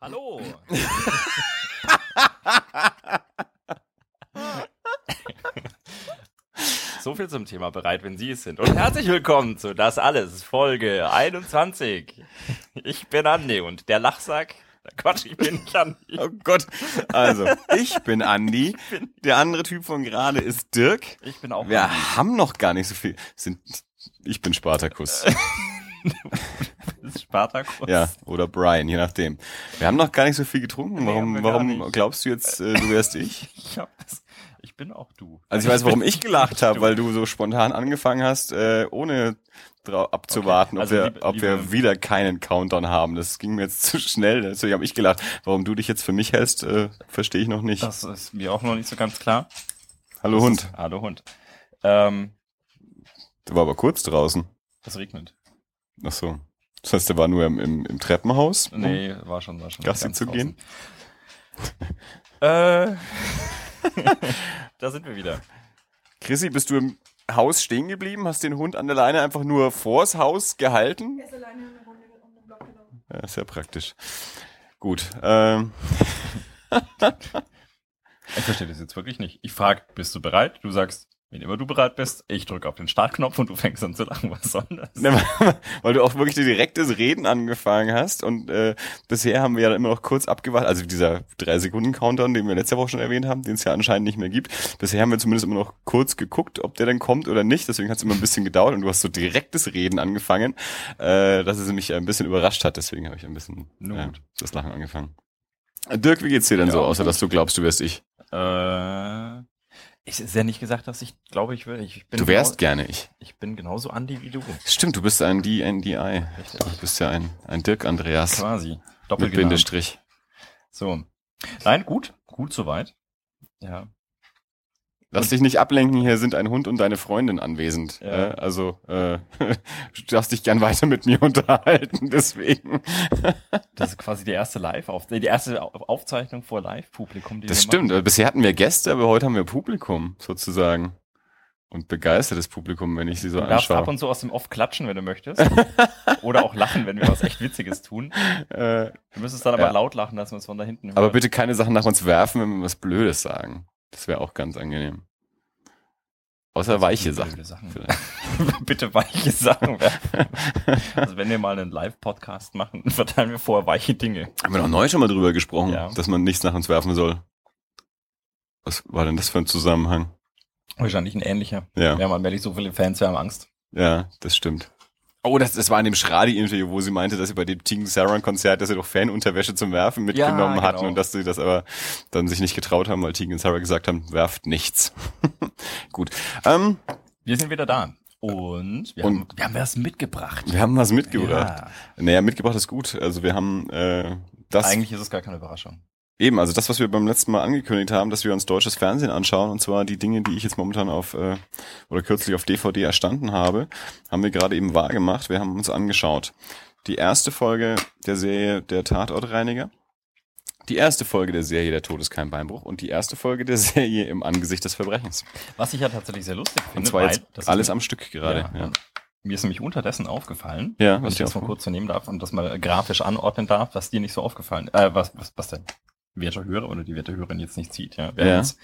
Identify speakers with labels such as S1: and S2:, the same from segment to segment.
S1: Hallo. so viel zum Thema bereit, wenn Sie es sind. Und herzlich willkommen zu Das Alles, Folge 21. Ich bin Andi und der Lachsack, Quatsch, ich bin nicht Andi.
S2: Oh Gott. Also, ich bin Andi. Der andere Typ von gerade ist Dirk.
S1: Ich bin auch
S2: Wir
S1: Andi.
S2: haben noch gar nicht so viel. Sind, ich bin Spartakus.
S1: Das ist Spartakus.
S2: Ja, oder Brian, je nachdem. Wir haben noch gar nicht so viel getrunken.
S1: Nee,
S2: Warum,
S1: gar
S2: warum glaubst du jetzt, äh, du wärst ich?
S1: Ich, hab das, ich bin auch du.
S2: Also ich weiß, warum ich gelacht habe, weil du so spontan angefangen hast, äh, ohne abzuwarten,
S1: Okay, also
S2: ob, wir,
S1: liebe-
S2: ob wir
S1: liebe-
S2: wieder keinen Countdown haben. Das ging mir jetzt zu schnell. Deswegen habe ich gelacht. Warum du dich jetzt für mich hältst, äh, verstehe ich noch nicht.
S1: Das ist mir auch noch nicht so ganz klar.
S2: Hallo Hund.
S1: Hallo Hund. Ähm,
S2: Du war aber kurz draußen.
S1: es regnet.
S2: Ach so. Das heißt, der war nur im, im, im Treppenhaus?
S1: Nee, war schon, war schon.
S2: Gassi zu gehen?
S1: Äh, da sind wir wieder.
S2: Chrissy, bist du im Haus stehen geblieben? Hast den Hund an der Leine einfach nur vors Haus gehalten?
S3: Er ist alleine eine Runde um den Block gelaufen.
S2: Ja, sehr praktisch. Gut. Ähm,
S1: Ich verstehe das jetzt wirklich nicht. Ich frage, bist du bereit? Du sagst, wenn immer du bereit bist, ich drücke auf den Startknopf und du fängst an zu lachen. Was soll das?
S2: weil du auch wirklich direktes Reden angefangen hast und äh, bisher haben wir ja immer noch kurz abgewartet, also dieser drei Sekunden Countdown, den wir letzte Woche schon erwähnt haben, den es ja anscheinend nicht mehr gibt. Bisher haben wir zumindest immer noch kurz geguckt, ob der denn kommt oder nicht. Deswegen hat es immer ein bisschen gedauert und du hast so direktes Reden angefangen, äh, dass es mich ein bisschen überrascht hat. Deswegen habe ich ein bisschen äh, das Lachen angefangen. Dirk, wie geht's dir denn
S1: Ja,
S2: so, außer dass du glaubst, du wärst ich?
S1: Äh, ich ist ja nicht gesagt, dass ich glaube, ich will. Ich bin
S2: Du wärst
S1: genau,
S2: gerne ich.
S1: Ich bin genauso Andi wie du.
S2: Stimmt, du bist ein DNDI.
S1: Richtig.
S2: Du bist ja ein, ein Dirk Andreas
S1: Quasi.
S2: mit
S1: Doppelt genannt.
S2: Bindestrich.
S1: So. Nein, gut. Gut soweit. Ja.
S2: Lass dich nicht ablenken, hier sind ein Hund und deine Freundin anwesend.
S1: Ja.
S2: Äh, also äh, du darfst dich gern weiter mit mir unterhalten, deswegen.
S1: Das ist quasi die erste Live auf die erste Au- Aufzeichnung vor Live-Publikum,
S2: Das
S1: wir
S2: stimmt.
S1: machen.
S2: Äh, Bisher hatten wir Gäste, aber heute haben wir Publikum sozusagen. Und begeistertes Publikum, wenn ich sie so
S1: Du darfst ab
S2: anschaue.
S1: und zu aus dem Off klatschen, wenn du möchtest. Oder auch lachen, wenn wir was echt Witziges tun.
S2: Äh,
S1: Du müsstest dann aber
S2: Ja.
S1: laut lachen, dass wir es von da hinten hören.
S2: aber bitte keine Sachen nach uns werfen, wenn wir was Blödes sagen. Das wäre auch ganz angenehm. Außer weiche Sachen.
S1: Sachen. bitte weiche Sachen. Also wenn wir mal einen Live-Podcast machen, verteilen wir vorher weiche Dinge.
S2: Haben wir noch neu schon mal drüber gesprochen,
S1: Ja.
S2: dass man nichts nach uns werfen soll. Was war denn das für ein Zusammenhang?
S1: Wahrscheinlich ein ähnlicher.
S2: Ja.
S1: Wir haben allmählich so viele Fans, wir haben Angst.
S2: Ja, das stimmt. Oh, das, das war in dem Schradi-Interview, wo sie meinte, dass sie bei dem Tegan Saran-Konzert, dass sie doch Fanunterwäsche zum Werfen mitgenommen
S1: genau.
S2: hatten und dass sie das aber dann sich nicht getraut haben, weil Tegan und Sarah gesagt haben, werft nichts. Gut. Ähm,
S1: Wir sind wieder da. Und wir,
S2: Und-
S1: haben, wir haben was mitgebracht.
S2: wir haben was mitgebracht.
S1: Ja.
S2: Naja, mitgebracht ist gut. Also wir haben äh, das
S1: Eigentlich ist es gar keine Überraschung.
S2: Eben, also das, was wir beim letzten Mal angekündigt haben, dass wir uns deutsches Fernsehen anschauen, und zwar die Dinge, die ich jetzt momentan auf äh, oder kürzlich auf DVD erstanden habe, haben wir gerade eben wahr gemacht. Wir haben uns angeschaut. Die erste Folge der Serie Der Tatortreiniger, die erste Folge der Serie Der Tod ist kein Beinbruch und die erste Folge der Serie Im Angesicht des Verbrechens.
S1: Was ich ja tatsächlich sehr lustig finde.
S2: Und zwar jetzt alles am Stück gerade.
S1: Ja,
S2: Ja,
S1: Mir ist nämlich unterdessen aufgefallen,
S2: Ja,
S1: wenn
S2: was
S1: ich
S2: dir
S1: das mal kurz so nehmen darf und das mal grafisch anordnen darf, was dir nicht so aufgefallen Äh, was, was, was denn? Werter Hörer oder die werte Hörerin jetzt nicht sieht, ja. Wir
S2: Ja.
S1: uns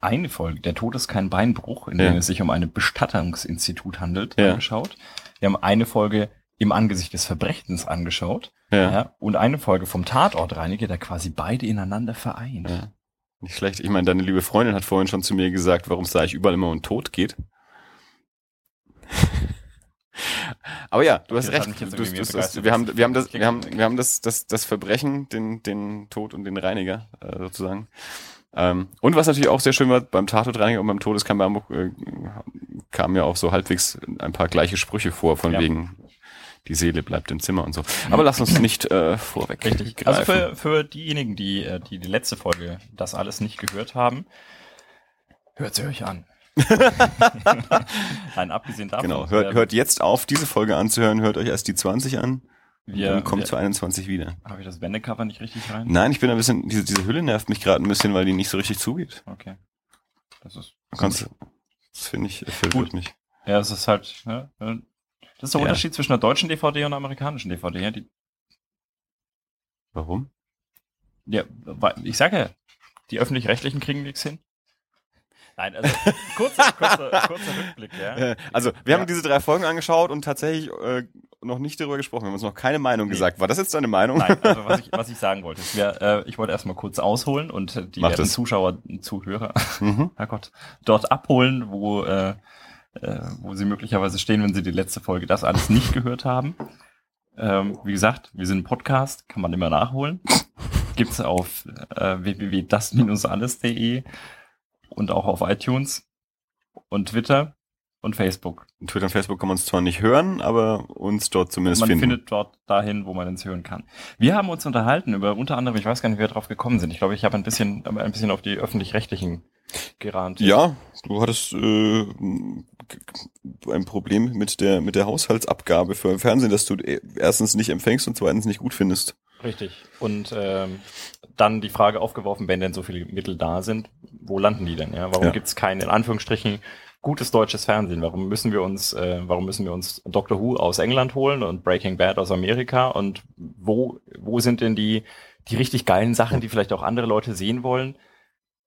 S1: eine Folge, Der Tod ist kein Beinbruch, in
S2: Ja.
S1: dem es sich um ein Bestattungsinstitut handelt,
S2: Ja.
S1: angeschaut. Wir haben eine Folge im Angesicht des Verbrechens angeschaut.
S2: ja.
S1: Ja. und eine Folge vom Tatortreiniger, der quasi beide ineinander vereint.
S2: Ja. Nicht schlecht. Ich meine, deine liebe Freundin hat vorhin schon zu mir gesagt, warum es da eigentlich überall immer um Tod geht. Aber ja, du hast
S1: Das hat
S2: recht. Du, du, du, wir haben, wir haben das, wir haben, wir haben das, das, das Verbrechen, den, den Tod und den Reiniger äh, sozusagen. Ähm, und was natürlich auch sehr schön war, beim Tatortreiniger und beim Todeskammer äh, kamen ja auch so halbwegs ein paar gleiche Sprüche vor, von
S1: Ja.
S2: wegen die Seele bleibt im Zimmer und so. Aber lass uns nicht äh, vorweg
S1: Richtig.
S2: greifen.
S1: Also für, für diejenigen, die, äh, die die letzte Folge das alles nicht gehört haben, hört sie euch an. Nein, abgesehen davon.
S2: Genau, hört, hört jetzt auf, diese Folge anzuhören, hört euch erst die 20 an
S1: wir,
S2: und kommt
S1: wir,
S2: zu 21 wieder.
S1: Habe ich das Wendecover nicht richtig rein?
S2: Nein, ich bin ein bisschen, diese, diese Hülle nervt mich gerade ein bisschen, weil die nicht so richtig zugeht.
S1: Okay. Das ist.
S2: Kannst, das finde ich, verwirrt mich.
S1: Ja, es ist halt. Ne, äh, das ist der
S2: Ja.
S1: Unterschied zwischen einer deutschen DVD und einer amerikanischen DVD. Ja, die,
S2: Warum?
S1: Ja, wa- ich sage ja, die öffentlich-rechtlichen kriegen nichts hin. Nein, also kurzer, kurzer, kurzer Rückblick, ja.
S2: Also, wir
S1: Ja.
S2: haben diese drei Folgen angeschaut und tatsächlich äh, noch nicht darüber gesprochen. Wir haben uns noch keine Meinung
S1: Nee.
S2: gesagt. War das jetzt deine Meinung?
S1: Nein, also was ich, was ich sagen wollte, ist, wir, äh, ich wollte erstmal kurz ausholen und die. Zuschauer, Zuhörer,
S2: Mhm.
S1: Herrgott, dort abholen, wo, äh, äh, wo sie möglicherweise stehen, wenn sie die letzte Folge das alles nicht gehört haben. Ähm, wie gesagt, wir sind ein Podcast, kann man immer nachholen. Gibt's auf äh, www.das-alles.de und auch auf iTunes und Twitter und Facebook.
S2: Twitter und Facebook kann man es zwar nicht hören, aber uns dort zumindest
S1: man
S2: finden.
S1: findet dort dahin, wo man es hören kann. Wir haben uns unterhalten über unter anderem, ich weiß gar nicht, wie wir drauf gekommen sind. Ich glaube, ich habe ein bisschen, ein bisschen auf die öffentlich-rechtlichen gerannt.
S2: ja, du hattest äh, ein Problem mit der mit der Haushaltsabgabe für Fernsehen, dass du äh, erstens nicht empfängst und zweitens nicht gut findest.
S1: Richtig. Und ähm, dann die Frage aufgeworfen, wenn denn so viele Mittel da sind, wo landen die denn? Ja? Warum
S2: Ja.
S1: gibt's kein, in Anführungsstrichen, gutes deutsches Fernsehen? Warum müssen wir uns, äh, warum müssen wir uns Doctor Who aus England holen und Breaking Bad aus Amerika? Und wo, wo sind denn die, die richtig geilen Sachen, die vielleicht auch andere Leute sehen wollen,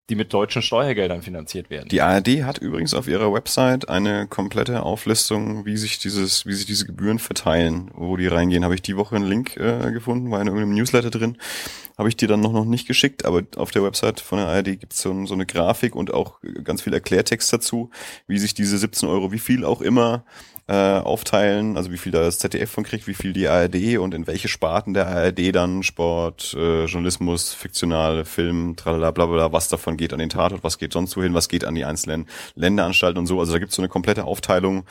S1: die mit deutschen Steuergeldern finanziert werden?
S2: Die ARD hat übrigens auf ihrer Website eine komplette Auflistung, wie sich dieses, wie sich diese Gebühren verteilen, wo die reingehen. Habe ich die Woche einen Link äh, gefunden, war in irgendeinem Newsletter drin. Habe ich dir dann noch, noch nicht geschickt, aber auf der Website von der ARD gibt es so, so eine Grafik und auch ganz viel Erklärtext dazu, wie sich diese 17 Euro, wie viel auch immer äh, aufteilen, also wie viel da das ZDF von kriegt, wie viel die ARD und in welche Sparten der ARD dann Sport, äh, Journalismus, fiktionale Film, tralala, bla bla, bla, was davon geht an den Tatort, was geht sonst wohin, was geht an die einzelnen Länderanstalten und so. Also da gibt's so eine komplette Aufteilung,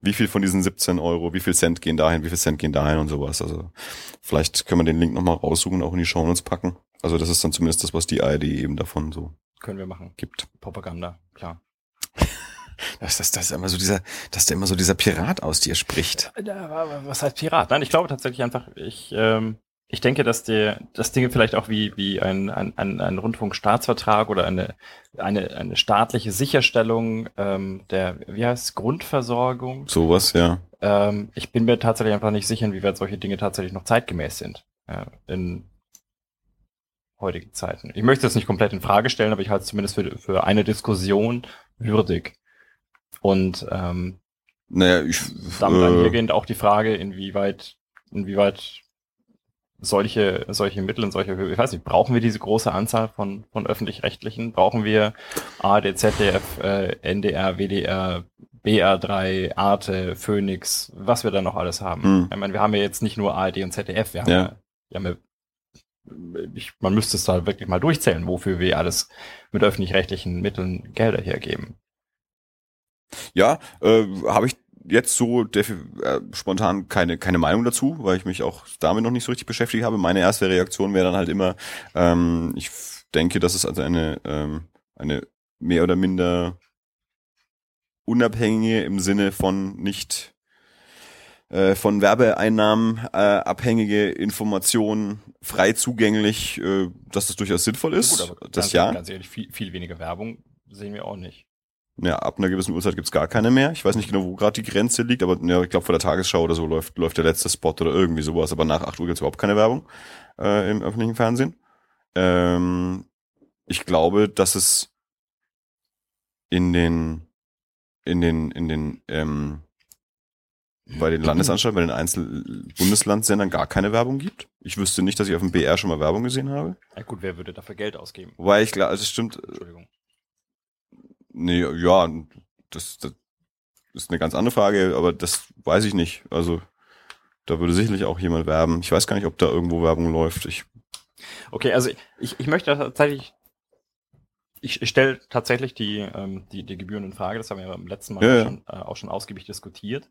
S2: wie viel von diesen 17 Euro, wie viel Cent gehen dahin, wie viel Cent gehen dahin und sowas. Also vielleicht können wir den Link nochmal raussuchen, auch in die Shownotes packen. Also das ist dann zumindest das, was die ARD eben davon so
S1: Können wir machen.
S2: gibt.
S1: Propaganda, klar.
S2: Das, das, das ist immer so dieser, dass da immer so dieser Pirat aus dir spricht.
S1: Was heißt Pirat? Nein, ich glaube tatsächlich einfach, ich, ähm, ich denke, dass der, dass Dinge vielleicht auch wie, wie ein, ein, ein, ein Rundfunkstaatsvertrag oder eine, eine, eine staatliche Sicherstellung ähm, der, wie heißt Grundversorgung.
S2: Sowas, ja.
S1: Ähm, ich bin mir tatsächlich einfach nicht sicher, inwieweit solche Dinge tatsächlich noch zeitgemäß sind. Ja, in heutigen Zeiten. Ich möchte es nicht komplett in Frage stellen, aber ich halte es zumindest für, für eine Diskussion würdig. Und ähm,
S2: Naja, ich,
S1: damit
S2: äh,
S1: einhergehend auch die Frage, inwieweit, inwieweit solche, solche Mittel und solche, ich weiß nicht, brauchen wir diese große Anzahl von, von öffentlich-rechtlichen? Brauchen wir ARD, ZDF, äh, NDR, WDR, BR3, Arte, Phoenix, was wir da noch alles haben?
S2: Hm.
S1: Ich meine, wir haben ja jetzt nicht nur ARD und ZDF, wir haben
S2: Ja.
S1: ja, wir haben ja ich, man müsste es da wirklich mal durchzählen, wofür wir alles mit öffentlich-rechtlichen Mitteln Gelder hergeben.
S2: Ja, äh, habe ich jetzt so äh, spontan keine keine Meinung dazu, weil ich mich auch damit noch nicht so richtig beschäftigt habe. Meine erste Reaktion wäre dann halt immer, ähm, ich denke, dass es also eine ähm, eine mehr oder minder unabhängige im Sinne von nicht äh, von Werbeeinnahmen äh, abhängige Information frei zugänglich, äh, dass das durchaus sinnvoll ist.
S1: Gut, aber
S2: das
S1: ganz,
S2: ja.
S1: ganz ehrlich, viel, viel weniger Werbung sehen wir auch nicht.
S2: Ja, ab einer gewissen Uhrzeit gibt's gar keine mehr. Ich weiß nicht genau, wo gerade die Grenze liegt, aber ja, ich glaube vor der Tagesschau oder so läuft, läuft der letzte Spot oder irgendwie sowas. Aber nach 8 Uhr gibt's überhaupt keine Werbung äh, im öffentlichen Fernsehen. Ähm, ich glaube, dass es in den in den in den ähm, bei den Landesanstalten, bei den einzelnen Bundeslandsendern gar keine Werbung gibt. Ich wüsste nicht, dass ich auf dem BR schon mal Werbung gesehen habe.
S1: Ja gut, wer würde dafür Geld ausgeben?
S2: Wobei ich glaube, also es stimmt,
S1: Entschuldigung.
S2: Nee, ja, das, das ist eine ganz andere Frage, aber das weiß ich nicht. Also da würde sicherlich auch jemand werben. Ich weiß gar nicht, ob da irgendwo Werbung läuft. Ich,
S1: Okay, also ich, ich möchte tatsächlich, ich, ich stelle tatsächlich die, ähm, die, die Gebühren in Frage, das haben wir beim letzten Mal
S2: Ja,
S1: auch,
S2: ja.
S1: Schon, äh, auch schon ausgiebig diskutiert.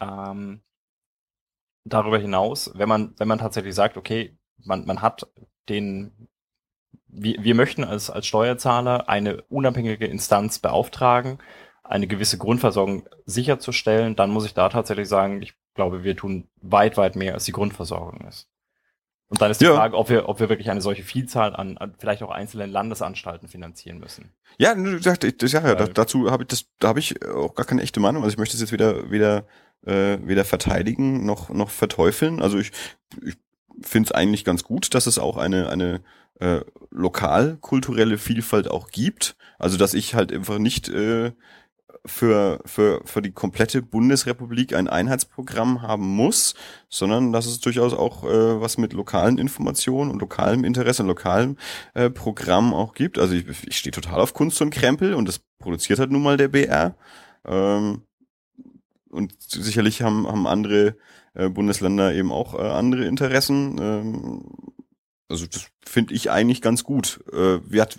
S1: Ähm, darüber hinaus, wenn man, wenn man tatsächlich sagt, okay, man, man hat den, wir, wir möchten als, als Steuerzahler eine unabhängige Instanz beauftragen, eine gewisse Grundversorgung sicherzustellen, dann muss ich da tatsächlich sagen, ich glaube, wir tun weit, weit mehr, als die Grundversorgung ist. Und dann ist die
S2: Ja.
S1: Frage, ob wir, ob wir wirklich eine solche Vielzahl an, an vielleicht auch einzelnen Landesanstalten finanzieren müssen.
S2: ja, wie gesagt, ich, ja, da, dazu habe ich das, da habe ich auch gar keine echte Meinung. Also ich möchte es jetzt weder weder äh, weder verteidigen noch noch verteufeln. Also ich, ich finde es eigentlich ganz gut, dass es auch eine eine äh, lokal kulturelle Vielfalt auch gibt. Also dass ich halt einfach nicht äh, für, für, für die komplette Bundesrepublik ein Einheitsprogramm haben muss, sondern dass es durchaus auch äh, was mit lokalen Informationen und lokalem Interesse und lokalem äh, Programm auch gibt. Also ich, ich stehe total auf Kunst und Krempel und das produziert halt nun mal der BR. Ähm, und sicherlich haben, haben andere äh, Bundesländer eben auch äh, andere Interessen. Ähm, also das finde ich eigentlich ganz gut. Äh, wir hat,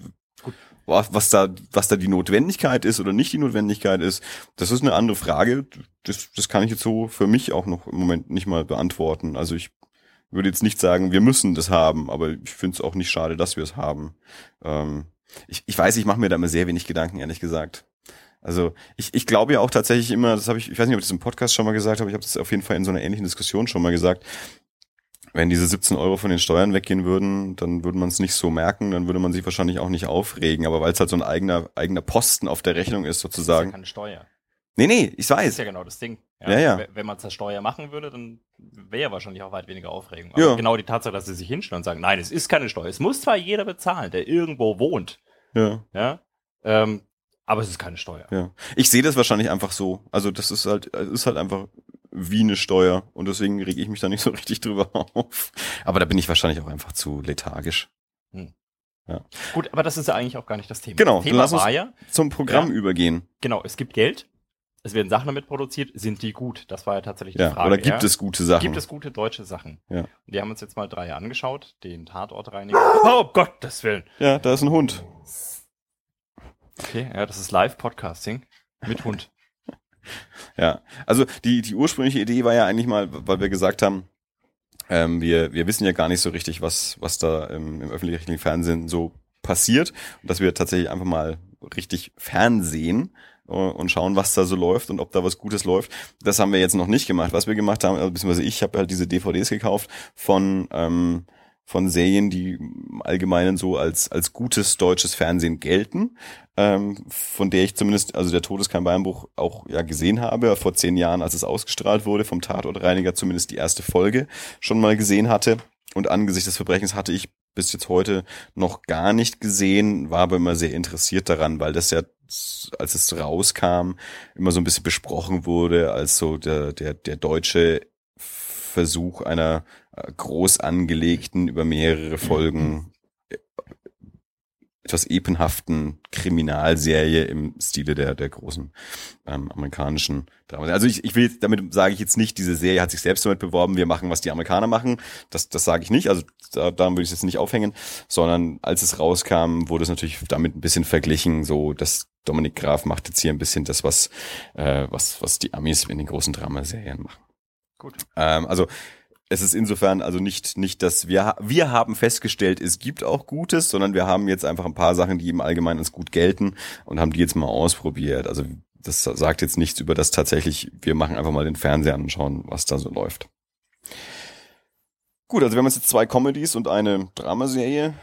S2: was da, was da die Notwendigkeit ist oder nicht die Notwendigkeit ist, das ist eine andere Frage. Das, das kann ich jetzt so für mich auch noch im Moment nicht mal beantworten. Also ich würde jetzt nicht sagen, wir müssen das haben, aber ich finde es auch nicht schade, dass wir es haben. Ähm, ich, ich weiß, ich mache mir da immer sehr wenig Gedanken, ehrlich gesagt. Also ich, ich glaube ja auch tatsächlich immer, das habe ich, ich weiß nicht, ob ich das im Podcast schon mal gesagt habe, ich habe das auf jeden Fall in so einer ähnlichen Diskussion schon mal gesagt, wenn diese 17 Euro von den Steuern weggehen würden, dann würde man es nicht so merken, dann würde man sich wahrscheinlich auch nicht aufregen. Aber weil es halt so ein eigener, eigener Posten auf der Rechnung ist, sozusagen. Das ist
S1: ja keine Steuer.
S2: Nee, nee, ich weiß. Das
S1: ist ja genau das Ding.
S2: Ja, ja.
S1: ja. Wenn man es als Steuer machen würde, dann wäre wahrscheinlich auch weit weniger Aufregung.
S2: Aber ja.
S1: genau die Tatsache, dass sie sich hinstellen und sagen, nein, es ist keine Steuer. Es muss zwar jeder bezahlen, der irgendwo wohnt.
S2: Ja.
S1: Ja. Ähm, aber es ist keine Steuer.
S2: Ja. Ich sehe das wahrscheinlich einfach so. Also das ist halt, es ist halt einfach wie eine Steuer und deswegen rege ich mich da nicht so richtig drüber auf. Aber da bin ich wahrscheinlich auch einfach zu lethargisch.
S1: Hm. Ja. Gut, aber das ist ja eigentlich auch gar nicht das Thema.
S2: Genau,
S1: das Thema
S2: lass uns
S1: war ja,
S2: zum Programm
S1: Ja.
S2: übergehen.
S1: genau, es gibt Geld, es werden Sachen damit produziert, sind die gut? Das war ja tatsächlich die
S2: Ja,
S1: Frage.
S2: oder gibt es gute Sachen?
S1: Gibt es gute deutsche Sachen?
S2: Ja.
S1: Und die haben uns jetzt mal drei angeschaut, den Tatortreiniger. Oh Gottes Willen.
S2: ja, da ist ein Hund.
S1: Okay, ja, das ist Live-Podcasting mit Hund.
S2: Ja, also die, die ursprüngliche Idee war ja eigentlich mal, weil wir gesagt haben, ähm, wir, wir wissen ja gar nicht so richtig, was, was da im, im öffentlich-rechtlichen Fernsehen so passiert und dass wir tatsächlich einfach mal richtig Fernsehen äh, und schauen, was da so läuft und ob da was Gutes läuft. Das haben wir jetzt noch nicht gemacht. Was wir gemacht haben, also beziehungsweise ich habe halt diese DVDs gekauft von ähm, von Serien, die im Allgemeinen so als als gutes deutsches Fernsehen gelten, ähm, von der ich zumindest, also der Tod ist kein Beinbruch, auch ja gesehen habe, vor zehn Jahren, als es ausgestrahlt wurde, vom Tatortreiniger zumindest die erste Folge schon mal gesehen hatte. Und angesichts des Verbrechens hatte ich bis jetzt heute noch gar nicht gesehen, war aber immer sehr interessiert daran, weil das ja, als es rauskam, immer so ein bisschen besprochen wurde, als so der, der, der deutsche Versuch einer groß angelegten, über mehrere Folgen äh, etwas epenhaften Kriminalserie im Stile der, der großen ähm, amerikanischen Drama. Also ich, ich will, damit sage ich jetzt nicht, diese Serie hat sich selbst damit beworben, wir machen, was die Amerikaner machen. Das, das sage ich nicht, also da, daran würde ich es jetzt nicht aufhängen, sondern als es rauskam, wurde es natürlich damit ein bisschen verglichen, so dass Dominik Graf macht jetzt hier ein bisschen das, was, äh, was, was die Amis in den großen Dramaserien machen.
S1: Gut.
S2: Ähm, also es ist insofern also nicht, nicht, dass wir, wir haben festgestellt, es gibt auch Gutes, sondern wir haben jetzt einfach ein paar Sachen, die im Allgemeinen als gut gelten und haben die jetzt mal ausprobiert. Also das sagt jetzt nichts über das tatsächlich, wir machen einfach mal den Fernseher an und schauen, was da so läuft. Gut, also wir haben jetzt zwei Comedies und eine Dramaserie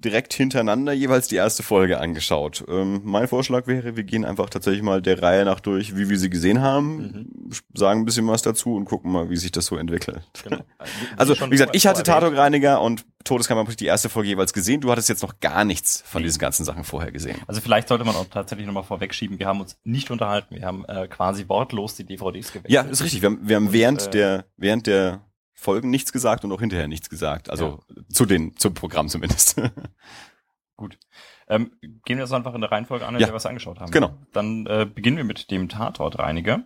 S2: direkt hintereinander jeweils die erste Folge angeschaut. Ähm, mein Vorschlag wäre, wir gehen einfach tatsächlich mal der Reihe nach durch, wie wir sie gesehen haben, sagen ein bisschen was dazu und gucken mal, wie sich das so entwickelt.
S1: Genau.
S2: Also,
S1: schon
S2: wie gesagt, ich hatte. Tatortreiniger und Todeskammer die erste Folge jeweils gesehen. Du hattest jetzt noch gar nichts von diesen ganzen Sachen vorher gesehen.
S1: Also vielleicht sollte man auch tatsächlich nochmal vorwegschieben, wir haben uns nicht unterhalten, wir haben äh, quasi wortlos die DVDs gewechselt.
S2: Ja, ist richtig. Wir haben, wir haben
S1: Und,
S2: während
S1: äh,
S2: der, während der Folgen nichts gesagt und auch hinterher nichts gesagt. Also zu den, zum Programm zumindest.
S1: Gut. Ähm, gehen wir das einfach in der Reihenfolge an, in
S2: Ja.
S1: der wir es angeschaut haben.
S2: Genau.
S1: Dann äh, beginnen wir mit dem Tatortreiniger.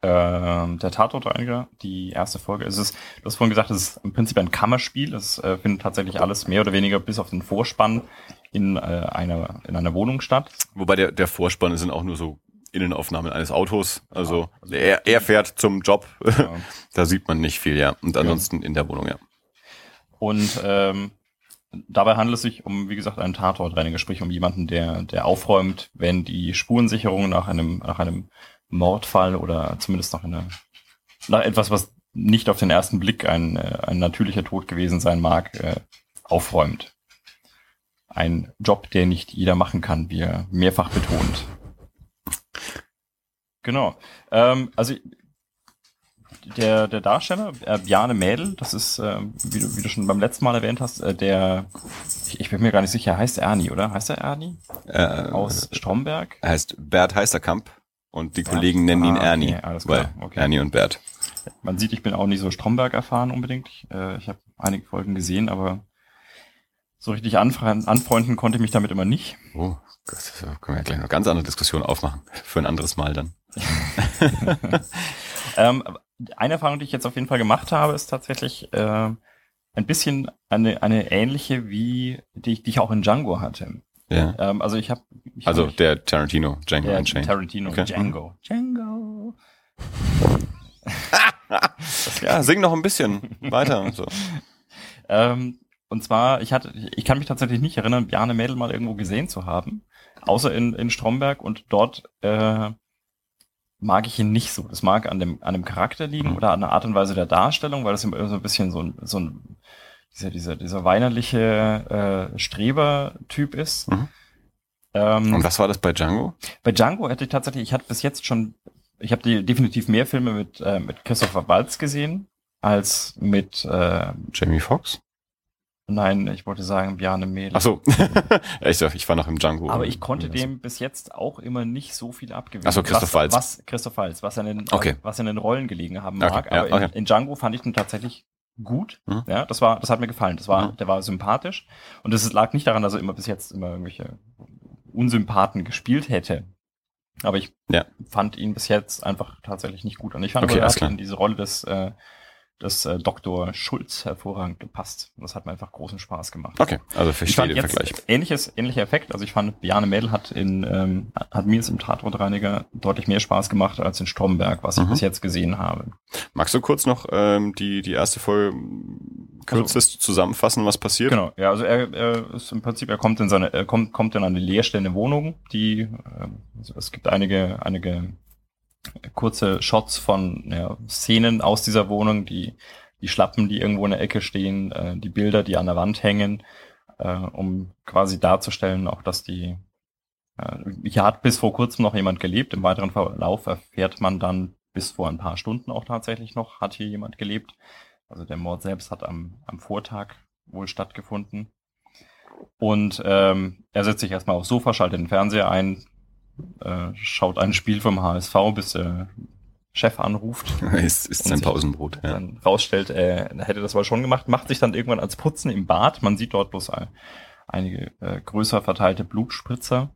S1: Ähm, der Tatortreiniger, die erste Folge, es ist, du hast vorhin gesagt, es ist im Prinzip ein Kammerspiel. Es äh, findet tatsächlich alles mehr oder weniger bis auf den Vorspann in, äh, einer, in einer Wohnung statt.
S2: Wobei der, der Vorspann sind auch nur so Innenaufnahmen eines Autos. Also
S1: Ja, also
S2: er, er fährt zum Job.
S1: Ja.
S2: da sieht man nicht viel, ja. Und ansonsten in der Wohnung, ja.
S1: Und ähm, dabei handelt es sich um, wie gesagt, einen Tatortreiniger, sprich um jemanden, der, der aufräumt, wenn die Spurensicherung nach einem, nach einem Mordfall oder zumindest nach einer, nach etwas, was nicht auf den ersten Blick ein, äh, ein natürlicher Tod gewesen sein mag, äh, aufräumt. Ein Job, der nicht jeder machen kann, wie er mehrfach betont. Genau. Ähm, also der, der Darsteller, äh, Bjarne Mädel, das ist, äh, wie, du, wie du schon beim letzten Mal erwähnt hast, äh, der, ich, ich bin mir gar nicht sicher, heißt Ernie, oder? Heißt er Ernie?
S2: Äh,
S1: Aus Stromberg?
S2: er heißt Bert Heisterkamp und die
S1: Ja.
S2: Kollegen nennen ihn
S1: Ah, okay,
S2: Ernie,
S1: alles klar,
S2: weil
S1: okay.
S2: Ernie und Bert.
S1: Man sieht, ich bin auch nicht so Stromberg erfahren unbedingt. Ich, äh, ich habe einige Folgen gesehen, aber so richtig anfre anfreunden konnte ich mich damit immer nicht.
S2: Oh Gott, da können wir ja gleich noch ganz andere Diskussionen aufmachen. Für ein anderes Mal dann.
S1: Ähm, eine Erfahrung, die ich jetzt auf jeden Fall gemacht habe, ist tatsächlich äh, ein bisschen eine, eine ähnliche wie die, ich- die ich auch in Django hatte.
S2: Ja.
S1: Ähm, also ich habe ich
S2: Also
S1: hab,
S2: der Tarantino, Django
S1: der
S2: Unchained.
S1: Tarantino,
S2: Okay.
S1: Django, Django.
S2: Ja, sing noch ein bisschen weiter und so.
S1: Ähm, und zwar, ich hatte, ich kann mich tatsächlich nicht erinnern, Bjarne Mädel mal irgendwo gesehen zu haben, außer in, in Stromberg und dort äh, mag ich ihn nicht so. Das mag an dem, an dem Charakter liegen
S2: Mhm.
S1: oder an der Art und Weise der Darstellung, weil das immer so ein bisschen so ein, so ein dieser, dieser, dieser weinerliche äh, Streber-Typ ist.
S2: Mhm.
S1: Ähm,
S2: Und was war das bei Django?
S1: bei Django hätte ich tatsächlich, ich hatte bis jetzt schon, ich habe die definitiv mehr Filme mit, äh, mit Christopher Waltz gesehen, als mit äh,
S2: Jamie Foxx?
S1: Nein, ich wollte sagen Bjarne Mädel.
S2: Ach so. ich, ich war noch im Django.
S1: Aber ich konnte
S2: Ja,
S1: dem bis jetzt auch immer nicht so viel abgewinnen.
S2: Ach so, Christoph
S1: was,
S2: Waltz.
S1: Was, Christoph Waltz, was in den,
S2: Okay.
S1: was in den Rollen gelegen haben
S2: Okay,
S1: mag.
S2: ja,
S1: aber
S2: okay.
S1: in, in Django fand ich ihn tatsächlich gut.
S2: Mhm.
S1: Ja, das war, das hat mir gefallen. Das war,
S2: Mhm.
S1: der war sympathisch. Und es lag nicht daran, dass er immer bis jetzt immer irgendwelche Unsympathen gespielt hätte. Aber ich
S2: Ja.
S1: fand ihn bis jetzt einfach tatsächlich nicht gut. Und ich fand,
S2: Okay,
S1: er hat in diese Rolle des, äh, des äh, Dr. Schulz hervorragend gepasst. Das hat mir einfach großen Spaß gemacht.
S2: Okay, also
S1: Ich
S2: verstehe den
S1: jetzt
S2: Vergleich.
S1: ähnliches, ähnlicher Effekt. Also ich fand, Bjarne Mädel hat in, ähm, hat mir jetzt im Tatortreiniger deutlich mehr Spaß gemacht als in Stromberg, was ich
S2: Mhm.
S1: bis jetzt gesehen habe.
S2: Magst du kurz noch ähm, die, die erste Folge mm, kürzest zusammenfassen, was passiert?
S1: Genau, ja, also er, er ist im Prinzip, er kommt in seine, er kommt, kommt in eine leerstehende Wohnung, die, ähm, also es gibt einige, einige kurze Shots von ja, Szenen aus dieser Wohnung, die, die Schlappen, die irgendwo in der Ecke stehen, äh, die Bilder, die an der Wand hängen, äh, um quasi darzustellen, auch dass die, äh, hier hat bis vor kurzem noch jemand gelebt, im weiteren Verlauf erfährt man dann bis vor ein paar Stunden auch tatsächlich noch, hat hier jemand gelebt. Also der Mord selbst hat am, am Vortag wohl stattgefunden. Und ähm, er setzt sich erstmal aufs Sofa, schaltet den Fernseher ein, äh, schaut ein Spiel vom HSV, bis der Chef anruft,
S2: ist, ist sein Pausenbrot. Ja.
S1: dann rausstellt, er hätte das wohl schon gemacht, macht sich dann irgendwann als Putzen im Bad. Man sieht dort bloß ein, einige äh, größer verteilte Blutspritzer.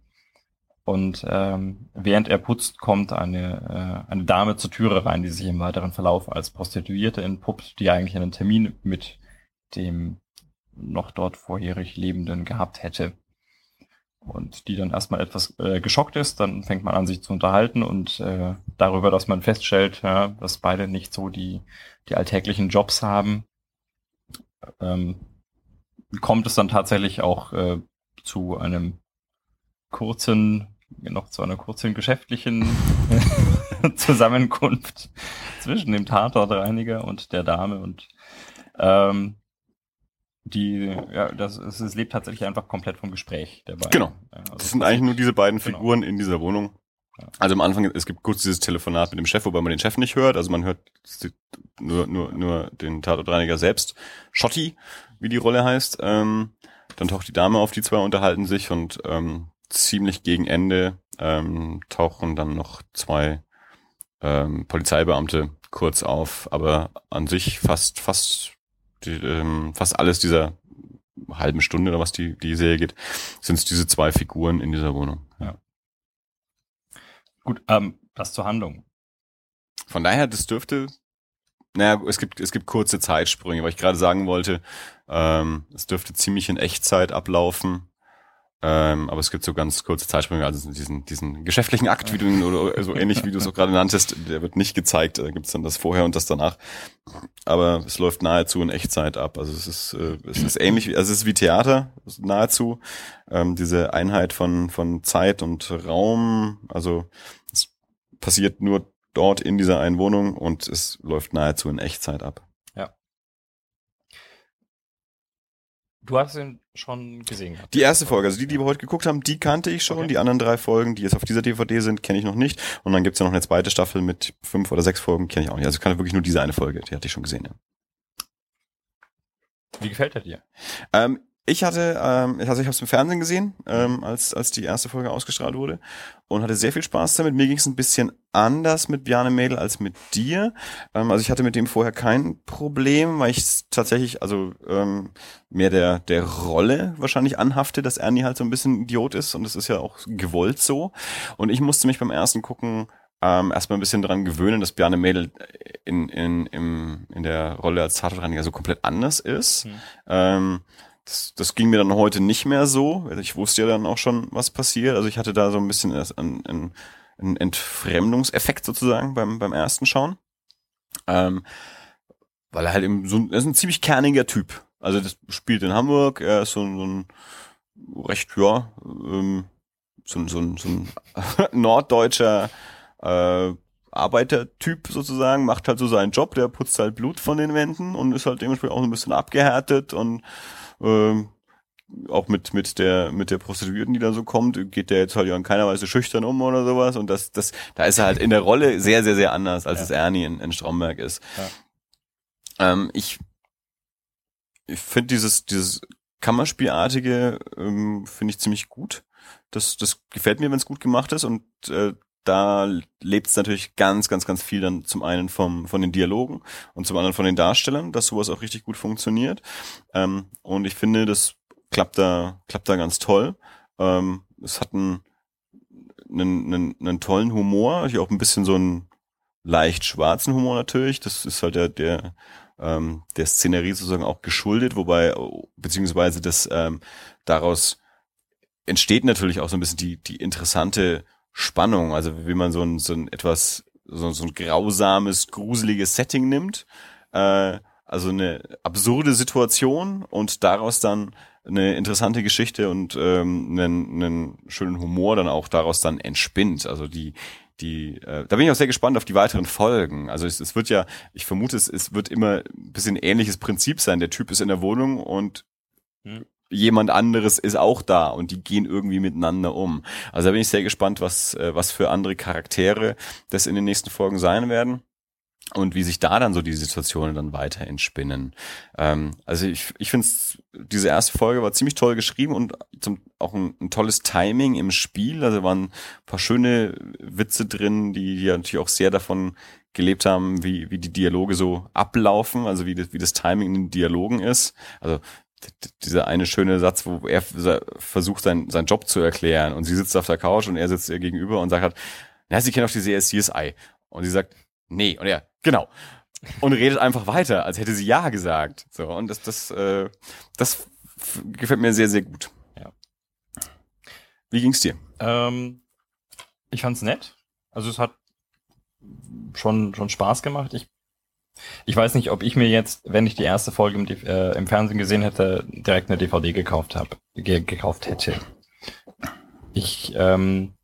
S1: Und ähm, während er putzt, kommt eine, äh, eine Dame zur Türe rein, die sich im weiteren Verlauf als Prostituierte entpuppt, die eigentlich einen Termin mit dem noch dort vorherig Lebenden gehabt hätte. Und die dann erstmal etwas äh, geschockt ist, dann fängt man an, sich zu unterhalten und äh, darüber, dass man feststellt, ja, dass beide nicht so die, die alltäglichen Jobs haben, ähm, kommt es dann tatsächlich auch äh, zu einem kurzen, noch zu einer kurzen geschäftlichen Zusammenkunft zwischen dem Tatortreiniger und der Dame und ähm, die, ja, das, es, es lebt tatsächlich einfach komplett vom Gespräch der beiden.
S2: Genau.
S1: Also
S2: Das sind eigentlich nur diese beiden
S1: Genau.
S2: Figuren in dieser Wohnung. Also am Anfang, es gibt kurz dieses Telefonat mit dem Chef, wobei man den Chef nicht hört. Also man hört nur, nur, nur den Tatortreiniger selbst. Schotti, wie die Rolle heißt. Ähm, dann taucht die Dame auf, die zwei unterhalten sich und ähm, ziemlich gegen Ende ähm, tauchen dann noch zwei ähm, Polizeibeamte kurz auf, aber an sich fast, fast, die, ähm, fast alles dieser halben Stunde oder was die, die Serie geht, sind es diese zwei Figuren in dieser Wohnung.
S1: Gut, ähm, das zur Handlung.
S2: Von daher, das dürfte, naja, es gibt, es gibt kurze Zeitsprünge, weil ich gerade sagen wollte, ähm, es dürfte ziemlich in Echtzeit ablaufen. Ähm, aber es gibt so ganz kurze Zeitsprünge, also diesen, diesen geschäftlichen Akt, wie du ihn, oder so ähnlich wie du es auch gerade nanntest, der wird nicht gezeigt, da gibt's dann das vorher und das danach. Aber es läuft nahezu in Echtzeit ab. Also es ist, äh, es ist ähnlich, also es ist wie Theater, nahezu. Ähm, diese Einheit von, von Zeit und Raum, also es passiert nur dort in dieser einen Wohnung und es läuft nahezu in Echtzeit ab.
S1: Du hast ihn schon gesehen. gehabt.
S2: Die erste Folge, also die, die wir heute geguckt haben, die kannte ich schon.
S1: Okay.
S2: Die anderen drei Folgen, die jetzt auf dieser DVD sind, kenne ich noch nicht. Und dann gibt's ja noch eine zweite Staffel mit fünf oder sechs Folgen, kenne ich auch nicht. Also ich kannte wirklich nur diese eine Folge, die hatte ich schon gesehen. Ja.
S1: Wie gefällt er dir?
S2: Ähm, ich hatte, ähm, also ich habe es im Fernsehen gesehen, ähm, als, als die erste Folge ausgestrahlt wurde und hatte sehr viel Spaß damit. Mir ging es ein bisschen anders mit Bjarne Mädel als mit dir. Ähm, also ich hatte mit dem vorher kein Problem, weil ich tatsächlich, also ähm, mehr der, der Rolle wahrscheinlich anhafte, dass Ernie halt so ein bisschen Idiot ist und das ist ja auch gewollt so. Und ich musste mich beim ersten gucken ähm, erstmal ein bisschen dran gewöhnen, dass Bjarne Mädel in, in, im, in der Rolle als Tatortreiniger so komplett anders ist.
S1: Hm.
S2: Ähm, das, das ging mir dann heute nicht mehr so. Ich wusste ja dann auch schon, was passiert. Also ich hatte da so ein bisschen einen, einen, einen Entfremdungseffekt sozusagen beim, beim ersten Schauen. Ähm, weil er halt eben so er ist ein ziemlich kerniger Typ. Also das spielt in Hamburg, er ist so, ein- so ein recht, ja, ähm, so, ein- so, ein- so ein norddeutscher äh, Arbeitertyp sozusagen, macht halt so seinen Job, der putzt halt Blut von den Wänden und ist halt dementsprechend auch so ein bisschen abgehärtet und ähm, auch mit mit der mit der Prostituierten, die da so kommt, geht der jetzt halt ja in keiner Weise schüchtern um oder sowas und das das da ist er halt in der Rolle sehr sehr sehr anders als
S1: Ja.
S2: es Ernie in, in Stromberg ist.
S1: Ja.
S2: Ähm, ich ich finde dieses dieses Kammerspielartige ähm, finde ich ziemlich gut. Das das gefällt mir, wenn es gut gemacht ist und äh, da lebt es natürlich ganz, ganz, ganz viel dann zum einen vom, von den Dialogen und zum anderen von den Darstellern, dass sowas auch richtig gut funktioniert. Ähm, und ich finde, das klappt da, klappt da ganz toll. Ähm, es hat einen, einen, einen, einen tollen Humor, hier auch ein bisschen so einen leicht schwarzen Humor natürlich. Das ist halt der, der, ähm, der Szenerie sozusagen auch geschuldet, wobei, beziehungsweise das ähm, daraus entsteht natürlich auch so ein bisschen die, die interessante Spannung, also wie man so ein, so ein etwas, so, so ein grausames, gruseliges Setting nimmt, äh, also eine absurde Situation und daraus dann eine interessante Geschichte und ähm, einen, einen schönen Humor dann auch daraus dann entspinnt. Also die, die, äh, da bin ich auch sehr gespannt auf die weiteren Folgen. Also es, es wird ja, ich vermute, es, es wird immer ein bisschen ähnliches Prinzip sein. Der Typ ist in der Wohnung und. Jemand anderes ist auch da und die gehen irgendwie miteinander um. Also da bin ich sehr gespannt, was, äh, was für andere Charaktere das in den nächsten Folgen sein werden und wie sich da dann so die Situationen dann weiter entspinnen. Ähm, also ich, ich finde, diese erste Folge war ziemlich toll geschrieben und zum, auch ein, ein tolles Timing im Spiel. Also waren ein paar schöne Witze drin, die, die natürlich auch sehr davon gelebt haben, wie, wie die Dialoge so ablaufen, also wie das, wie das Timing in den Dialogen ist. Also dieser eine schöne Satz, wo er versucht, sein, seinen Job zu erklären und sie sitzt auf der Couch und er sitzt ihr gegenüber und sagt halt, na, sie kennt auch die Serie CSI. Und sie sagt, nee. Und er, genau. Und redet einfach weiter, als hätte sie Ja gesagt. So, und das, das, äh, das gefällt mir sehr, sehr gut.
S1: Ja.
S2: Wie ging's dir?
S1: Ähm, ich fand's nett. Also es hat schon, schon Spaß gemacht. Ich, ich weiß nicht, ob ich mir jetzt, wenn ich die erste Folge im, äh, im Fernsehen gesehen hätte, direkt eine DVD gekauft habe, ge gekauft hätte. Ich, ähm,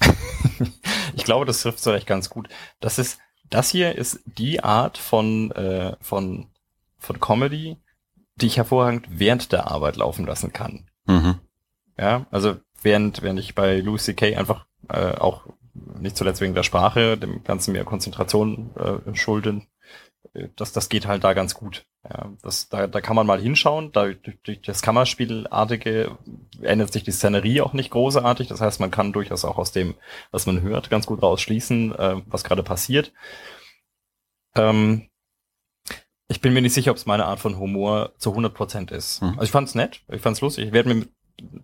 S1: ich glaube, das trifft so recht ganz gut. Das ist, das hier ist die Art von, äh, von, von Comedy, die ich hervorragend während der Arbeit laufen lassen kann.
S2: Mhm.
S1: Ja, also während, während ich bei Louis C.K. einfach äh, auch nicht zuletzt wegen der Sprache, dem Ganzen mehr Konzentration äh, schulden, das, das geht halt da ganz gut. Ja, das, da, da kann man mal hinschauen. Da, durch, durch das Kammerspielartige ändert sich die Szenerie auch nicht großartig. Das heißt, man kann durchaus auch aus dem, was man hört, ganz gut rausschließen, äh, was gerade passiert. Ähm, ich bin mir nicht sicher, ob es meine Art von Humor zu 100% ist.
S2: Mhm.
S1: Also ich fand's nett, ich fand's lustig. Ich werde mir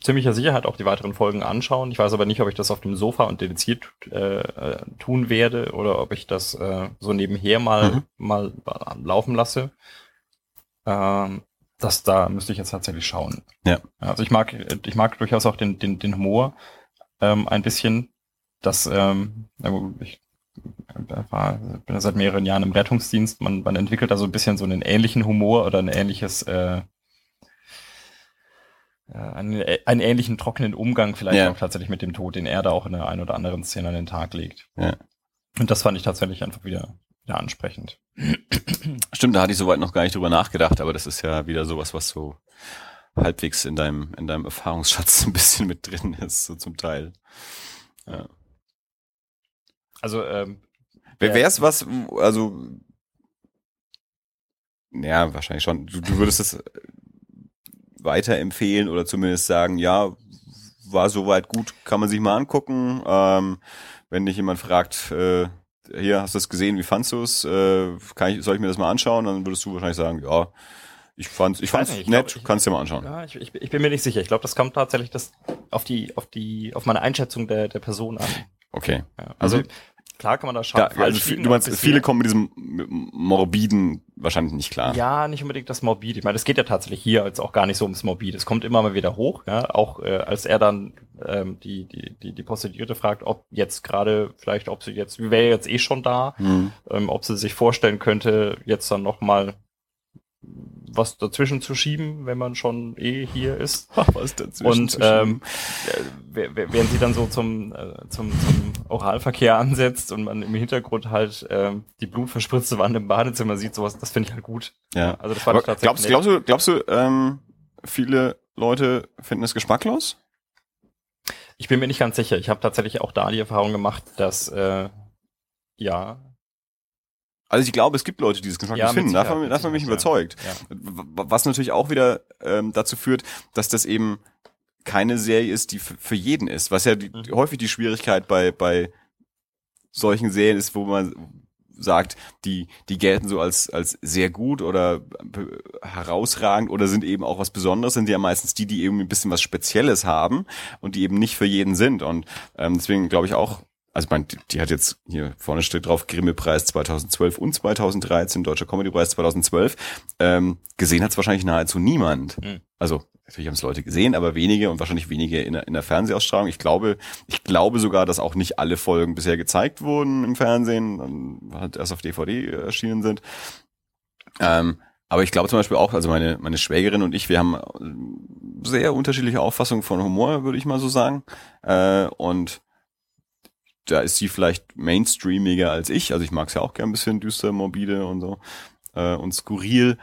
S1: ziemlicher Sicherheit auch die weiteren Folgen anschauen. Ich weiß aber nicht, ob ich das auf dem Sofa und dediziert äh, tun werde oder ob ich das äh, so nebenher mal,
S2: Mhm.
S1: mal laufen lasse. Ähm, das da müsste ich jetzt tatsächlich schauen.
S2: Ja.
S1: Also ich mag, ich mag durchaus auch den, den, den Humor ähm, ein bisschen. Das, ähm, ich äh, war, bin ja seit mehreren Jahren im Rettungsdienst. Man, man entwickelt da so ein bisschen so einen ähnlichen Humor oder ein ähnliches, äh, äh, einen, äh, einen ähnlichen trockenen Umgang vielleicht
S2: Ja.
S1: auch tatsächlich mit dem Tod, den er da auch in der einen oder anderen Szene an den Tag legt.
S2: Ja.
S1: Und das fand ich tatsächlich einfach wieder, wieder ansprechend.
S2: Stimmt, da hatte ich soweit noch gar nicht drüber nachgedacht, aber das ist ja wieder sowas, was so, halbwegs in deinem, in deinem Erfahrungsschatz ein bisschen mit drin ist, so zum Teil. Ja.
S1: Also, ähm,
S2: Wer
S1: Ja.
S2: wär's was, also, ja, wahrscheinlich schon. Du, du würdest es weiterempfehlen oder zumindest sagen, ja, war soweit gut, kann man sich mal angucken. Ähm, wenn dich jemand fragt, äh, hier, hast du das gesehen, wie fandst du es? Äh, ich, soll ich mir das mal anschauen? Dann würdest du wahrscheinlich sagen, ja, ich fand's, ich
S1: Ich
S2: fand's
S1: nicht, ich
S2: nett,
S1: glaub, ich-
S2: kannst dir mal anschauen.
S1: ja, ich, ich, bin mir nicht sicher. Ich glaube, das kommt tatsächlich das auf die, auf die, auf meine Einschätzung der, der Person an.
S2: Okay.
S1: Ja. Also,
S2: Mhm.
S1: Klar kann man da schauen.
S2: Da, also, du meinst, viele kommen mit diesem morbiden wahrscheinlich nicht klar.
S1: Ja, nicht unbedingt das Morbid. Ich meine, es geht ja tatsächlich hier jetzt auch gar nicht so ums Morbid. Es kommt immer mal wieder hoch, ja. Auch äh, als er dann ähm, die, die, die, die Prostituierte fragt, ob jetzt gerade, vielleicht, ob sie jetzt, wie wäre jetzt eh schon da,
S2: Hm.
S1: ähm, ob sie sich vorstellen könnte, jetzt dann noch mal was dazwischen zu schieben, wenn man schon eh hier ist.
S2: Was dazwischen
S1: Und ähm, äh, während sie dann so zum, äh, zum, zum Oralverkehr ansetzt und man im Hintergrund halt ähm, die blutverspritzte Wand im Badezimmer sieht, sowas, das finde ich halt gut.
S2: Ja.
S1: Also das
S2: Aber
S1: ich tatsächlich
S2: glaubst,
S1: nett.
S2: glaubst du, glaubst du, ähm, viele Leute finden es geschmacklos?
S1: Ich bin mir nicht ganz sicher. Ich habe tatsächlich auch da die Erfahrung gemacht, dass äh, ja,
S2: Also ich glaube, es gibt Leute, die es geschmacklos
S1: Ja,
S2: finden. Davon, davon bin ich überzeugt.
S1: ja.
S2: Was natürlich auch wieder ähm, dazu führt, dass das eben keine Serie ist, die für jeden ist. Was ja die,
S1: Mhm.
S2: häufig die Schwierigkeit bei, bei solchen Serien ist, wo man sagt, die, die gelten so als, als sehr gut oder herausragend oder sind eben auch was Besonderes, sind ja meistens die, die eben ein bisschen was Spezielles haben und die eben nicht für jeden sind. Und ähm, deswegen glaube ich auch, also ich meine, die, hat jetzt hier vorne steht drauf, Grimme-Preis 2012 und 2013, Deutscher Comedy-Preis 2012. Ähm, gesehen hat es wahrscheinlich nahezu niemand.
S1: Mhm.
S2: Also natürlich haben es Leute gesehen, aber wenige und wahrscheinlich wenige in der, in der Fernsehausstrahlung. Ich glaube, ich glaube sogar, dass auch nicht alle Folgen bisher gezeigt wurden im Fernsehen, halt erst auf DVD erschienen sind. Ähm, aber ich glaube zum Beispiel auch, also meine, meine Schwägerin und ich, wir haben äh, sehr unterschiedliche Auffassungen von Humor, würde ich mal so sagen. Äh, und da ist sie vielleicht mainstreamiger als ich. Also ich mag es ja auch gern ein bisschen düster, morbide und so äh, und skurril.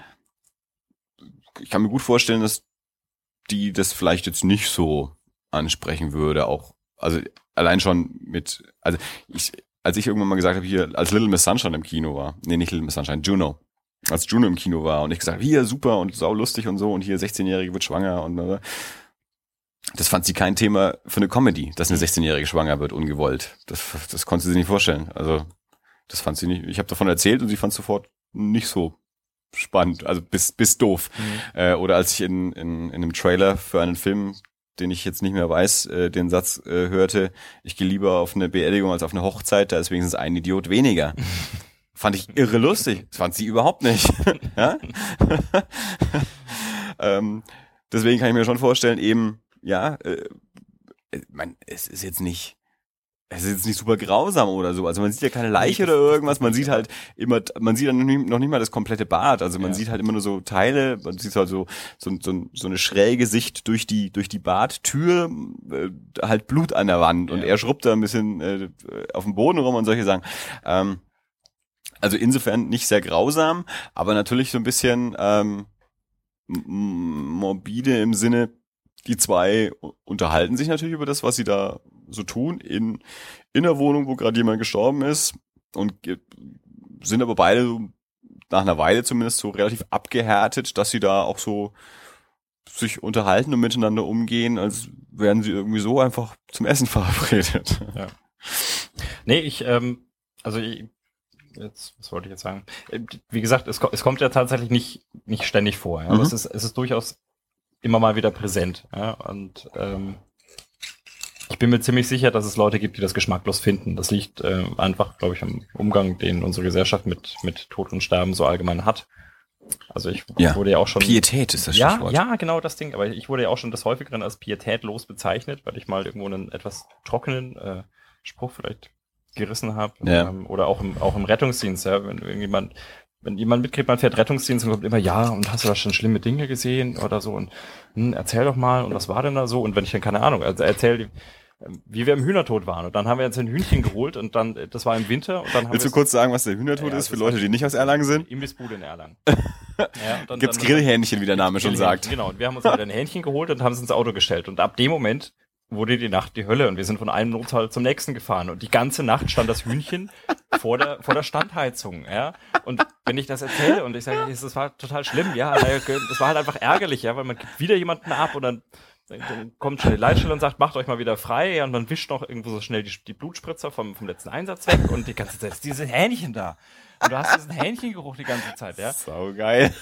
S2: Ich kann mir gut vorstellen, dass die das vielleicht jetzt nicht so ansprechen würde. Auch also allein schon mit also ich als ich irgendwann mal gesagt habe hier als Little Miss Sunshine im Kino war, nee nicht Little Miss Sunshine, Juno, als Juno im Kino war und ich gesagt hier super und sau lustig und so und hier 16-jährige wird schwanger und das fand sie kein Thema für eine Comedy, dass eine 16-jährige schwanger wird ungewollt. Das das konnte sie sich nicht vorstellen. Also das fand sie nicht. Ich habe davon erzählt und sie fand sofort nicht so spannend, also bis bis doof.
S1: Mhm.
S2: Äh, oder als ich in, in, in einem Trailer für einen Film, den ich jetzt nicht mehr weiß, äh, den Satz äh, hörte, ich gehe lieber auf eine Beerdigung als auf eine Hochzeit, da ist wenigstens ein Idiot weniger. Fand ich irre lustig. Das fand sie überhaupt nicht. ähm, deswegen kann ich mir schon vorstellen, eben, ja, äh, äh, man, es ist jetzt nicht, es ist jetzt nicht super grausam oder so. Also man sieht ja keine Leiche oder irgendwas. Man sieht halt immer, man sieht dann noch nicht, mal das komplette Bad. Also man
S1: Ja.
S2: sieht halt immer nur so Teile. Man sieht halt so so, so, so eine schräge Sicht durch die durch die Badtür, äh, halt Blut an der Wand und
S1: Ja.
S2: er schrubbt da ein bisschen äh, auf dem Boden rum und solche Sachen. Ähm, also insofern nicht sehr grausam, aber natürlich so ein bisschen ähm, morbide im Sinne, die zwei unterhalten sich natürlich über das, was sie da so tun, in, in der Wohnung, wo gerade jemand gestorben ist und sind aber beide nach einer Weile zumindest so relativ abgehärtet, dass sie da auch so sich unterhalten und miteinander umgehen, als wären sie irgendwie so einfach zum Essen verabredet.
S1: Nee, ich, ähm, also ich, jetzt, was wollte ich jetzt sagen? Äh, Wie gesagt, es, es kommt ja tatsächlich nicht, nicht ständig vor, ja, aber
S2: Mhm.
S1: es ist, es ist durchaus immer mal wieder präsent, ja, und ähm, ich bin mir ziemlich sicher, dass es Leute gibt, die das geschmacklos finden. Das liegt äh, einfach, glaube ich, am Umgang, den unsere Gesellschaft mit, mit Tod und Sterben so allgemein hat. Also ich
S2: Ja.
S1: wurde ja auch schon.
S2: Pietät ist das
S1: ja,
S2: Stichwort.
S1: ja, genau das Ding. Aber ich wurde ja auch schon des Häufigeren als pietätlos bezeichnet, weil ich mal irgendwo einen etwas trockenen äh, Spruch vielleicht gerissen habe.
S2: Ja.
S1: Ähm, oder auch im, auch im Rettungsdienst, ja, wenn irgendjemand, wenn jemand mitkriegt, man fährt Rettungsdienst und kommt immer, ja, und hast du da schon schlimme Dinge gesehen oder so und hm, erzähl doch mal, und was war denn da so? Und wenn ich dann keine Ahnung, also erzähl ähm, wie wir im Hühnertod waren. Und dann haben wir jetzt ein Hühnchen geholt und dann, äh, das war im Winter und dann haben
S2: Willst du kurz sagen, was der Hühnertod
S1: Ja,
S2: ist
S1: das
S2: für Leute, die nicht aus Erlangen sind?
S1: Imbissbude in Erlangen. Ja, dann-
S2: Gibt's
S1: dann-
S2: Grillhähnchen, wie der Name schon sagt.
S1: Genau, und wir haben uns halt ein Hähnchen geholt und haben es ins Auto gestellt. Und ab dem Moment wurde die Nacht die Hölle und wir sind von einem Notfall zum nächsten gefahren. Und die ganze Nacht stand das Hühnchen vor der, vor der Standheizung, ja. Und wenn ich das erzähle und ich sage, das war total schlimm, ja, das war halt einfach ärgerlich, ja, weil man gibt wieder jemanden ab und dann, dann kommt schon die Leitstelle und sagt, macht euch mal wieder frei, ja, und man wischt noch irgendwo so schnell die, die Blutspritzer vom, vom letzten Einsatz weg und die ganze Zeit ist dieses Hähnchen da. Und du hast diesen Hähnchengeruch die ganze Zeit, ja.
S2: Sau geil.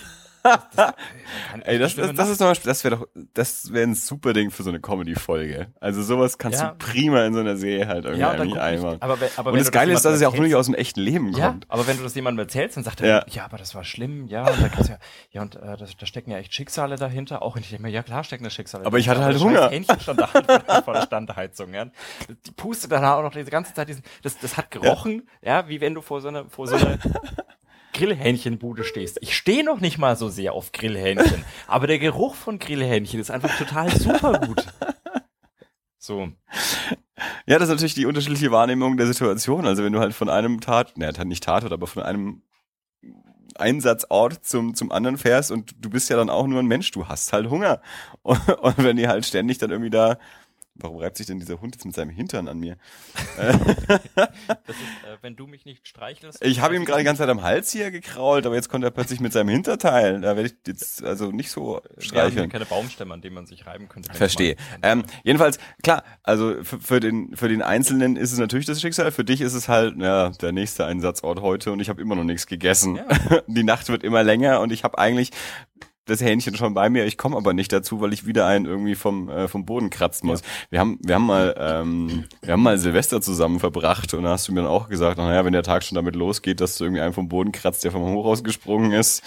S2: Ey, das, das, das ist Beispiel, das wäre doch, das wäre ein super Ding für so eine Comedy-Folge. Also sowas kannst
S1: Ja.
S2: du prima in so einer Serie halt irgendwie
S1: Ja, und
S2: eigentlich einbauen.
S1: aber aber
S2: Und das
S1: das
S2: Geile ist, dass es ja auch nur nicht aus dem echten Leben
S1: Ja,
S2: kommt.
S1: aber wenn du das jemandem erzählst, dann sagt er,
S2: Ja.
S1: ja, aber das war schlimm, ja, und da gibt's ja, ja, und äh, das, da stecken ja echt Schicksale dahinter, auch wenn ich denke mir, ja klar stecken da Schicksale
S2: Aber ich hatte
S1: dahinter,
S2: halt
S1: das
S2: Hunger.
S1: scheiß Hähnchen stand da vor der Standheizung, ja. Die pustet dann auch noch diese ganze Zeit diesen, das, das hat gerochen, ja, wie wenn du vor so einer, vor so einer Grillhähnchenbude stehst. Ich stehe noch nicht mal so sehr auf Grillhähnchen, aber der Geruch von Grillhähnchen ist einfach total super gut. So.
S2: Ja, das ist natürlich die unterschiedliche Wahrnehmung der Situation. Also wenn du halt von einem Tat, ne, nicht Tatort, aber von einem Einsatzort zum, zum anderen fährst und du bist ja dann auch nur ein Mensch, du hast halt Hunger. Und, und wenn die halt ständig dann irgendwie da, warum reibt sich denn dieser Hund jetzt mit seinem Hintern an mir?
S1: Das ist, äh, wenn du mich nicht streichelst.
S2: Ich habe ihm gerade die ganze Zeit am Hals hier gekrault, aber jetzt kommt er plötzlich mit seinem Hinterteil. Da werde ich jetzt also nicht so
S1: Wir haben
S2: streicheln.
S1: keine Baumstämme, an denen man sich reiben könnte.
S2: Verstehe. Ähm, jedenfalls, klar, also für, für, den, für den Einzelnen ist es natürlich das Schicksal, für dich ist es halt, ja, der nächste Einsatzort heute und ich habe immer noch nichts gegessen.
S1: Ja.
S2: Die Nacht wird immer länger und ich habe eigentlich das Hähnchen schon bei mir, ich komme aber nicht dazu, weil ich wieder einen irgendwie vom, äh, vom Boden kratzen muss. Wir haben, wir haben mal, ähm, wir haben mal Silvester zusammen verbracht und da hast du mir dann auch gesagt, naja, wenn der Tag schon damit losgeht, dass du irgendwie einen vom Boden kratzt, der vom Hochhaus gesprungen ist.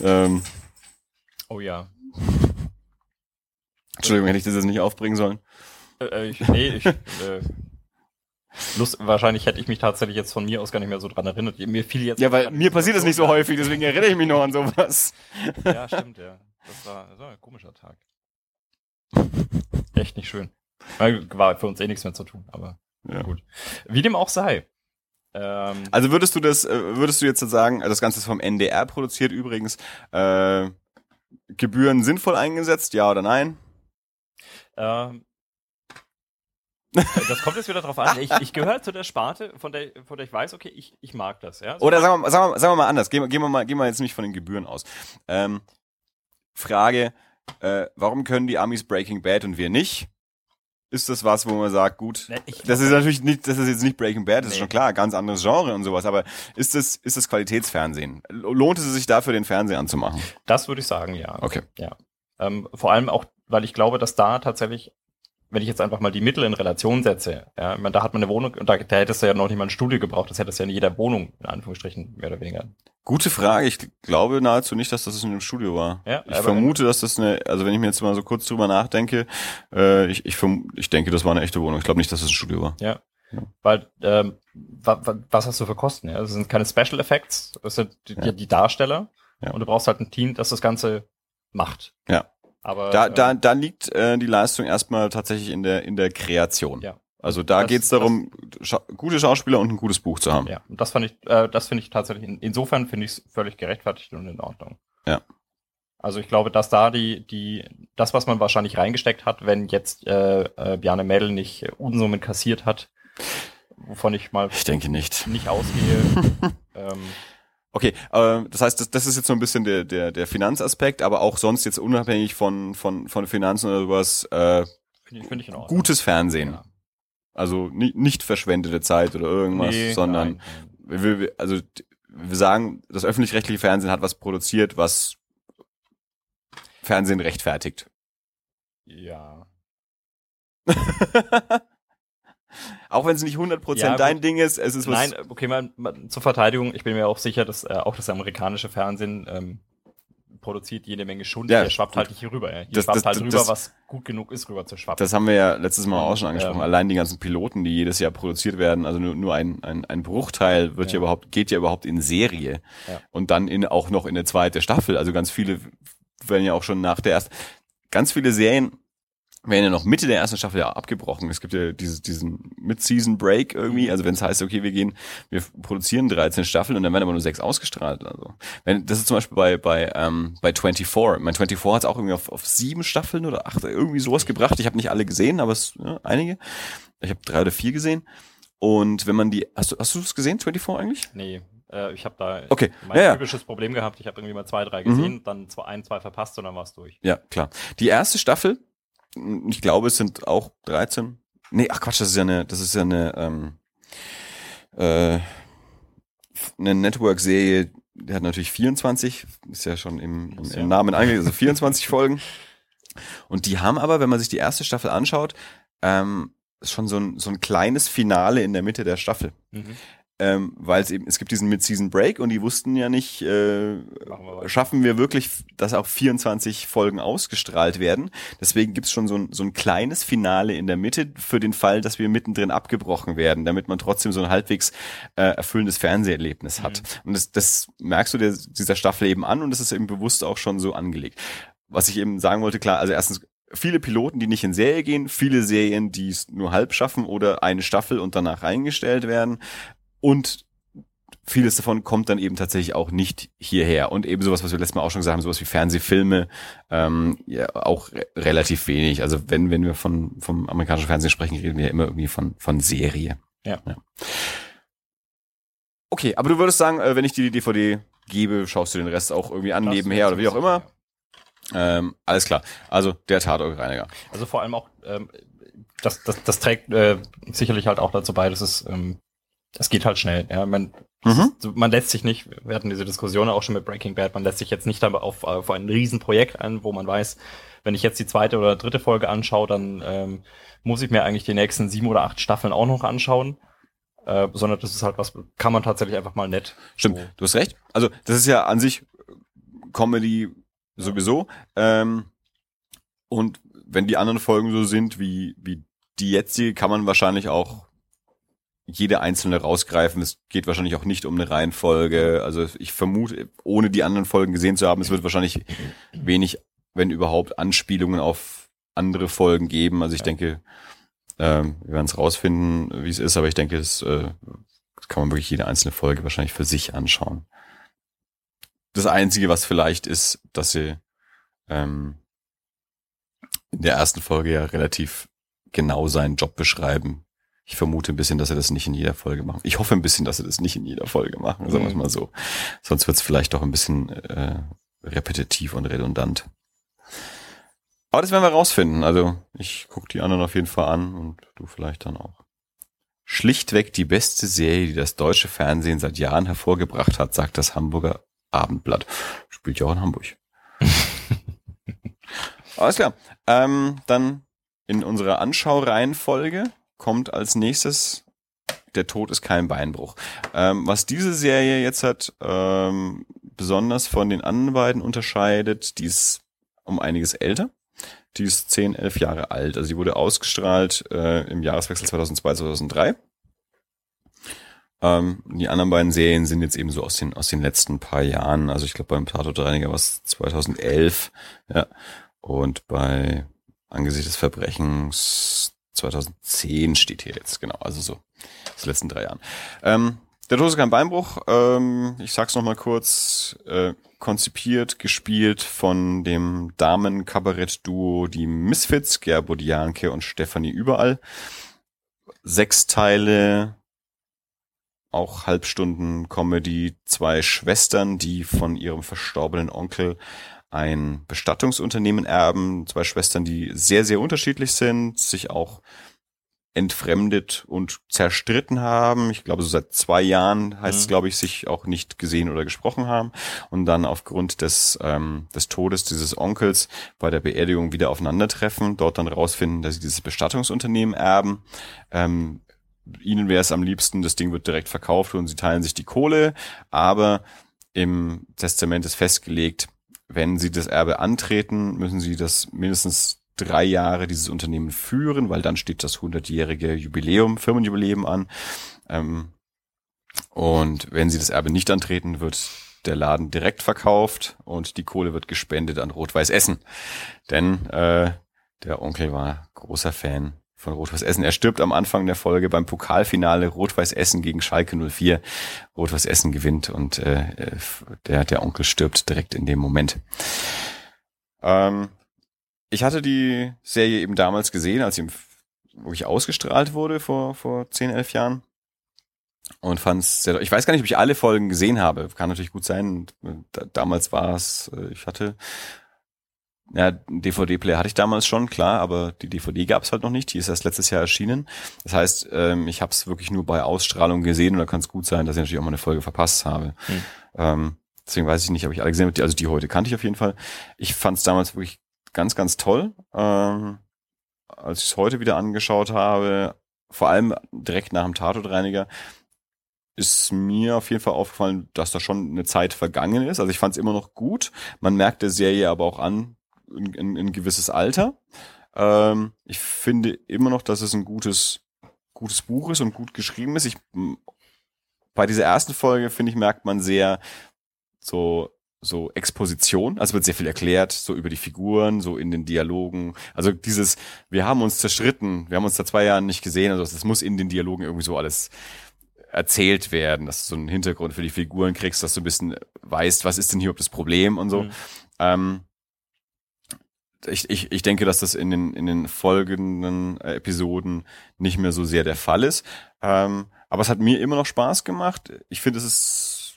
S2: Ähm,
S1: Oh ja.
S2: Entschuldigung, hätte ich das jetzt nicht aufbringen sollen?
S1: Äh, äh, ich, nee, ich, äh, Lust, wahrscheinlich hätte ich mich tatsächlich jetzt von mir aus gar nicht mehr so dran erinnert. Mir fiel jetzt.
S2: Ja, weil mir passiert das nicht so häufig, deswegen erinnere ich mich noch an sowas.
S1: Ja, stimmt, ja. Das war, das war ein komischer Tag. Echt nicht schön. War für uns eh nichts mehr zu tun, aber
S2: Ja.
S1: gut. Wie dem auch sei. Ähm,
S2: Also würdest du das, äh, würdest du jetzt sagen, das Ganze ist vom NDR produziert übrigens, äh, Gebühren sinnvoll eingesetzt, ja oder nein?
S1: Ähm, das kommt jetzt wieder drauf an. Ich, ich gehöre zu der Sparte, von der, von der ich weiß, okay, ich, ich mag das. Ja? So-
S2: Oder sagen wir, sagen wir, sagen wir mal anders, gehen, wir- gehen, wir mal, gehen wir jetzt nicht von den Gebühren aus. Ähm, Frage, äh, warum können die Amis Breaking Bad und wir nicht? Ist das was, wo man sagt, gut,
S1: ich-
S2: das ist natürlich nicht, das ist jetzt nicht Breaking Bad, das ist
S1: Nee.
S2: schon klar, ganz anderes Genre und sowas, aber ist das, ist das Qualitätsfernsehen? Lohnt es sich dafür, den Fernseher anzumachen?
S1: Das würde ich sagen, ja.
S2: Okay.
S1: Ja. Ähm, vor allem auch, weil ich glaube, dass da tatsächlich, wenn ich jetzt einfach mal die Mittel in Relation setze, ja, ich meine, da hat man eine Wohnung und da, da hättest du ja noch nicht mal ein Studio gebraucht, das hättest du ja in jeder Wohnung, in Anführungsstrichen, mehr oder weniger.
S2: Gute Frage. Ich glaube nahezu nicht, dass das in einem Studio war.
S1: Ja,
S2: ich vermute, dass das eine, also wenn ich mir jetzt mal so kurz drüber nachdenke, äh, ich, ich, ich denke, das war eine echte Wohnung. Ich glaube nicht, dass es ein Studio war.
S1: Ja.
S2: Ja.
S1: Weil, ähm, wa, wa, was hast du für Kosten? Ja? Das sind keine Special Effects, das sind die,
S2: Ja.
S1: die Darsteller.
S2: Ja.
S1: Und du brauchst halt ein Team, das das Ganze macht.
S2: Ja.
S1: Aber
S2: Da, da, da liegt äh, die Leistung erstmal tatsächlich in der, in der Kreation.
S1: Ja.
S2: Also da
S1: Das-
S2: geht's darum, scha gute Schauspieler und ein gutes Buch zu haben.
S1: Ja, und das fand ich, äh, das finde ich tatsächlich, in, insofern finde ich es völlig gerechtfertigt und in Ordnung.
S2: Ja.
S1: Also ich glaube, dass da die, die, das, was man wahrscheinlich reingesteckt hat, wenn jetzt äh, äh, Bjarne Mädel nicht Unsummen kassiert hat, wovon ich mal
S2: Ich denke nicht.
S1: nicht ausgehe, ähm,
S2: Okay, äh, das heißt, das, das ist jetzt so ein bisschen der, der, der Finanzaspekt, aber auch sonst jetzt unabhängig von, von, von Finanzen oder sowas, äh,
S1: finde ich, finde ich
S2: gutes Fernsehen.
S1: Ja.
S2: Also nicht, nicht verschwendete Zeit oder irgendwas,
S1: Nee,
S2: sondern
S1: nein,
S2: wir, also wir sagen, das öffentlich-rechtliche Fernsehen hat was produziert, was Fernsehen rechtfertigt.
S1: Ja.
S2: Auch wenn es nicht 100%
S1: Ja,
S2: dein. Ding ist, es ist was.
S1: Nein, okay, mal, mal zur Verteidigung, ich bin mir auch sicher, dass äh, auch das amerikanische Fernsehen ähm, produziert jede Menge Schund,
S2: Ja,
S1: der schwappt
S2: gut.
S1: halt nicht hier rüber. Ja. Hier
S2: Das-
S1: schwappt
S2: das-
S1: halt
S2: das-
S1: rüber,
S2: das-
S1: was gut genug ist, rüber zu schwappen.
S2: Das haben wir ja letztes Mal auch schon angesprochen.
S1: ähm,
S2: Allein die ganzen Piloten, die jedes Jahr produziert werden, also nur, nur ein, ein, ein Bruchteil wird ja.
S1: Ja.
S2: überhaupt, geht ja überhaupt in Serie.
S1: Ja.
S2: Und dann in, auch noch in eine zweite Staffel. Also ganz viele werden ja auch schon nach der ersten, ganz viele Serien werden ja noch Mitte der ersten Staffel ja abgebrochen. Es gibt ja dieses, diesen Mid-Season Break irgendwie, also wenn es heißt, okay, wir gehen, wir produzieren 13 Staffeln und dann werden aber nur sechs ausgestrahlt. Also wenn das ist zum Beispiel bei bei ähm, bei 24. Mein 24 hat es auch irgendwie auf, auf sieben Staffeln oder acht irgendwie sowas gebracht. Ich habe nicht alle gesehen, aber es ja, einige. Ich habe drei oder vier gesehen. Und wenn man die, hast du hast du es gesehen, 24 eigentlich?
S1: Nee, äh, ich habe da
S2: Okay,
S1: mein
S2: ja, ja.
S1: typisches Problem gehabt. Ich habe irgendwie mal zwei, drei
S2: Mhm.
S1: gesehen, dann zwei, ein, zwei verpasst und dann war's durch.
S2: Ja, klar. Die erste Staffel, ich glaube, es sind auch 13. Nee, ach Quatsch, das ist ja eine, das ist ja eine, ähm, äh, eine Network-Serie, die hat natürlich 24, ist ja schon im, im, im Namen angelegt, also 24 Folgen. Und die haben aber, wenn man sich die erste Staffel anschaut, ähm, schon so ein, so ein kleines Finale in der Mitte der Staffel.
S1: Mhm.
S2: Ähm, weil es eben, es gibt diesen Mid-Season Break und die wussten ja nicht, äh,
S1: wir
S2: schaffen wir wirklich, dass auch 24 Folgen ausgestrahlt werden. Deswegen gibt's schon so ein, so ein kleines Finale in der Mitte für den Fall, dass wir mittendrin abgebrochen werden, damit man trotzdem so ein halbwegs äh, erfüllendes Fernseherlebnis hat. Und das, das merkst du der, dieser Staffel eben an und das ist eben bewusst auch schon so angelegt. Was ich eben sagen wollte, klar, also erstens viele Piloten, die nicht in Serie gehen, viele Serien, die es nur halb schaffen oder eine Staffel und danach eingestellt werden. Und vieles davon kommt dann eben tatsächlich auch nicht hierher. Und eben sowas, was wir letztes Mal auch schon gesagt haben, sowas wie Fernsehfilme, ähm, ja, auch re relativ wenig. Also wenn, wenn wir von, vom amerikanischen Fernsehen sprechen, reden wir ja immer irgendwie von, von Serie.
S1: Ja.
S2: Okay, aber du würdest sagen, äh, wenn ich dir die DVD gebe, schaust du den Rest auch irgendwie an,
S1: Das
S2: nebenher oder wie auch immer.
S1: ja.
S2: Ähm, alles klar. Also der Tatortreiniger.
S1: Also vor allem auch, ähm, das, das, das trägt äh, sicherlich halt auch dazu bei, dass es, ähm, das geht halt schnell. Ja, man,
S2: Mhm.
S1: so, man lässt sich nicht, wir hatten diese Diskussion auch schon mit Breaking Bad, man lässt sich jetzt nicht auf, auf ein Riesenprojekt ein, wo man weiß, wenn ich jetzt die zweite oder dritte Folge anschaue, dann ähm, muss ich mir eigentlich die nächsten sieben oder acht Staffeln auch noch anschauen. Äh, sondern das ist halt was, kann man tatsächlich einfach mal nett.
S2: Stimmt,
S1: So.
S2: du hast recht. Also das ist ja an sich Comedy sowieso. Ähm, und wenn die anderen Folgen so sind wie, wie die jetzige, kann man wahrscheinlich auch jede einzelne rausgreifen. Es geht wahrscheinlich auch nicht um eine Reihenfolge. Also ich vermute, ohne die anderen Folgen gesehen zu haben, es wird wahrscheinlich wenig, wenn überhaupt, Anspielungen auf andere Folgen geben. Also ich
S1: Ja.
S2: denke, ähm, wir werden es rausfinden, wie es ist, aber ich denke, das, äh, das kann man wirklich jede einzelne Folge wahrscheinlich für sich anschauen. Das Einzige, was vielleicht ist, dass sie ähm, in der ersten Folge ja relativ genau seinen Job beschreiben. Ich vermute ein bisschen, dass sie das nicht in jeder Folge machen. Ich hoffe ein bisschen, dass sie das nicht in jeder Folge machen, sagen wir es
S1: Mhm.
S2: mal so. Sonst wird es vielleicht doch ein bisschen äh, repetitiv und redundant. Aber das werden wir rausfinden. Also ich gucke die anderen auf jeden Fall an und du vielleicht dann auch. Schlichtweg die beste Serie, die das deutsche Fernsehen seit Jahren hervorgebracht hat, sagt das Hamburger Abendblatt. Spielt ja auch in Hamburg. Alles klar. Ähm, dann in unserer Anschaureihenfolge kommt als nächstes Der Tod ist kein Beinbruch. Ähm, was diese Serie jetzt hat, ähm, besonders von den anderen beiden unterscheidet, die ist um einiges älter. Die ist 10, 11 Jahre alt. Also sie wurde ausgestrahlt äh, im Jahreswechsel 2002, 2003. Ähm, die anderen beiden Serien sind jetzt eben so aus den, aus den letzten paar Jahren. Also ich glaube beim Tatortreiniger war es 2011. Ja. Und bei Angesicht des Verbrechens 2010 steht hier jetzt, genau. Also so, aus den letzten drei Jahren. Ähm, der Tod ist kein Beinbruch. Ähm, ich sag's noch mal kurz. Äh, konzipiert, gespielt von dem Damen-Kabarett-Duo Die Misfits, Gerbo Dianke und Stefanie Überall. Sechs Teile, auch Halbstunden Comedy, zwei Schwestern, die von ihrem verstorbenen Onkel ein Bestattungsunternehmen erben. Zwei Schwestern, die sehr, sehr unterschiedlich sind, sich auch entfremdet und zerstritten haben. Ich glaube, so seit zwei Jahren heißt es,
S1: Mhm.
S2: glaube ich, sich auch nicht gesehen oder gesprochen haben. Und dann aufgrund des, ähm, des Todes dieses Onkels bei der Beerdigung wieder aufeinandertreffen, dort dann rausfinden, dass sie dieses Bestattungsunternehmen erben. Ähm, ihnen wäre es am liebsten, das Ding wird direkt verkauft und sie teilen sich die Kohle, aber im Testament ist festgelegt, wenn sie das Erbe antreten, müssen sie das mindestens drei Jahre dieses Unternehmen führen, weil dann steht das 100-jährige Jubiläum, Firmenjubiläum an. Ähm, und wenn sie das Erbe nicht antreten, wird der Laden direkt verkauft und die Kohle wird gespendet an Rot-Weiß Essen. Denn äh, der Onkel war großer Fan von Rot-Weiß Essen. Er stirbt am Anfang der Folge beim Pokalfinale Rot-Weiß Essen gegen Schalke 04. Rot-Weiß Essen gewinnt und äh, der, der Onkel stirbt direkt in dem Moment. Ähm, ich hatte die Serie eben damals gesehen, als sie wirklich ausgestrahlt wurde vor, vor 10, 11 Jahren. Und fand es sehr, ich weiß gar nicht, ob ich alle Folgen gesehen habe. Kann natürlich gut sein. damals war es, äh, ich hatte ja, DVD-Player hatte ich damals schon, klar, aber die DVD gab es halt noch nicht. Die ist erst letztes Jahr erschienen. Das heißt, ähm, ich habe es wirklich nur bei Ausstrahlung gesehen und da kann es gut sein, dass ich natürlich auch mal eine Folge verpasst habe. Hm. Ähm, deswegen weiß ich nicht, ob ich alle gesehen habe. Also die heute kannte ich auf jeden Fall. Ich fand es damals wirklich ganz, ganz toll. Ähm, als ich es heute wieder angeschaut habe, vor allem direkt nach dem Tatortreiniger, ist mir auf jeden Fall aufgefallen, dass da schon eine Zeit vergangen ist. Also ich fand es immer noch gut. Man merkt der Serie aber auch an, ein, ein, gewisses Alter. Ähm, ich finde immer noch, dass es ein gutes, gutes Buch ist und gut geschrieben ist. Ich, bei dieser ersten Folge, finde ich, merkt man sehr so, so Exposition. Also wird sehr viel erklärt, so über die Figuren, so in den Dialogen. Also dieses, wir haben uns zerschritten, wir haben uns da zwei Jahren nicht gesehen, also das muss in den Dialogen irgendwie so alles erzählt werden, dass du so einen Hintergrund für die Figuren kriegst, dass du ein bisschen weißt, was ist denn hier das Problem und so. Mhm. Ähm, ich, ich, ich denke, dass das in den, in den folgenden äh, Episoden nicht mehr so sehr der Fall ist. Ähm, aber es hat mir immer noch Spaß gemacht. Ich finde, es ist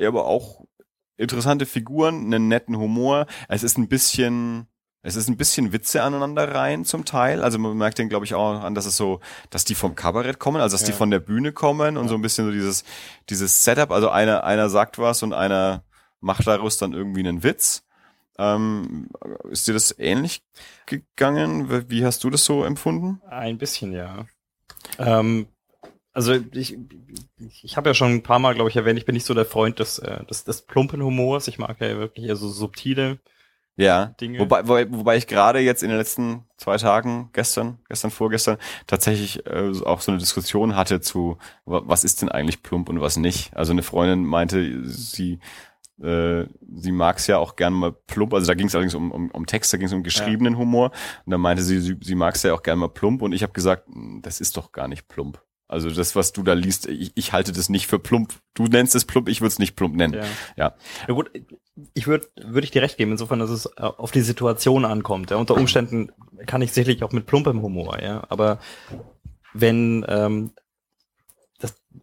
S2: aber auch interessante Figuren, einen netten Humor. Es ist ein bisschen, es ist ein bisschen Witze aneinander rein zum Teil. Also man merkt den, glaube ich, auch an, dass es so, dass die vom Kabarett kommen, also dass ja. die von der Bühne kommen und ja. so ein bisschen so dieses, dieses Setup. Also einer, einer sagt was und einer macht daraus dann irgendwie einen Witz. Ähm, ist dir das ähnlich gegangen? Wie hast du das so empfunden?
S1: Ein bisschen, ja. Ähm, also ich, ich habe ja schon ein paar Mal, glaube ich, erwähnt, ich bin nicht so der Freund des, äh, des, des plumpen Humors. Ich mag ja wirklich eher so subtile
S2: ja, Dinge. Wobei, wobei, wobei ich gerade jetzt in den letzten zwei Tagen, gestern, gestern, vorgestern, tatsächlich äh, auch so eine Diskussion hatte zu, was ist denn eigentlich plump und was nicht. Also eine Freundin meinte, sie äh, sie mag es ja auch gern mal plump, also da ging es allerdings um, um, um Text, da ging es um geschriebenen ja. Humor und da meinte sie, sie, sie mag es ja auch gern mal plump und ich habe gesagt, hm, das ist doch gar nicht plump. Also das, was du da liest, ich, ich halte das nicht für plump. Du nennst es plump, ich würde es nicht plump nennen. Ja.
S1: ja. ja gut, ich würde würde ich dir recht geben, insofern, dass es äh, auf die Situation ankommt. Ja. Unter Umständen kann ich sicherlich auch mit plumpem Humor, ja. Aber wenn ähm,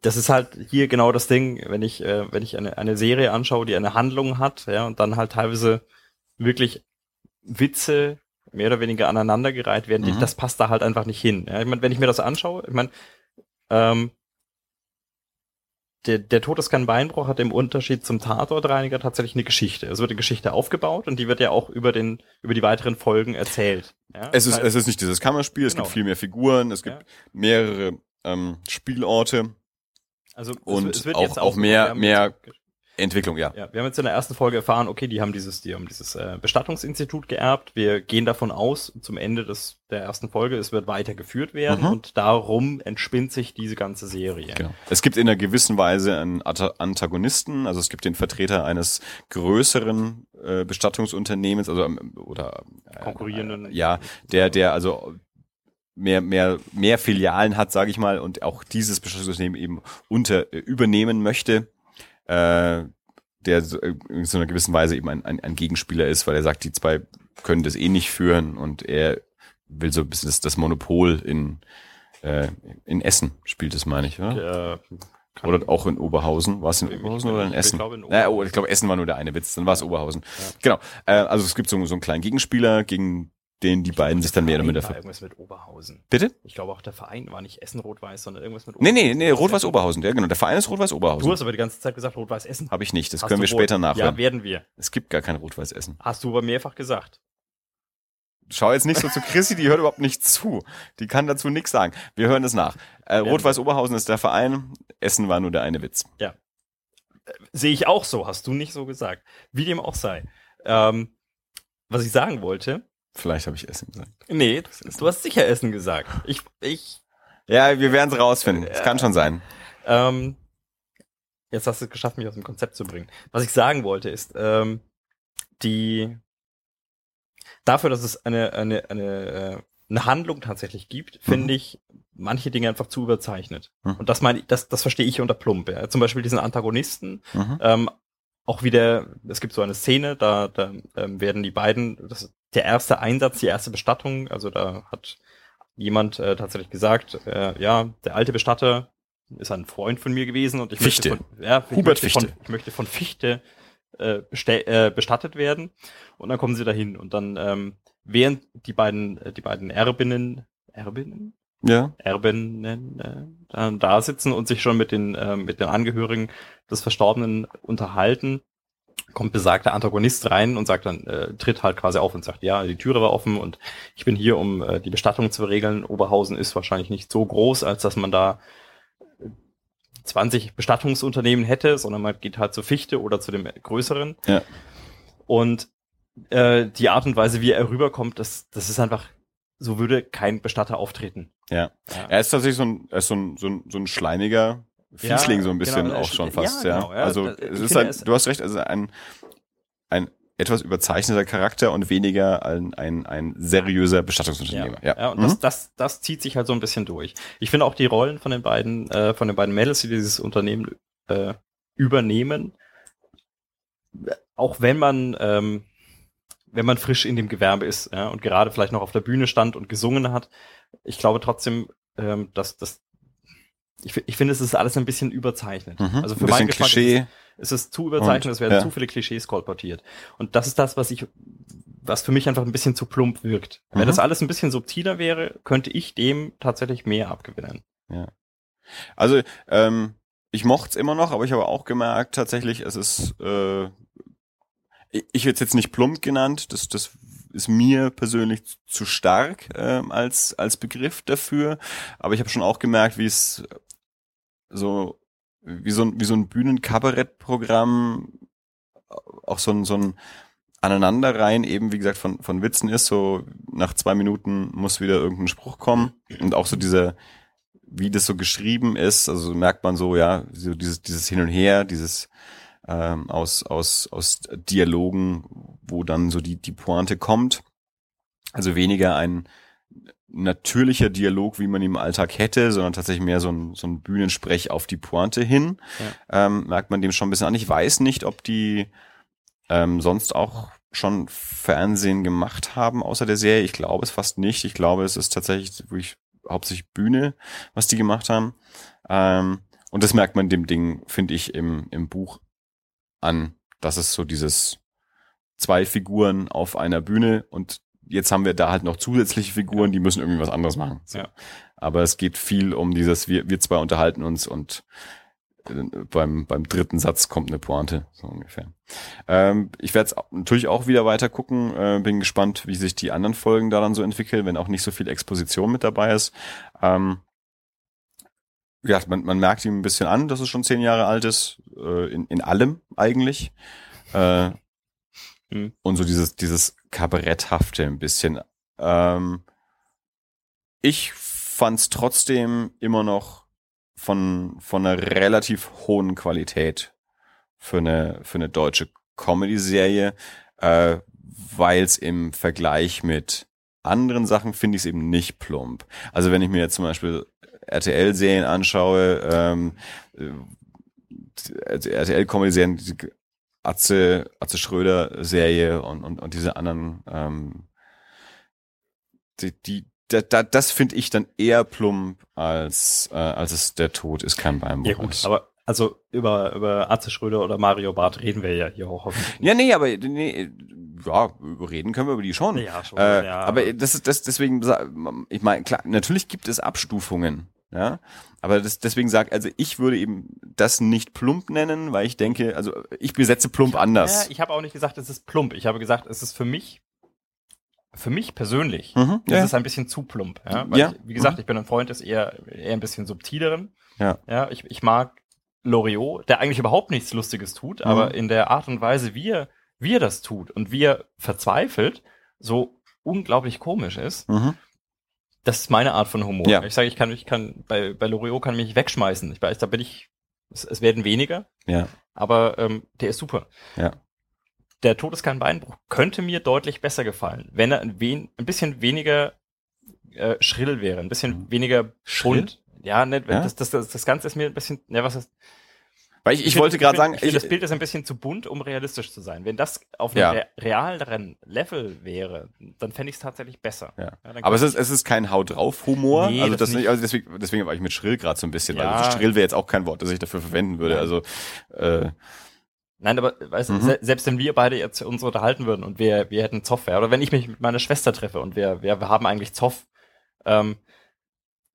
S1: das, ist halt hier genau das Ding, wenn ich, äh, wenn ich eine, eine Serie anschaue, die eine Handlung hat, ja, und dann halt teilweise wirklich Witze mehr oder weniger aneinandergereiht werden, mhm. das passt da halt einfach nicht hin. Ja. Ich meine, wenn ich mir das anschaue, ich meine, ähm, der, der Tod ist kein Beinbruch hat im Unterschied zum Tatortreiniger tatsächlich eine Geschichte. Es wird eine Geschichte aufgebaut und die wird ja auch über den über die weiteren Folgen erzählt. Ja?
S2: Es ist es ist nicht dieses Kammerspiel. Es genau. gibt viel mehr Figuren. Es gibt ja. mehrere ähm, Spielorte. Also und es, es auch, auch mehr mehr Entwicklung, ja.
S1: ja. Wir haben jetzt in der ersten Folge erfahren, okay, die haben dieses, die haben dieses äh, Bestattungsinstitut geerbt. Wir gehen davon aus, zum Ende des, der ersten Folge, es wird weitergeführt werden mhm. und darum entspinnt sich diese ganze Serie.
S2: Genau. Es gibt in einer gewissen Weise einen Antagonisten, also es gibt den Vertreter eines größeren äh, Bestattungsunternehmens, also ähm, oder
S1: äh, konkurrierenden.
S2: ja, der, der also mehr, mehr, mehr Filialen hat, sage ich mal, und auch dieses Bestattungsunternehmen eben unter äh, übernehmen möchte äh, der so, äh, in so einer gewissen Weise eben ein, ein, ein Gegenspieler ist, weil er sagt, die zwei können das eh nicht führen und er will so ein bisschen das, das Monopol in, äh, in Essen spielt es, meine ich, oder? Ja, oder auch in Oberhausen. War es in Oberhausen oder in Essen? Ich glaube, in. Naja, ich glaube, Essen war nur der eine Witz, dann war es Oberhausen. Ja. Genau. Äh, also es gibt so, so einen kleinen Gegenspieler, gegen den die beiden sich dann mehr oder minder
S1: ver irgendwas mit Oberhausen.
S2: Bitte?
S1: Ich glaube auch der Verein war nicht Essen Rot-Weiß, sondern irgendwas mit
S2: Oberhausen. Nee, nee, nee, Rot-Weiß Oberhausen. Ja, genau. Der Verein ist Rot-Weiß Oberhausen.
S1: Du hast aber die ganze Zeit gesagt Rot-Weiß Essen.
S2: Habe ich nicht. Das hast können wir später nachhören.
S1: Ja, werden wir.
S2: Es gibt gar kein Rot-Weiß Essen.
S1: Hast du aber mehrfach gesagt.
S2: Schau jetzt nicht so zu Chrissy, die hört überhaupt nicht zu. Die kann dazu nichts sagen. Wir hören es nach. Äh, Rot-Weiß Oberhausen ist der Verein. Essen war nur der eine Witz.
S1: Ja. Äh, Sehe ich auch so. Hast du nicht so gesagt. Wie dem auch sei. Ähm, was ich sagen wollte,
S2: Vielleicht habe ich Essen gesagt.
S1: Nee, du hast sicher Essen gesagt. Ich, ich.
S2: Ja, wir werden es rausfinden. Es äh, kann schon sein.
S1: Ähm, jetzt hast du es geschafft, mich aus dem Konzept zu bringen. Was ich sagen wollte ist, ähm, die, dafür, dass es eine, eine, eine, äh, eine Handlung tatsächlich gibt, finde
S2: Mhm.
S1: ich manche Dinge einfach zu überzeichnet.
S2: Mhm.
S1: Und das meine ich, das, das verstehe ich unter plump. Ja. Zum Beispiel diesen Antagonisten,
S2: Mhm.
S1: ähm, auch wieder, es gibt so eine Szene, da, da ähm, werden die beiden, das der erste Einsatz, die erste Bestattung, also da hat jemand äh, tatsächlich gesagt, äh, ja, der alte Bestatter ist ein Freund von mir gewesen und ich
S2: Fichte.
S1: möchte von, ja, ich
S2: Hubert
S1: möchte von,
S2: Fichte.
S1: ich möchte von Fichte äh, äh, bestattet werden und dann kommen sie dahin und dann ähm, während die beiden äh, die beiden Erbinnen Erbinnen
S2: Ja.
S1: Erbinnen äh, dann da sitzen und sich schon mit den äh, mit den Angehörigen des Verstorbenen unterhalten kommt besagter Antagonist rein und sagt dann äh, tritt halt quasi auf und sagt ja die Türe war offen und ich bin hier um äh, die Bestattung zu regeln Oberhausen ist wahrscheinlich nicht so groß als dass man da 20 Bestattungsunternehmen hätte, sondern man geht halt zur Fichte oder zu dem größeren.
S2: Ja.
S1: Und äh, die Art und Weise, wie er rüberkommt, das, das ist einfach, so würde kein Bestatter auftreten.
S2: Ja.
S1: Ja.
S2: Er ist tatsächlich so ein, er ist so ein, so ein, so ein schleimiger Fiesling
S1: Ja,
S2: so ein bisschen
S1: genau,
S2: auch schon fast, ja.
S1: genau, ja.
S2: Also
S1: Ich
S2: es ist
S1: ist-
S2: du hast recht, also ein, ein etwas überzeichneter Charakter und weniger ein, ein, ein seriöser Bestattungsunternehmer. Ja,
S1: ja und
S2: Mhm.
S1: das, das, das zieht sich halt so ein bisschen durch. Ich finde auch die Rollen von den beiden, äh, von den beiden Mädels, die dieses Unternehmen äh, übernehmen, auch wenn man, ähm, wenn man frisch in dem Gewerbe ist, ja, und gerade vielleicht noch auf der Bühne stand und gesungen hat, ich glaube trotzdem, ähm, dass das ich, ich finde, es ist alles ein bisschen überzeichnet.
S2: Mhm.
S1: Also für meinen Geschmack
S2: Klischee.
S1: ist es, es ist zu überzeichnet,
S2: Und,
S1: es werden
S2: ja.
S1: zu viele Klischees kolportiert. Und das ist das, was ich, was für mich einfach ein bisschen zu plump wirkt. Wenn
S2: Mhm.
S1: das alles ein bisschen subtiler wäre, könnte ich dem tatsächlich mehr abgewinnen.
S2: Also, ähm, ich mochte es immer noch, aber ich habe auch gemerkt, tatsächlich, es ist, äh, ich, es jetzt nicht plump genannt, das, das ist mir persönlich zu stark ähm, als, als Begriff dafür, aber ich habe schon auch gemerkt, wie es so, wie so ein, wie so ein Bühnenkabarettprogramm auch so ein, so ein Aneinanderreihen eben, wie gesagt, von, von Witzen ist, so nach zwei Minuten muss wieder irgendein Spruch kommen und auch so dieser, wie das so geschrieben ist, also merkt man so, ja, so dieses, dieses Hin und Her, dieses ähm, aus, aus, aus Dialogen, wo dann so die, die Pointe kommt. Also weniger ein natürlicher Dialog, wie man ihn im Alltag hätte, sondern tatsächlich mehr so ein, so ein Bühnensprech auf die Pointe hin. Ähm, merkt man dem schon ein bisschen an. Ich weiß nicht, ob die ähm, sonst auch schon Fernsehen gemacht haben außer der Serie. Ich glaube es fast nicht. Ich glaube, es ist tatsächlich wirklich hauptsächlich Bühne, was die gemacht haben. Ähm, und das merkt man dem Ding, finde ich, im, im Buch an, dass es so dieses zwei Figuren auf einer Bühne und jetzt haben wir da halt noch zusätzliche Figuren, die müssen irgendwie was anderes machen. So.
S1: Ja.
S2: Aber es geht viel um dieses, wir, wir zwei unterhalten uns und äh, beim, beim dritten Satz kommt eine Pointe, so ungefähr. Ähm, ich werde natürlich auch wieder weiter gucken, äh, bin gespannt, wie sich die anderen Folgen da dann so entwickeln, wenn auch nicht so viel Exposition mit dabei ist. Ähm, ja, man, man merkt ihm ein bisschen an, dass es schon zehn Jahre alt ist, äh, in, in allem eigentlich. Äh,
S1: Mhm.
S2: Und so dieses, dieses Kabaretthafte ein bisschen. Ähm, ich fand's trotzdem immer noch von, von einer relativ hohen Qualität für eine, für eine deutsche Comedy-Serie, äh, weil es im Vergleich mit anderen Sachen finde ich es eben nicht plump. Also wenn ich mir jetzt zum Beispiel RTL-Serien anschaue, ähm, äh, RTL-Comedy-Serien, Atze, Atze Schröder-Serie und, und, und diese anderen, ähm, die, die, da, da, das finde ich dann eher plump, als, äh, als es der Tod ist kein Beinbruch
S1: Ja gut,
S2: ist.
S1: aber also über, über Atze Schröder oder Mario Barth reden wir ja hier auch hoffentlich.
S2: Ja, nee, aber nee, ja, reden können wir über die schon.
S1: Ja, schon,
S2: Äh,
S1: ja.
S2: Aber das ist das deswegen ich meine klar, natürlich gibt es Abstufungen, ja, aber das, deswegen sag also ich würde eben das nicht plump nennen, weil ich denke, also ich besetze plump anders.
S1: Ja, ich habe auch nicht gesagt, es ist plump. Ich habe gesagt, es ist für mich, für mich persönlich,
S2: Mhm,
S1: es
S2: ja.
S1: ist ein bisschen zu plump. Ja? Weil
S2: Ja.
S1: Ich, wie gesagt,
S2: Mhm.
S1: ich bin ein Freund des eher, eher ein bisschen subtileren.
S2: Ja.
S1: Ja, ich, ich mag Loriot, der eigentlich überhaupt nichts Lustiges tut, aber
S2: Mhm.
S1: in der Art und Weise, wie er, wie er das tut und wie er verzweifelt, so unglaublich komisch ist.
S2: Mhm.
S1: Das ist meine Art von Humor.
S2: Ja.
S1: Ich sage, ich kann, ich kann, bei, bei Loriot kann ich mich wegschmeißen. Ich weiß, da bin ich, es, es werden weniger,
S2: Ja.
S1: aber ähm, der ist super.
S2: Ja.
S1: der Tod ist kein Beinbruch könnte mir deutlich besser gefallen, wenn er ein, wen, ein bisschen weniger äh, schrill wäre, ein bisschen weniger
S2: Schrill?
S1: bunt. Ja, ne,
S2: Ja?
S1: Das, das, das, das Ganze ist mir ein bisschen, ja, was ist,
S2: Weil ich, ich,
S1: find-
S2: wollte gerade sagen,
S1: ich
S2: ich,
S1: das Bild ist ein bisschen zu bunt, um realistisch zu sein. Wenn das auf einem
S2: Ja.
S1: re realeren Level wäre, dann fände ich es tatsächlich besser.
S2: Ja.
S1: dann
S2: aber es ist, es ist kein Haut drauf Humor.
S1: Nee,
S2: also
S1: das
S2: das nicht, also deswegen, deswegen war ich mit schrill gerade so ein bisschen.
S1: Ja.
S2: Also schrill wäre jetzt auch kein Wort, das ich dafür verwenden würde.
S1: Nein.
S2: Also äh,
S1: Nein, aber weißt,
S2: Mhm.
S1: se selbst wenn wir beide jetzt uns unterhalten würden und wir, wir hätten Zoff, ja, oder wenn ich mich mit meiner Schwester treffe und wir, wir, wir haben eigentlich Zoff, ähm,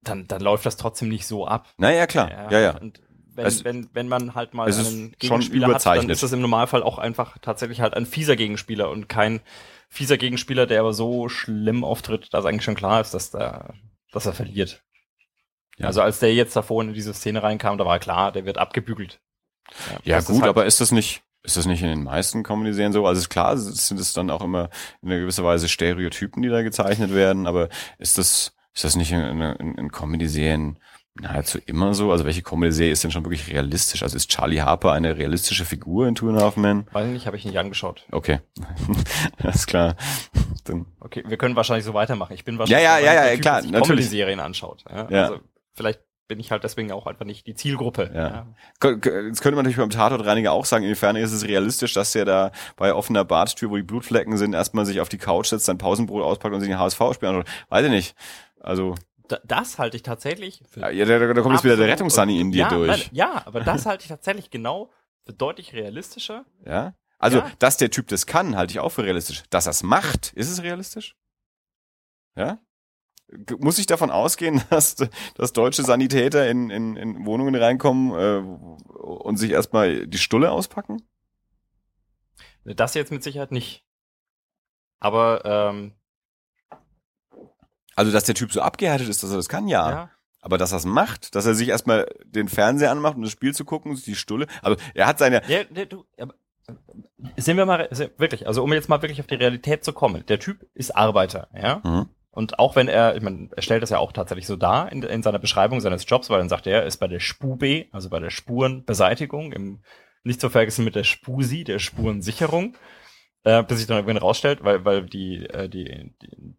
S1: dann, dann läuft das trotzdem nicht so ab.
S2: naja, klar. Ja, ja.
S1: Und wenn,
S2: Es-
S1: wenn, wenn man halt mal einen Gegenspieler hat, dann ist das im Normalfall auch einfach tatsächlich halt ein fieser Gegenspieler und kein fieser Gegenspieler, der aber so schlimm auftritt, dass eigentlich schon klar ist, dass, da, dass er verliert.
S2: Ja.
S1: Also als der jetzt da vorhin in diese Szene reinkam, da war klar, der wird abgebügelt.
S2: Ja,
S1: ist
S2: gut,
S1: halt-
S2: aber ist das nicht, ist das nicht in den meisten Comedy-Serien so? Also ist klar, sind es dann auch immer in gewisser Weise Stereotypen, die da gezeichnet werden, aber ist das, ist das nicht in, in, in Comedy-Serien nahezu immer so? Also welche Comedy-Serie ist denn schon wirklich realistisch? Also ist Charlie Harper eine realistische Figur in Two and a Half Men?
S1: Weiß ich nicht, habe ich nicht angeschaut.
S2: Okay, alles klar. Dann,
S1: Okay, wir können wahrscheinlich so weitermachen. Ich bin
S2: Ja,
S1: wahrscheinlich
S2: ja, ja,
S1: der
S2: ja,
S1: Typ,
S2: klar, natürlich.
S1: Comedy-Serien anschaut. Ja?
S2: Ja.
S1: Also vielleicht bin ich halt deswegen auch einfach nicht die Zielgruppe.
S2: Ja. Kö- Jetzt könnte man natürlich beim Tatortreiniger auch sagen, inwiefern ist es realistisch, dass der da bei offener Badtür, wo die Blutflecken sind, erstmal sich auf die Couch setzt, sein Pausenbrot auspackt und sich ein HSV-Spiel anschaut. Weiß ich nicht. Also,
S1: das halte ich tatsächlich für
S2: ja, da, da kommt jetzt wieder der Rettungssunny in dir
S1: ja,
S2: durch.
S1: Nein, ja, aber das halte ich tatsächlich genau für deutlich realistischer.
S2: Ja? Also,
S1: Ja.
S2: dass der Typ das kann, halte ich auch für realistisch. Dass er es macht, ist es realistisch? Ja? Muss ich davon ausgehen, dass, dass deutsche Sanitäter in, in, in Wohnungen reinkommen äh, und sich erstmal die Stulle auspacken?
S1: Das jetzt mit Sicherheit nicht. Aber ähm,
S2: Also, dass der Typ so abgehärtet ist, dass er das kann, ja.
S1: ja.
S2: Aber dass er es macht, dass er sich erstmal den Fernseher anmacht, um das Spiel zu gucken, die Stulle. Also, er hat seine.
S1: Ja, ne, du, aber, sind wir mal wirklich, also um jetzt mal wirklich auf die Realität zu kommen. Der Typ ist Arbeiter, ja.
S2: Mhm.
S1: Und auch wenn er, ich meine, er stellt das ja auch tatsächlich so dar in, in seiner Beschreibung seines Jobs, weil dann sagt er, er ist bei der SPUB, also bei der Spurenbeseitigung, im, nicht zu vergessen mit der SPUSI, der Spurensicherung, äh, bis sich dann irgendwann rausstellt, weil, weil die, äh, die,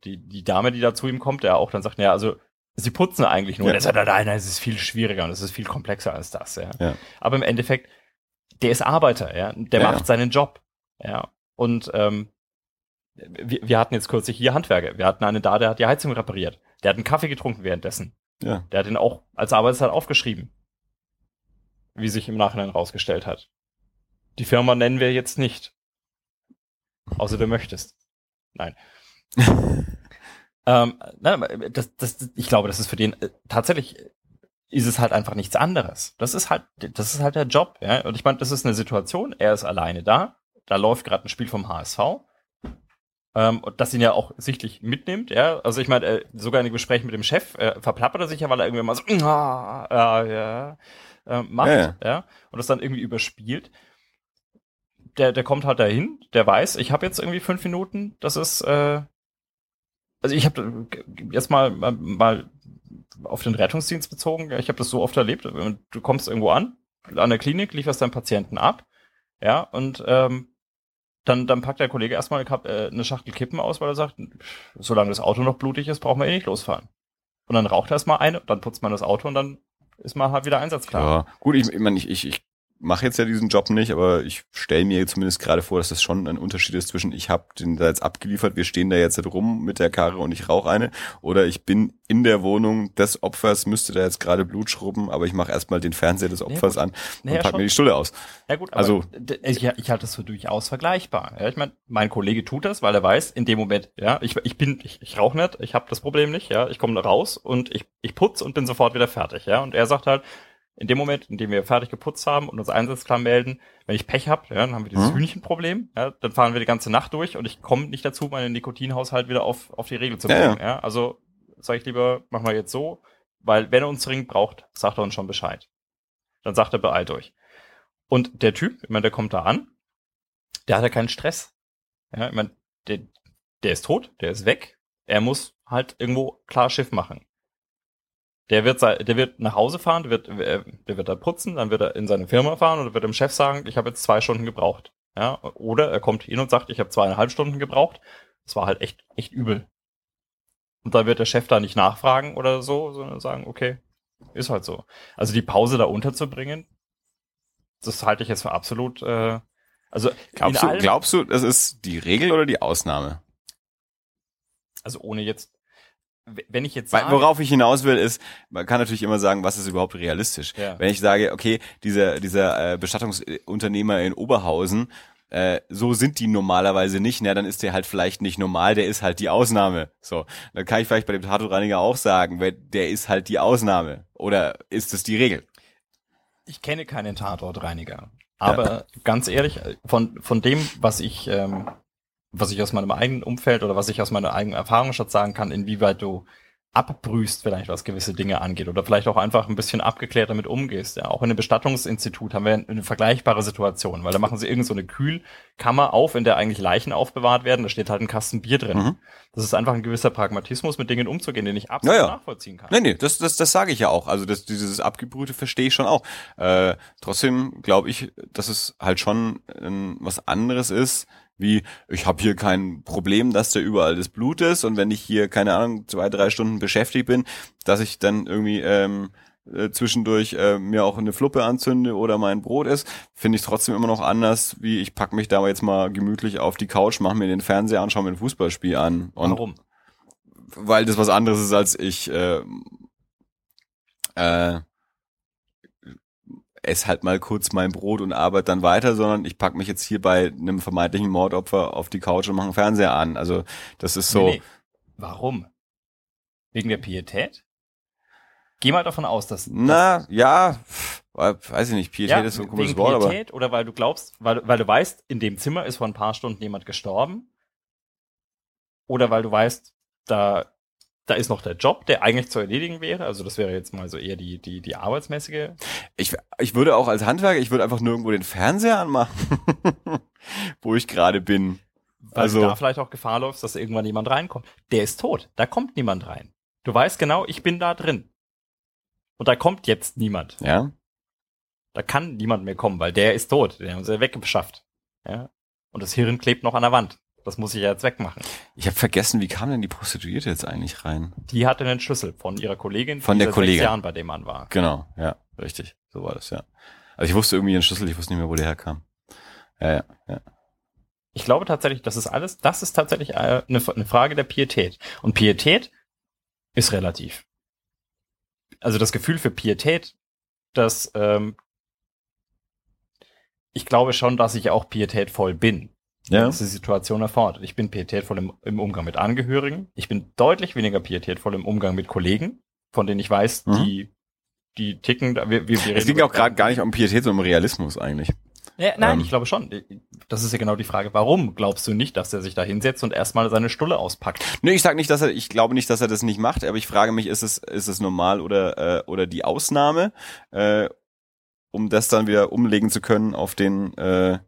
S1: die, die, Dame, die da zu ihm kommt, der auch dann sagt, ja, also sie putzen eigentlich nur.
S2: Ja.
S1: Und er sagt, nein, nein, es ist viel schwieriger und es ist viel komplexer als das, ja.
S2: Ja.
S1: Aber im Endeffekt, der ist Arbeiter, ja, der
S2: Ja,
S1: macht seinen Job, ja. Und ähm, wir, wir hatten jetzt kürzlich hier Handwerker. Wir hatten einen da, der hat die Heizung repariert. Der hat einen Kaffee getrunken währenddessen.
S2: Ja.
S1: Der hat ihn auch als Arbeitszeit aufgeschrieben. Wie sich im Nachhinein rausgestellt hat. Die Firma nennen wir jetzt nicht. Außer du möchtest. Nein. ähm, nein, aber das, das, ich glaube, das ist für den äh, tatsächlich äh, ist es halt einfach nichts anderes. Das ist halt, das ist halt der Job. Ja? Und ich meine, das ist eine Situation. Er ist alleine da. Da läuft gerade ein Spiel vom HSV. Ähm, und das ihn ja auch sichtlich mitnimmt, ja. Also ich meine, äh, sogar in den Gesprächen mit dem Chef äh, verplappert er sich ja, weil er irgendwie mal so, ah, ja, ja, äh, macht,
S2: Ja,
S1: ja. Und das dann irgendwie überspielt. Der, der kommt halt dahin, der weiß, ich habe jetzt irgendwie fünf Minuten, das ist, äh, also ich habe jetzt mal, mal, mal auf den Rettungsdienst bezogen, ich habe das so oft erlebt, du kommst irgendwo an, an der Klinik, lieferst deinen Patienten ab, ja, und ähm, dann, dann packt der Kollege erstmal äh, eine Schachtel Kippen aus, weil er sagt, solange das Auto noch blutig ist, brauchen wir eh nicht losfahren. Und dann raucht er erstmal eine, dann putzt man das Auto und dann ist man halt wieder einsatzklar.
S2: Ja, gut, ich, ich meine, ich, ich, ich mache jetzt ja diesen Job nicht, aber ich stelle mir zumindest gerade vor, dass das schon ein Unterschied ist zwischen, ich habe den da jetzt abgeliefert, wir stehen da jetzt rum mit der Karre und ich rauche eine, oder ich bin in der Wohnung des Opfers, müsste da jetzt gerade Blut schrubben, aber ich mache erstmal den Fernseher des Opfers
S1: gut.
S2: an und
S1: Naja,
S2: pack
S1: schon.
S2: mir die Stulle aus.
S1: Ja gut, aber
S2: Also-
S1: ich, ich halte das für durchaus vergleichbar. Ja, ich meine, mein Kollege tut das, weil er weiß, in dem Moment, ja, ich, ich bin, ich, ich rauche nicht, ich habe das Problem nicht, ja, ich komme da raus und ich, ich putz und bin sofort wieder fertig, ja. Und er sagt halt, in dem Moment, in dem wir fertig geputzt haben und uns einsatzklar melden, wenn ich Pech hab, ja, dann haben wir dieses
S2: Mhm.
S1: Hühnchenproblem, ja, dann fahren wir die ganze Nacht durch und ich komme nicht dazu, meinen Nikotinhaushalt wieder auf, auf die Regel zu
S2: Ja,
S1: bringen. Ja, Also sage ich lieber, machen wir jetzt so, weil wenn er uns dringend braucht, sagt er uns schon Bescheid. Dann sagt er, beeilt euch. Und der Typ, ich meine, der kommt da an, der hat ja keinen Stress. Ja, ich meine, der, der ist tot, der ist weg. Er muss halt irgendwo klar Schiff machen. Der wird, der wird nach Hause fahren, der wird, äh, der wird da putzen, dann wird er in seine Firma fahren und wird dem Chef sagen, ich habe jetzt zwei Stunden gebraucht. Ja, oder er kommt hin und sagt, ich habe zweieinhalb Stunden gebraucht. Das war halt echt, echt übel. Und da wird der Chef da nicht nachfragen oder so, sondern sagen, okay, ist halt so. Also die Pause da unterzubringen, das halte ich jetzt für absolut, äh, also
S2: Glaubst du, glaubst du, das ist die Regel oder die Ausnahme?
S1: also ohne jetzt, wenn ich jetzt sage,
S2: worauf ich hinaus will, ist, man kann natürlich immer sagen, was ist überhaupt realistisch.
S1: Ja.
S2: Wenn ich sage, okay, dieser, dieser äh, Bestattungsunternehmer in Oberhausen, äh, so sind die normalerweise nicht, na, dann ist der halt vielleicht nicht normal, der ist halt die Ausnahme. So, dann kann ich vielleicht bei dem Tatortreiniger auch sagen, der ist halt die Ausnahme. Oder ist es die Regel?
S1: ich kenne keinen Tatortreiniger. Aber ganz ehrlich, von, von dem, was ich, ähm, was ich aus meinem eigenen Umfeld oder was ich aus meiner eigenen Erfahrungsschatz sagen kann, inwieweit du abbrühst vielleicht, was gewisse Dinge angeht oder vielleicht auch einfach ein bisschen abgeklärt damit umgehst. Ja, auch in einem Bestattungsinstitut haben wir eine vergleichbare Situation, weil da machen sie irgend so eine Kühlkammer auf, in der eigentlich Leichen aufbewahrt werden. Da steht halt ein Kasten Bier drin.
S2: Mhm.
S1: Das ist einfach ein gewisser Pragmatismus, mit Dingen umzugehen, den ich absolut
S2: Ja, ja.
S1: nachvollziehen kann.
S2: Nee, nee, das, das, das sage ich ja auch. Also das, dieses Abgebrühte verstehe ich schon auch. Äh, trotzdem glaube ich, dass es halt schon ähm, was anderes ist, wie ich habe hier kein Problem, dass da überall das Blut ist und wenn ich hier, keine Ahnung, zwei, drei Stunden beschäftigt bin, dass ich dann irgendwie ähm, äh, zwischendurch äh, mir auch eine Fluppe anzünde oder mein Brot ist, finde ich trotzdem immer noch anders, wie ich pack mich da jetzt mal gemütlich auf die Couch, mache mir den Fernseher an, schaue mir ein Fußballspiel an. Und
S1: Warum?
S2: weil das was anderes ist als ich äh, äh, ess halt mal kurz mein Brot und arbeite dann weiter, sondern ich pack mich jetzt hier bei einem vermeintlichen Mordopfer auf die Couch und mache einen Fernseher an. Also das ist so.
S1: Nee, nee. Warum? Wegen der Pietät? Geh mal davon aus, dass.
S2: Na, ja, pf, weiß ich nicht, Pietät
S1: ja,
S2: ist so ein
S1: wegen
S2: komisches Wort, aber
S1: Pietät oder weil du glaubst, weil, weil du weißt, in dem Zimmer ist vor ein paar Stunden jemand gestorben. Oder weil du weißt, da, da ist noch der Job, der eigentlich zu erledigen wäre. Also das wäre jetzt mal so eher die, die, die arbeitsmäßige.
S2: ich, ich würde auch als Handwerker, ich würde einfach nirgendwo den Fernseher anmachen, wo ich gerade bin.
S1: Weil
S2: Also-
S1: du da vielleicht auch Gefahr läufst, dass irgendwann jemand reinkommt. Der ist tot. Da kommt niemand rein. Du weißt genau, ich bin da drin. Und da kommt jetzt niemand.
S2: Ja,
S1: Da kann niemand mehr kommen, weil der ist tot. Den haben sie weggeschafft. Ja? Und das Hirn klebt noch an der Wand. Das muss ich ja jetzt wegmachen.
S2: ich habe vergessen, wie kam denn die Prostituierte jetzt eigentlich rein?
S1: Die hatte einen Schlüssel von ihrer Kollegin,
S2: Von
S1: die
S2: der Kollegin.
S1: sechs Jahren bei dem Mann war.
S2: Genau, ja, richtig. So war das, ja. Also ich wusste irgendwie den Schlüssel, ich wusste nicht mehr, wo der herkam. Ja, ja, ja.
S1: Ich glaube tatsächlich, das ist alles, das ist tatsächlich äh, eine, eine Frage der Pietät. Und Pietät ist relativ. Also das Gefühl für Pietät, dass ähm, ich glaube schon, dass ich auch pietätvoll bin.
S2: Ja.
S1: Das ist die Situation erfordert. Ich bin pietätvoll im, im Umgang mit Angehörigen. Ich bin deutlich weniger pietätvoll im Umgang mit Kollegen, von denen ich weiß,
S2: Mhm.
S1: die, die ticken. da- Wir, wir, wir
S2: Es ging auch gerade gar nicht um Pietät, sondern um Realismus eigentlich.
S1: Ja, nein,
S2: Ähm.
S1: ich glaube schon. Das ist ja genau die Frage. Warum glaubst du nicht, dass er sich da hinsetzt und erstmal seine Stulle auspackt?
S2: Nee, ich sag nicht, dass er, ich glaube nicht, dass er das nicht macht, aber ich frage mich, ist es, ist es normal oder, äh, oder die Ausnahme, äh, um das dann wieder umlegen zu können auf den äh,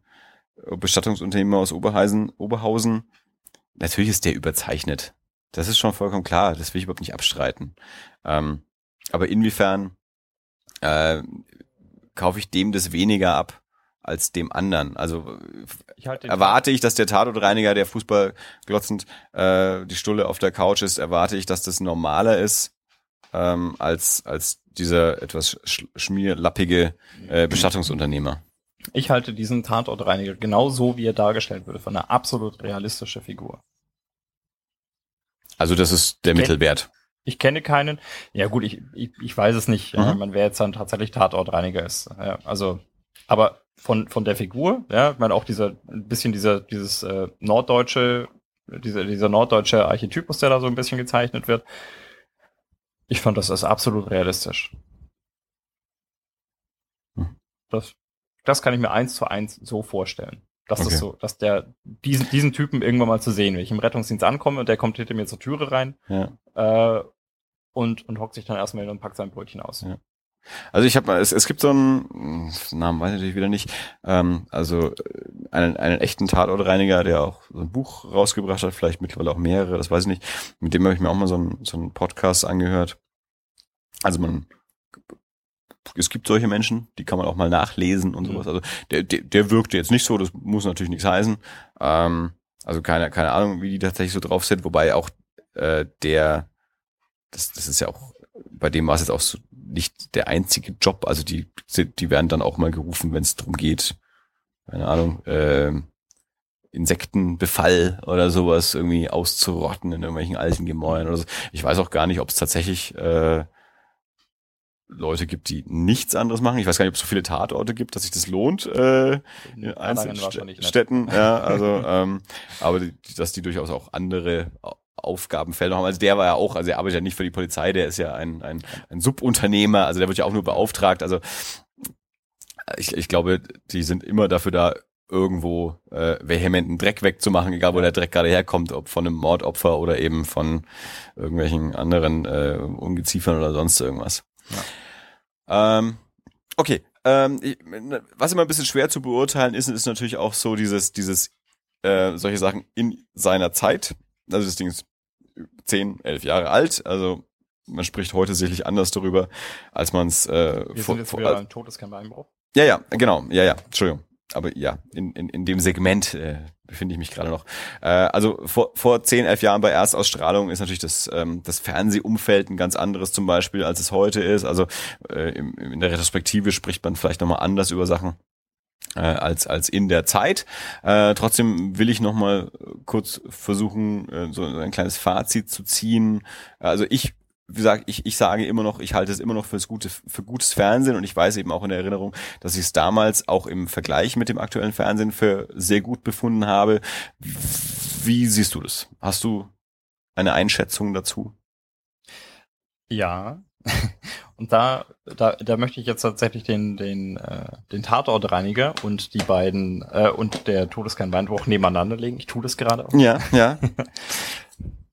S2: Bestattungsunternehmer aus Oberhausen, Oberhausen. Natürlich ist der überzeichnet. Das ist schon vollkommen klar. Das will ich überhaupt nicht abstreiten. Ähm, aber inwiefern äh, kaufe ich dem das weniger ab als dem anderen? Also
S1: Ich halte den
S2: erwarte ich, dass der Tatortreiniger, der Fußball glotzend äh, die Stulle auf der Couch ist, erwarte ich, dass das normaler ist ähm, als als dieser etwas sch schmierlappige äh, Bestattungsunternehmer.
S1: Ich halte diesen Tatortreiniger genau so, wie er dargestellt würde, von einer absolut realistischen Figur.
S2: Also das ist der
S1: Okay.
S2: Mittelwert.
S1: Ich kenne keinen. Ja gut, ich, ich, ich weiß es nicht. Ja,
S2: Mhm.
S1: man wer jetzt dann tatsächlich Tatortreiniger ist. Ja, also, aber von von der Figur, ja, ich meine auch dieser ein bisschen dieser dieses äh, norddeutsche dieser dieser norddeutsche Archetypus, der da so ein bisschen gezeichnet wird. Ich fand das ist absolut realistisch.
S2: Mhm.
S1: Das das kann ich mir eins zu eins so vorstellen. Dass
S2: Okay.
S1: das so, dass der diesen diesen Typen irgendwann mal zu sehen, wenn ich im Rettungsdienst ankomme und der kommt hinter mir zur Türe rein,
S2: Ja.
S1: äh, und, und hockt sich dann erstmal hin und packt sein Brötchen aus.
S2: Ja. Also ich habe mal, es, es gibt so einen Namen weiß ich natürlich wieder nicht. Ähm, also äh, einen, einen echten Tatortreiniger, der auch so ein Buch rausgebracht hat, vielleicht mittlerweile auch mehrere, das weiß ich nicht. Mit dem habe ich mir auch mal so einen, so einen Podcast angehört. Also man es gibt solche Menschen, die kann man auch mal nachlesen und
S1: Mhm.
S2: sowas. Also der, der, der wirkte jetzt nicht so, das muss natürlich nichts heißen. Ähm, also keine, keine Ahnung, wie die tatsächlich so drauf sind, wobei auch äh, der, das, das ist ja auch, bei dem war es jetzt auch so nicht der einzige Job. Also die, sind- die werden dann auch mal gerufen, wenn es darum geht, keine Ahnung, ähm, Insektenbefall oder sowas irgendwie auszurotten in irgendwelchen alten Gemäuern oder so. Ich weiß auch gar nicht, ob es tatsächlich äh, Leute gibt, die nichts anderes machen. Ich weiß gar nicht, ob es so viele Tatorte gibt, dass sich das lohnt, äh, in
S1: Erlangen
S2: einzelnen
S1: nicht.
S2: Städten. Ja, also, ähm, aber die, dass die durchaus auch andere Au- Aufgabenfelder haben. Also der war ja auch, also er arbeitet ja nicht für die Polizei, der ist ja ein, ein, ein Subunternehmer, also der wird ja auch nur beauftragt. Also ich, ich glaube, die sind immer dafür da, irgendwo äh, vehementen Dreck wegzumachen, egal wo der Dreck gerade herkommt, ob von einem Mordopfer oder eben von irgendwelchen anderen äh, Ungeziefern oder sonst irgendwas. Ähm, okay, ähm, ich, was immer ein bisschen schwer zu beurteilen ist, ist natürlich auch so dieses, dieses, äh, solche Sachen in seiner Zeit. Also das Ding ist zehn, elf Jahre alt, also man spricht heute sicherlich anders darüber, als man es äh,
S1: Wir
S2: vor,
S1: sind jetzt
S2: vor,
S1: wieder beim Tod ist kein Beinbruch.
S2: ja, ja, genau, ja, ja, Entschuldigung. Aber ja, in, in, in dem Segment äh, befinde ich mich gerade noch. Äh, also vor, vor 10, 11 Jahren bei Erstausstrahlung ist natürlich das, ähm, das Fernsehumfeld ein ganz anderes zum Beispiel, als es heute ist. Also äh, im, in der Retrospektive spricht man vielleicht nochmal anders über Sachen äh, als als in der Zeit. Äh, trotzdem will ich noch mal kurz versuchen, äh, so ein kleines Fazit zu ziehen. Also ich wie gesagt, ich, ich sage immer noch, ich halte es immer noch fürs gute, für gutes Fernsehen und ich weiß eben auch in der Erinnerung, dass ich es damals auch im Vergleich mit dem aktuellen Fernsehen für sehr gut befunden habe. Wie siehst du das? Hast du eine Einschätzung dazu?
S1: Ja. Und da, da, da möchte ich jetzt tatsächlich den, den, äh, den Tatortreiniger und die beiden äh, und der Todeskein Beinbruch nebeneinander legen. Ich tue das gerade auch.
S2: Ja, ja.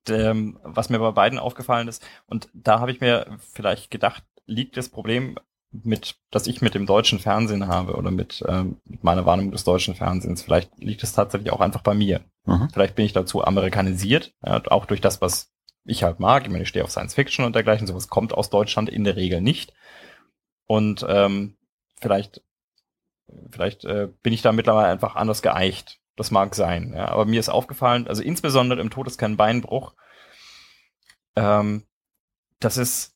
S1: ähm, was mir bei beiden aufgefallen ist. Und da habe ich mir vielleicht gedacht, liegt das Problem mit, das ich mit dem deutschen Fernsehen habe oder mit ähm, mit meiner Wahrnehmung des deutschen Fernsehens. Vielleicht liegt es tatsächlich auch einfach bei mir.
S2: Mhm.
S1: Vielleicht bin ich dazu amerikanisiert, ja, auch durch das, was ich halt mag. Ich meine, ich stehe auf Science Fiction und dergleichen. Sowas kommt aus Deutschland in der Regel nicht. Und ähm, vielleicht, vielleicht äh, bin ich da mittlerweile einfach anders geeicht. Das mag sein. Ja. Aber mir ist aufgefallen, also insbesondere im Todeskern Beinbruch, ähm, das ist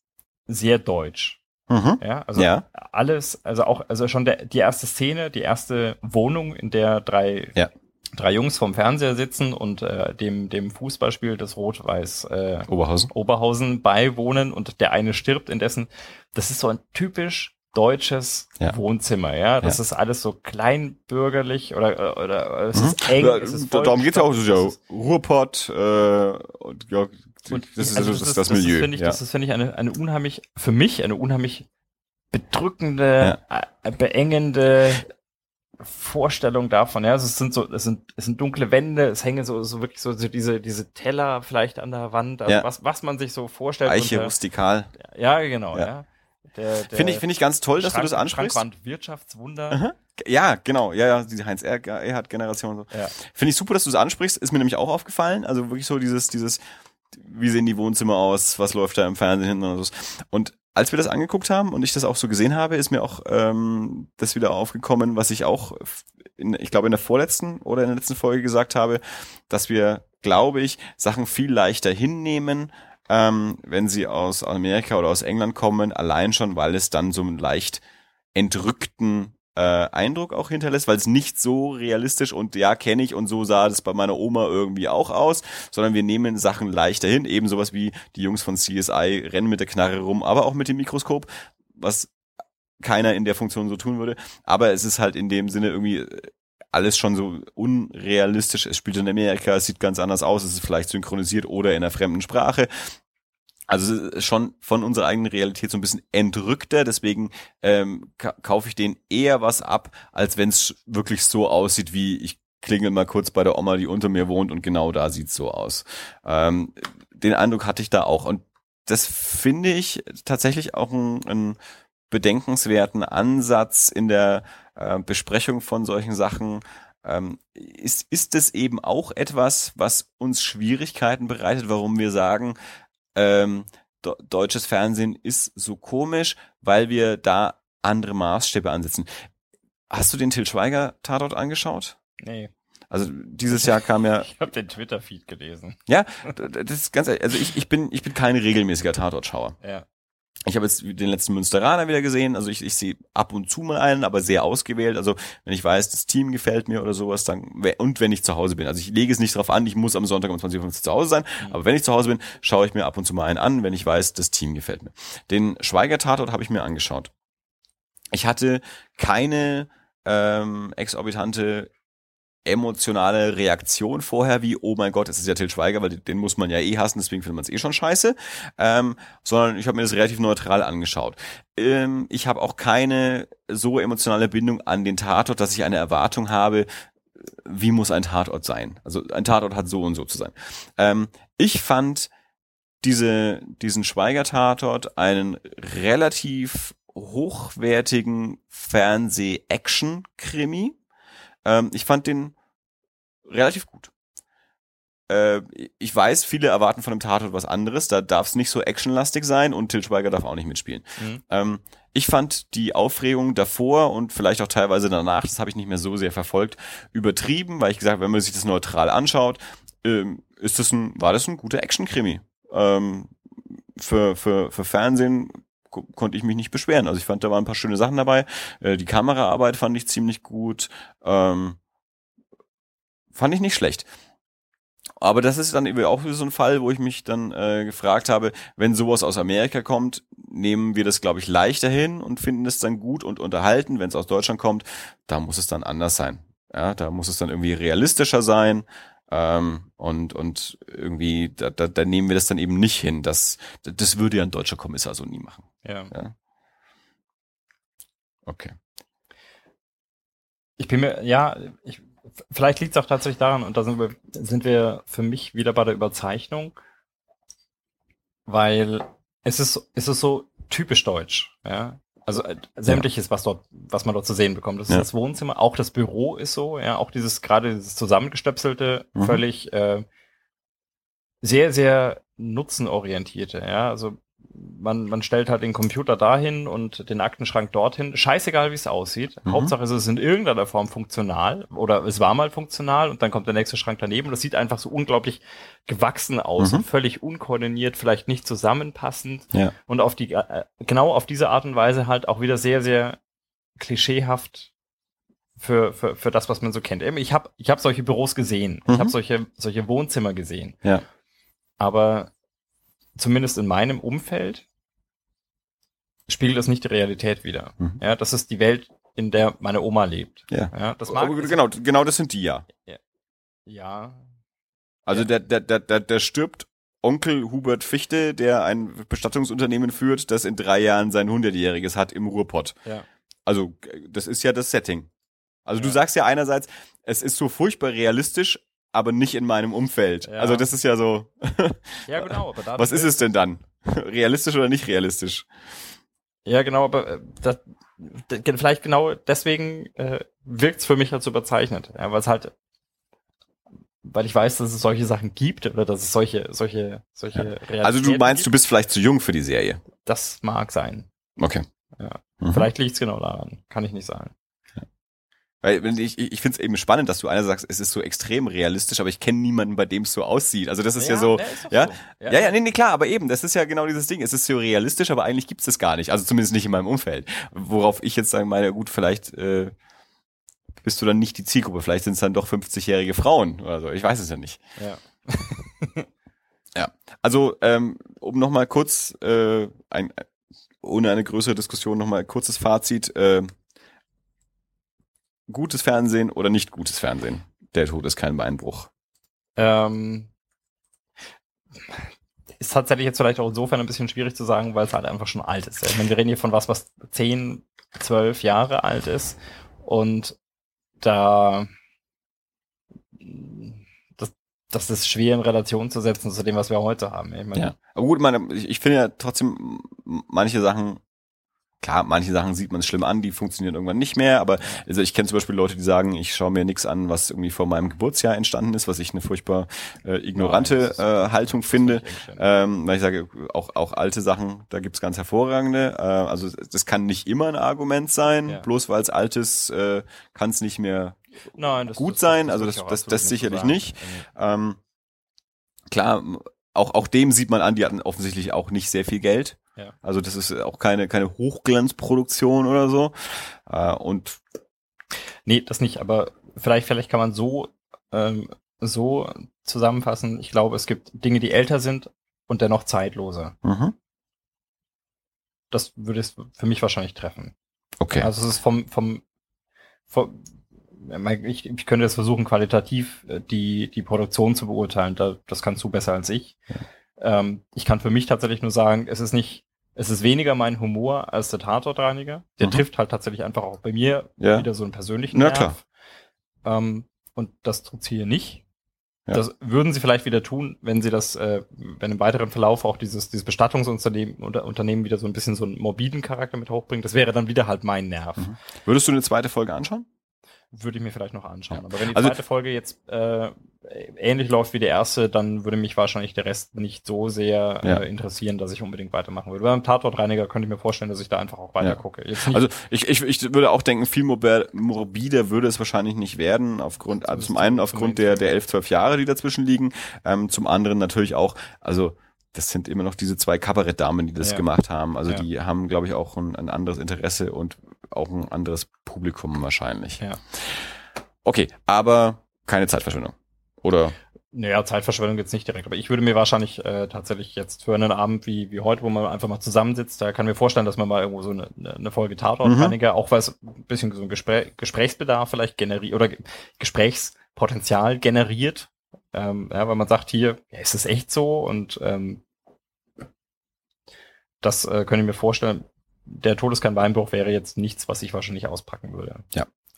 S1: sehr deutsch.
S2: Mhm.
S1: Ja, also
S2: Ja.
S1: alles, also auch, also schon der, die erste Szene, die erste Wohnung, in der drei,
S2: Ja.
S1: drei Jungs vorm Fernseher sitzen und äh, dem, dem Fußballspiel des Rot-Weiß äh,
S2: Oberhausen.
S1: Oberhausen beiwohnen und der eine stirbt indessen. Das ist so ein typisch deutsches
S2: Ja.
S1: Wohnzimmer, ja. Das
S2: Ja. ist
S1: alles so kleinbürgerlich oder, oder, es
S2: Mhm.
S1: ist eng.
S2: Ja,
S1: es ist
S2: da- darum geht's ja auch. Ist ja Ruhrpott äh, und ja,
S1: und
S2: das ist
S1: also
S2: also das, das, Milieu.
S1: Das finde ich,
S2: ja.
S1: das ist, finde ich, eine, eine unheimlich, für mich eine unheimlich bedrückende, äh, beengende Vorstellung davon. Ja, also es sind so, es sind, es sind dunkle Wände, es hängen so, so wirklich so, so diese, diese Teller vielleicht an der Wand, also
S2: Ja.
S1: was, was man sich so vorstellt.
S2: Eiche
S1: unter-
S2: rustikal.
S1: ja, genau,
S2: Ja.
S1: ja. Der, der
S2: Finde ich, finde ich ganz toll, dass du das
S1: Schrank-
S2: ansprichst.
S1: Schrankwand Wirtschaftswunder.
S2: Aha. Ja, genau. Ja, ja, diese Heinz Erhardt-Generation. und So.
S1: Ja.
S2: Finde ich super, dass du es ansprichst. Ist mir nämlich auch aufgefallen. Also wirklich so dieses, dieses, wie sehen die Wohnzimmer aus? Was läuft da im Fernsehen hinten und so. Und als wir das angeguckt haben und ich das auch so gesehen habe, ist mir auch ähm, das wieder aufgekommen, was ich auch, in, ich glaube in der vorletzten oder in der letzten Folge gesagt habe, dass wir, glaube ich, Sachen viel leichter hinnehmen, ähm, wenn sie aus Amerika oder aus England kommen, allein schon, weil es dann so einen leicht entrückten äh, Eindruck auch hinterlässt, weil es nicht so realistisch und ja, kenne ich und so sah das bei meiner Oma irgendwie auch aus, sondern wir nehmen Sachen leichter hin, eben sowas wie die Jungs von CSI rennen mit der Knarre rum, aber auch mit dem Mikroskop, was keiner in der Funktion so tun würde, aber es ist halt in dem Sinne irgendwie äh, alles schon so unrealistisch. Es spielt in Amerika, es sieht ganz anders aus, es ist vielleicht synchronisiert oder in einer fremden Sprache. Also schon von unserer eigenen Realität so ein bisschen entrückter, deswegen ähm, ka kaufe ich denen eher was ab, als wenn es wirklich so aussieht wie ich klingel mal kurz bei der Oma, die unter mir wohnt und genau da sieht's so aus. Ähm, den Eindruck hatte ich da auch und das finde ich tatsächlich auch ein, ein bedenkenswerten Ansatz in der äh, Besprechung von solchen Sachen. Ähm, ist, ist es eben auch etwas, was uns Schwierigkeiten bereitet, warum wir sagen, ähm, deutsches Fernsehen ist so komisch, weil wir da andere Maßstäbe ansetzen. Hast du den Till Schweiger Tatort angeschaut?
S1: Nee.
S2: Also dieses Jahr kam ja,
S1: Ich habe den Twitter-Feed gelesen.
S2: ja, das ist ganz ehrlich, also ich, ich bin ich bin kein regelmäßiger Tatortschauer.
S1: Ja.
S2: Ich habe jetzt den letzten Münsteraner wieder gesehen, also ich, ich sehe ab und zu mal einen, aber sehr ausgewählt. Also wenn ich weiß, das Team gefällt mir oder sowas, dann und wenn ich zu Hause bin. Also ich lege es nicht darauf an, ich muss am Sonntag um 20.15 Uhr zu Hause sein, aber wenn ich zu Hause bin, schaue ich mir ab und zu mal einen an, wenn ich weiß, das Team gefällt mir. Den Schweiger-Tatort habe ich mir angeschaut. Ich hatte keine ähm, exorbitante emotionale Reaktion vorher, wie, oh mein Gott, es ist ja Till Schweiger, weil den, muss man ja eh hassen, deswegen findet man es eh schon scheiße, ähm, sondern ich habe mir das relativ neutral angeschaut. Ähm, ich habe auch keine so emotionale Bindung an den Tatort, dass ich eine Erwartung habe, wie muss ein Tatort sein? Also ein Tatort hat so und so zu sein. Ähm, ich fand diese, diesen Schweiger-Tatort einen relativ hochwertigen Fernseh-Action-Krimi. Ähm, ich fand den relativ gut. Äh, ich weiß, viele erwarten von einem Tatort was anderes. Da darf es nicht so actionlastig sein und Til Schweiger darf auch nicht mitspielen.
S1: Mhm.
S2: Ähm, ich fand die Aufregung davor und vielleicht auch teilweise danach, das habe ich nicht mehr so sehr verfolgt, übertrieben, weil ich gesagt habe, wenn man sich das neutral anschaut, ähm, ist das ein, war das ein guter Action-Krimi. Ähm, für, für, für Fernsehen konnte ich mich nicht beschweren. Also ich fand, da waren ein paar schöne Sachen dabei. Äh, die Kameraarbeit fand ich ziemlich gut. Ähm, fand ich nicht schlecht. Aber das ist dann eben auch so ein Fall, wo ich mich dann äh, gefragt habe, wenn sowas aus Amerika kommt, nehmen wir das, glaube ich, leichter hin und finden es dann gut und unterhalten. Wenn es aus Deutschland kommt, da muss es dann anders sein. Ja, da muss es dann irgendwie realistischer sein. Ähm, und, und irgendwie, da, da, da nehmen wir das dann eben nicht hin. Das, das würde ja ein deutscher Kommissar so nie machen.
S1: Ja.
S2: Ja. Okay.
S1: Ich bin mir, ja, ich, vielleicht liegt es auch tatsächlich daran, und da sind wir, sind wir für mich wieder bei der Überzeichnung, weil es ist, es ist so typisch deutsch, ja. Also äh, sämtliches, was dort, was man dort zu sehen bekommt. Das ist
S2: Ja.
S1: das Wohnzimmer, auch das Büro ist so, ja, auch dieses gerade dieses zusammengestöpselte,
S2: Mhm.
S1: völlig äh, sehr, sehr nutzenorientierte, ja. Also man, man stellt halt den Computer dahin und den Aktenschrank dorthin. Scheißegal, wie es aussieht.
S2: Mhm.
S1: Hauptsache, es ist in irgendeiner Form funktional oder es war mal funktional und dann kommt der nächste Schrank daneben und das sieht einfach so unglaublich gewachsen aus
S2: Mhm.
S1: und völlig unkoordiniert, vielleicht nicht zusammenpassend
S2: Ja.
S1: und auf die, äh, genau auf diese Art und Weise halt auch wieder sehr, sehr klischeehaft für, für, für das, was man so kennt. Ich habe ich hab solche Büros gesehen. Ich
S2: Mhm.
S1: habe solche, solche Wohnzimmer gesehen.
S2: Ja.
S1: Aber zumindest in meinem Umfeld spiegelt das nicht die Realität wider.
S2: Mhm.
S1: Ja, das ist die Welt, in der meine Oma lebt.
S2: Ja.
S1: Ja, das mag
S2: Aber genau, genau das sind die ja.
S1: Ja,
S2: Also
S1: Ja.
S2: der, der, der, der, der stirbt Onkel Hubert Fichte, der ein Bestattungsunternehmen führt, das in drei Jahren sein hundertjähriges hat im Ruhrpott.
S1: ja.
S2: Also äh, das ist ja das Setting. Also du
S1: Ja.
S2: sagst ja einerseits, es ist so furchtbar realistisch, aber nicht in meinem Umfeld.
S1: Ja.
S2: Also das ist ja so,
S1: Ja, genau. Aber dadurch
S2: was ist es denn dann? Realistisch oder nicht realistisch?
S1: Ja, genau, aber äh, das, vielleicht genau deswegen äh, wirkt es für mich halt so überzeichnet. Ja, weil es halt, weil ich weiß, dass es solche Sachen gibt oder dass es solche, solche, solche Realitäten
S2: Also du meinst, du
S1: gibt.
S2: bist vielleicht zu jung für die Serie.
S1: Das mag sein.
S2: Okay.
S1: Ja.
S2: Mhm.
S1: Vielleicht liegt es genau daran. Kann ich nicht sagen.
S2: Weil ich, ich, finde es eben spannend, dass du einer sagst, es ist so extrem realistisch, aber ich kenne niemanden, bei dem es so aussieht. Also das ist ja, so,
S1: ne, ist
S2: ja?
S1: so.
S2: Ja, ja, nee, nee, klar, aber eben, das ist ja genau dieses Ding. Es ist so realistisch, aber eigentlich gibt's das gar nicht. Also zumindest nicht in meinem Umfeld. Worauf ich jetzt sagen meine, gut, vielleicht äh, bist du dann nicht die Zielgruppe. Vielleicht sind es dann doch 50-jährige Frauen oder so. Ich weiß es ja nicht.
S1: Ja.
S2: Also, ähm, um nochmal kurz, äh, ein, ohne eine größere Diskussion, nochmal kurzes Fazit. Äh, gutes Fernsehen oder nicht gutes Fernsehen? Der Tod ist kein Beinbruch.
S1: Ähm, ist tatsächlich jetzt vielleicht auch insofern ein bisschen schwierig zu sagen, weil es halt einfach schon alt ist. Ich meine, wir reden hier von was, was 10, 12 Jahre alt ist und da das, das ist schwer in Relation zu setzen zu dem, was wir heute haben. Ich meine,
S2: Ja. Aber gut, meine, ich, ich finde ja trotzdem manche Sachen klar, manche Sachen sieht man schlimm an, die funktionieren irgendwann nicht mehr, aber also ich kenne zum Beispiel Leute, die sagen, ich schaue mir nichts an, was irgendwie vor meinem Geburtsjahr entstanden ist, was ich eine furchtbar äh, ignorante
S1: das
S2: äh, Haltung finde. Ähm, weil ich sage, auch, auch alte Sachen, da gibt's ganz hervorragende. Äh, also das kann nicht immer ein Argument sein,
S1: Ja.
S2: bloß weil es altes äh, kann es nicht mehr
S1: Nein, das,
S2: gut sein, also
S1: würde
S2: das-
S1: auch
S2: das- das
S1: so
S2: sicherlich nicht. Ähm, klar, auch, auch dem sieht man an, die hatten offensichtlich auch nicht sehr viel Geld.
S1: Ja.
S2: Also das ist auch keine, keine Hochglanzproduktion oder so. Äh, und
S1: Nee, das nicht, aber vielleicht, vielleicht kann man so, ähm, so zusammenfassen. Ich glaube, es gibt Dinge, die älter sind und dennoch zeitloser.
S2: mhm.
S1: Das würde es für mich wahrscheinlich treffen.
S2: okay.
S1: Also es ist vom, vom, vom ich, ich könnte jetzt versuchen, qualitativ äh, die, die Produktion zu beurteilen. Da, das kannst du besser als ich. Ähm, ich kann für mich tatsächlich nur sagen, es ist nicht, es ist weniger mein Humor als der Tatortreiniger. Der
S2: Mhm.
S1: trifft halt tatsächlich einfach auch bei mir
S2: Ja.
S1: wieder so einen persönlichen
S2: Na
S1: Nerv.
S2: klar.
S1: Ähm, und das tut's hier nicht.
S2: Ja.
S1: Das würden sie vielleicht wieder tun, wenn sie das, äh, wenn im weiteren Verlauf auch dieses, dieses Bestattungsunternehmen unter, Unternehmen wieder so ein bisschen so einen morbiden Charakter mit hochbringt. Das wäre dann wieder halt mein Nerv.
S2: Mhm. Würdest du eine zweite Folge anschauen?
S1: Würde ich mir vielleicht noch anschauen.
S2: Ja.
S1: Aber wenn die
S2: Also-
S1: zweite Folge jetzt äh, ähnlich läuft wie die erste, dann würde mich wahrscheinlich der Rest nicht so sehr
S2: Ja.
S1: äh, interessieren, dass ich unbedingt weitermachen würde. Beim Tatortreiniger könnte ich mir vorstellen, dass ich da einfach auch weiter
S2: Ja.
S1: gucke. Nicht,
S2: Also ich, ich, ich würde auch denken, viel morbid- morbider würde es wahrscheinlich nicht werden, aufgrund, also zum einen aufgrund der, der elf, zwölf Jahre, die dazwischen liegen, ähm, zum anderen natürlich auch, also das sind immer noch diese zwei Kabarettdamen, die das
S1: Ja.
S2: gemacht haben. Also
S1: Ja.
S2: die haben, glaube ich, auch ein, ein anderes Interesse und auch ein anderes Publikum wahrscheinlich.
S1: Ja.
S2: Okay, aber keine Zeitverschwendung. Oder
S1: Naja, Zeitverschwendung jetzt nicht direkt, aber ich würde mir wahrscheinlich äh, tatsächlich jetzt für einen Abend wie, wie heute, wo man einfach mal zusammensitzt, da kann ich mir vorstellen, dass man mal irgendwo so eine, eine Folge Tatortreiniger, auch weil es ein bisschen so ein Gespräch, Gesprächsbedarf vielleicht generiert oder Ge- Gesprächspotenzial generiert. Ähm, ja, weil man sagt hier, ja, ist es echt so? Und ähm, das äh, könnte ich mir vorstellen. Der Tod ist kein Beinbruch wäre jetzt nichts, was ich wahrscheinlich auspacken würde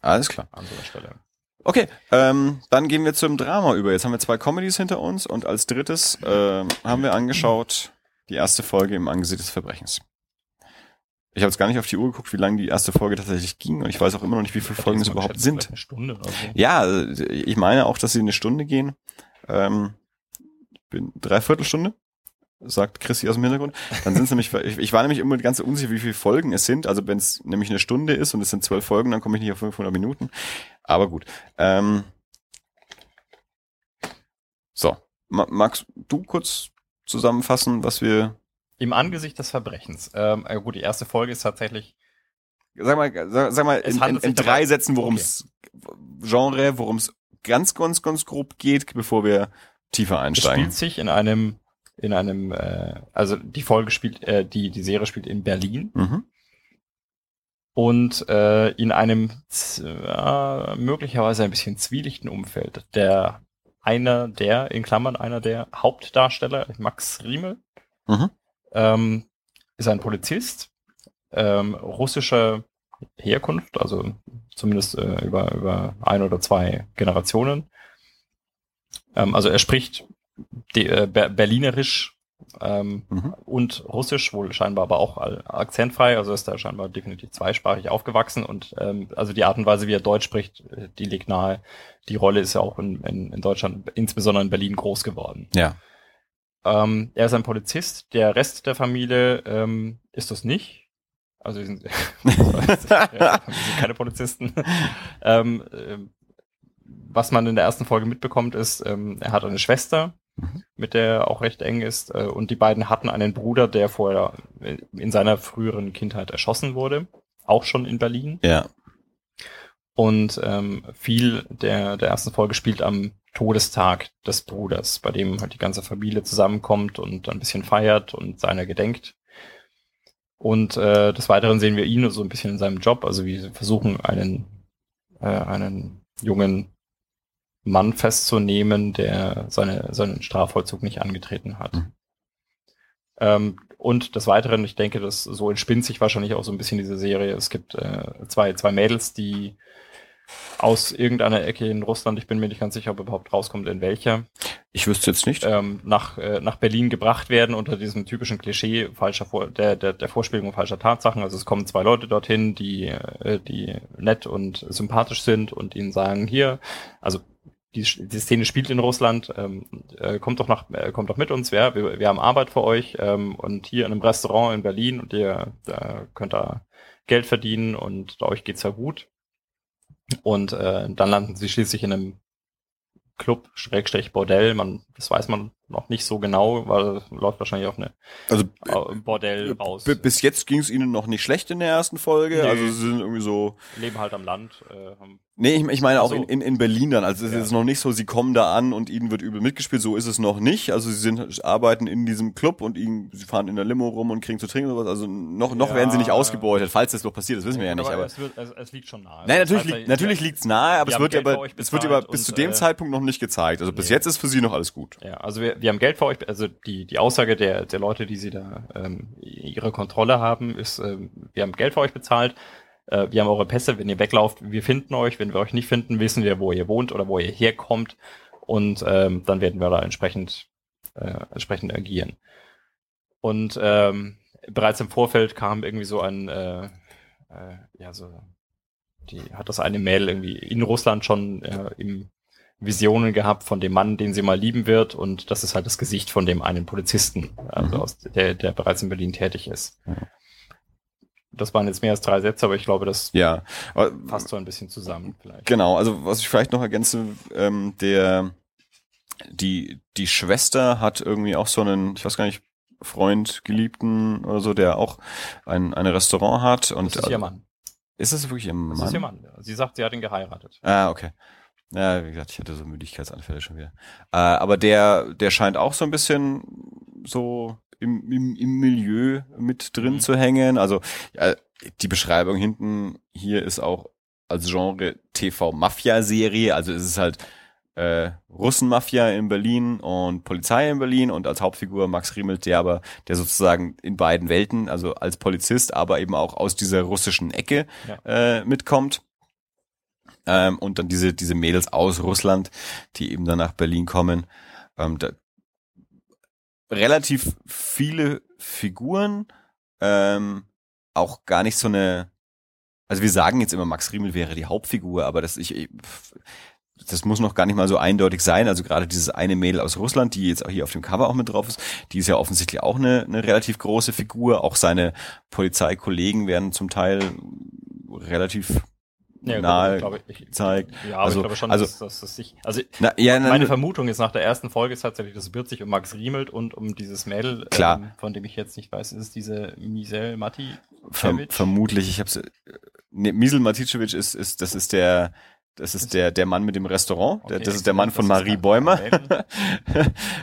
S2: alles klar.
S1: an so einer Stelle.
S2: Okay, ähm, dann gehen wir zum Drama über. Jetzt haben wir zwei Comedies hinter uns und als drittes äh, haben wir angeschaut die erste Folge im Angesicht des Verbrechens. Ich habe jetzt gar nicht auf die Uhr geguckt, wie lange die erste Folge tatsächlich ging und ich weiß auch immer noch nicht, wie viele Folgen es überhaupt sind.
S1: Eine Stunde oder so.
S2: Ja, äh, ich meine auch, dass sie eine Stunde gehen. Ähm, bin Dreiviertelstunde, sagt Chrissy aus dem Hintergrund. Dann sind es nämlich, ich, ich war nämlich immer ganz unsicher, wie viele Folgen es sind. Also wenn es nämlich eine Stunde ist und es sind zwölf Folgen, dann komme ich nicht auf 500 Minuten. Aber gut. Ähm, so, Ma magst du kurz zusammenfassen, was wir,
S1: Im Angesicht des Verbrechens. Ähm, äh, gut, die erste Folge ist tatsächlich
S2: sag mal, sag, sag mal
S1: Es
S2: in, in, in drei
S1: dabei-
S2: Sätzen, worum es Genre, worum es ganz, ganz, ganz grob geht, bevor wir tiefer
S1: Es
S2: einsteigen.
S1: spielt sich in einem, in einem, äh, also die Folge spielt, äh, die, die Serie spielt in Berlin
S2: Mhm.
S1: und äh, in einem äh, möglicherweise ein bisschen zwielichten Umfeld. Der einer der, in Klammern, einer der Hauptdarsteller, Max Riemel,
S2: Mhm.
S1: ähm, ist ein Polizist, ähm, russischer Herkunft, also zumindest äh, über, über ein oder zwei Generationen. Ähm, also er spricht die, äh, Ber Berlinerisch ähm,
S2: Mhm.
S1: und Russisch, wohl scheinbar aber auch akzentfrei, also ist er scheinbar definitiv zweisprachig aufgewachsen und ähm, also die Art und Weise, wie er Deutsch spricht, äh, die liegt nahe. Die Rolle ist ja auch in, in, in Deutschland, insbesondere in Berlin, groß geworden.
S2: Ja.
S1: Ähm, er ist ein Polizist, der Rest der Familie ähm, ist das nicht. Also wir sind, wir sind keine Polizisten. ähm, ähm, was man in der ersten Folge mitbekommt, ist, ähm, er hat eine Schwester,
S2: Mhm.
S1: mit der er auch recht eng ist, äh, und die beiden hatten einen Bruder, der vorher äh, in seiner früheren Kindheit erschossen wurde, auch schon in Berlin.
S2: Ja.
S1: Und ähm, viel der, der ersten Folge spielt am Todestag des Bruders, bei dem halt die ganze Familie zusammenkommt und ein bisschen feiert und seiner gedenkt. Und äh, des Weiteren sehen wir ihn so ein bisschen in seinem Job, also sie versuchen, einen, äh, einen jungen Mann festzunehmen, der seine, seinen Strafvollzug nicht angetreten hat.
S2: Mhm.
S1: Ähm, und des Weiteren, ich denke, das so entspinnt sich wahrscheinlich auch so ein bisschen diese Serie. Es gibt äh, zwei, zwei Mädels, die aus irgendeiner Ecke in Russland, ich bin mir nicht ganz sicher, ob er überhaupt rauskommt, in welcher,
S2: Ich wüsste jetzt nicht.
S1: ähm, nach, äh, nach Berlin gebracht werden unter diesem typischen Klischee falscher Vor der, der, der Vorspielung falscher Tatsachen. Also es kommen zwei Leute dorthin, die, äh, die nett und sympathisch sind und ihnen sagen, hier, also die, die Szene spielt in Russland, ähm, äh, kommt doch nach, äh, kommt doch mit uns, wir, wir, wir haben Arbeit für euch ähm, und hier in einem Restaurant in Berlin und ihr äh, könnt da Geld verdienen und euch geht's ja gut. Und äh, dann landen sie schließlich in einem Club, Schrägstrich Bordell, man, das weiß man noch nicht so genau, weil es läuft wahrscheinlich auf eine
S2: Also
S1: äh, Bordell raus.
S2: b- bis jetzt ging es ihnen noch nicht schlecht in der ersten Folge.
S1: Nee.
S2: Also sie sind irgendwie so.
S1: leben halt am Land. Äh, haben,
S2: Nee, ich, ich meine auch in, in, in Berlin dann. Also es ist
S1: Ja.
S2: jetzt noch nicht so, sie kommen da an und ihnen wird übel mitgespielt. So ist es noch nicht. Also sie sind arbeiten in diesem Club und ihnen, sie fahren in der Limo rum und kriegen zu trinken und sowas. Also noch, noch
S1: Ja.
S2: werden sie nicht ausgebeutet, falls das noch passiert. Das wissen wir ja nicht. Aber,
S1: es, wird, es, es liegt schon nahe.
S2: Nein, natürlich, liegt,
S1: ja,
S2: natürlich liegt's nahe, aber es wird
S1: Geld
S2: aber, es wird aber bis zu
S1: und,
S2: dem
S1: äh,
S2: Zeitpunkt noch nicht gezeigt. Also bis
S1: nee.
S2: jetzt ist für sie noch alles gut.
S1: Ja, also wir, wir haben Geld für euch, also die, die Aussage der, der Leute, die sie da ähm, ihre Kontrolle haben, ist, ähm, wir haben Geld für euch bezahlt, äh, wir haben eure Pässe, wenn ihr weglauft, wir finden euch, wenn wir euch nicht finden, wissen wir, wo ihr wohnt oder wo ihr herkommt und ähm, dann werden wir da entsprechend, äh, entsprechend agieren. Und ähm, bereits im Vorfeld kam irgendwie so ein, äh, äh, ja, so, die hat das eine Mail irgendwie in Russland schon äh, im Visionen gehabt von dem Mann, den sie mal lieben wird und das ist halt das Gesicht von dem einen Polizisten, also
S2: Mhm.
S1: aus, der, der bereits in Berlin tätig ist.
S2: Ja.
S1: Das waren jetzt mehr als drei Sätze, aber ich glaube, das
S2: Ja.
S1: Passt so ein bisschen zusammen vielleicht.
S2: Genau, also was ich vielleicht noch ergänze, ähm, der die die Schwester hat irgendwie auch so einen, ich weiß gar nicht, Freund, Geliebten oder so, der auch ein, ein Restaurant hat und
S1: Das ist ihr Mann.
S2: Ist es wirklich ihr Mann?
S1: Das ist ihr Mann. Sie sagt, sie hat ihn geheiratet.
S2: Ah, okay. Ja, wie gesagt, ich hatte so Müdigkeitsanfälle schon wieder. Äh, aber der, der scheint auch so ein bisschen so im, im, im Milieu mit drin
S1: Mhm.
S2: zu hängen. Also ja, die Beschreibung hinten hier ist auch als Genre TV-Mafia-Serie. Also es ist halt äh, Russenmafia in Berlin und Polizei in Berlin und als Hauptfigur Max Riemelt, der aber, der sozusagen in beiden Welten, also als Polizist, aber eben auch aus dieser russischen Ecke
S1: Ja.
S2: äh, mitkommt. Ähm, und dann diese, diese Mädels aus Russland, die eben dann nach Berlin kommen. Ähm, da, relativ viele Figuren, ähm, auch gar nicht so eine, also wir sagen jetzt immer, Max Riemel wäre die Hauptfigur, aber das ich, das muss noch gar nicht mal so eindeutig sein. Also gerade dieses eine Mädel aus Russland, die jetzt auch hier auf dem Cover auch mit drauf ist, die ist ja offensichtlich auch eine, eine relativ große Figur. Auch seine Polizeikollegen werden zum Teil relativ
S1: Ja,
S2: nahe
S1: glaube ich,
S2: gezeigt.
S1: Ja, aber
S2: Also-
S1: ich glaube schon,
S2: also-
S1: dass, dass das sich, also
S2: Na, ja, na,
S1: meine Vermutung ist nach der ersten Folge ist tatsächlich, das wird sich um Max Riemelt und um dieses Mädel,
S2: Klar.
S1: Ähm, von dem ich jetzt nicht weiß, ist es diese Misel Matti?
S2: Verm
S1: Cevic?
S2: vermutlich, ich hab's. Ne, Misel Maticevic ist, ist, das ist der, das ist der, der Mann mit dem Restaurant.
S1: Okay,
S2: das ist der Mann von Marie Bäumer.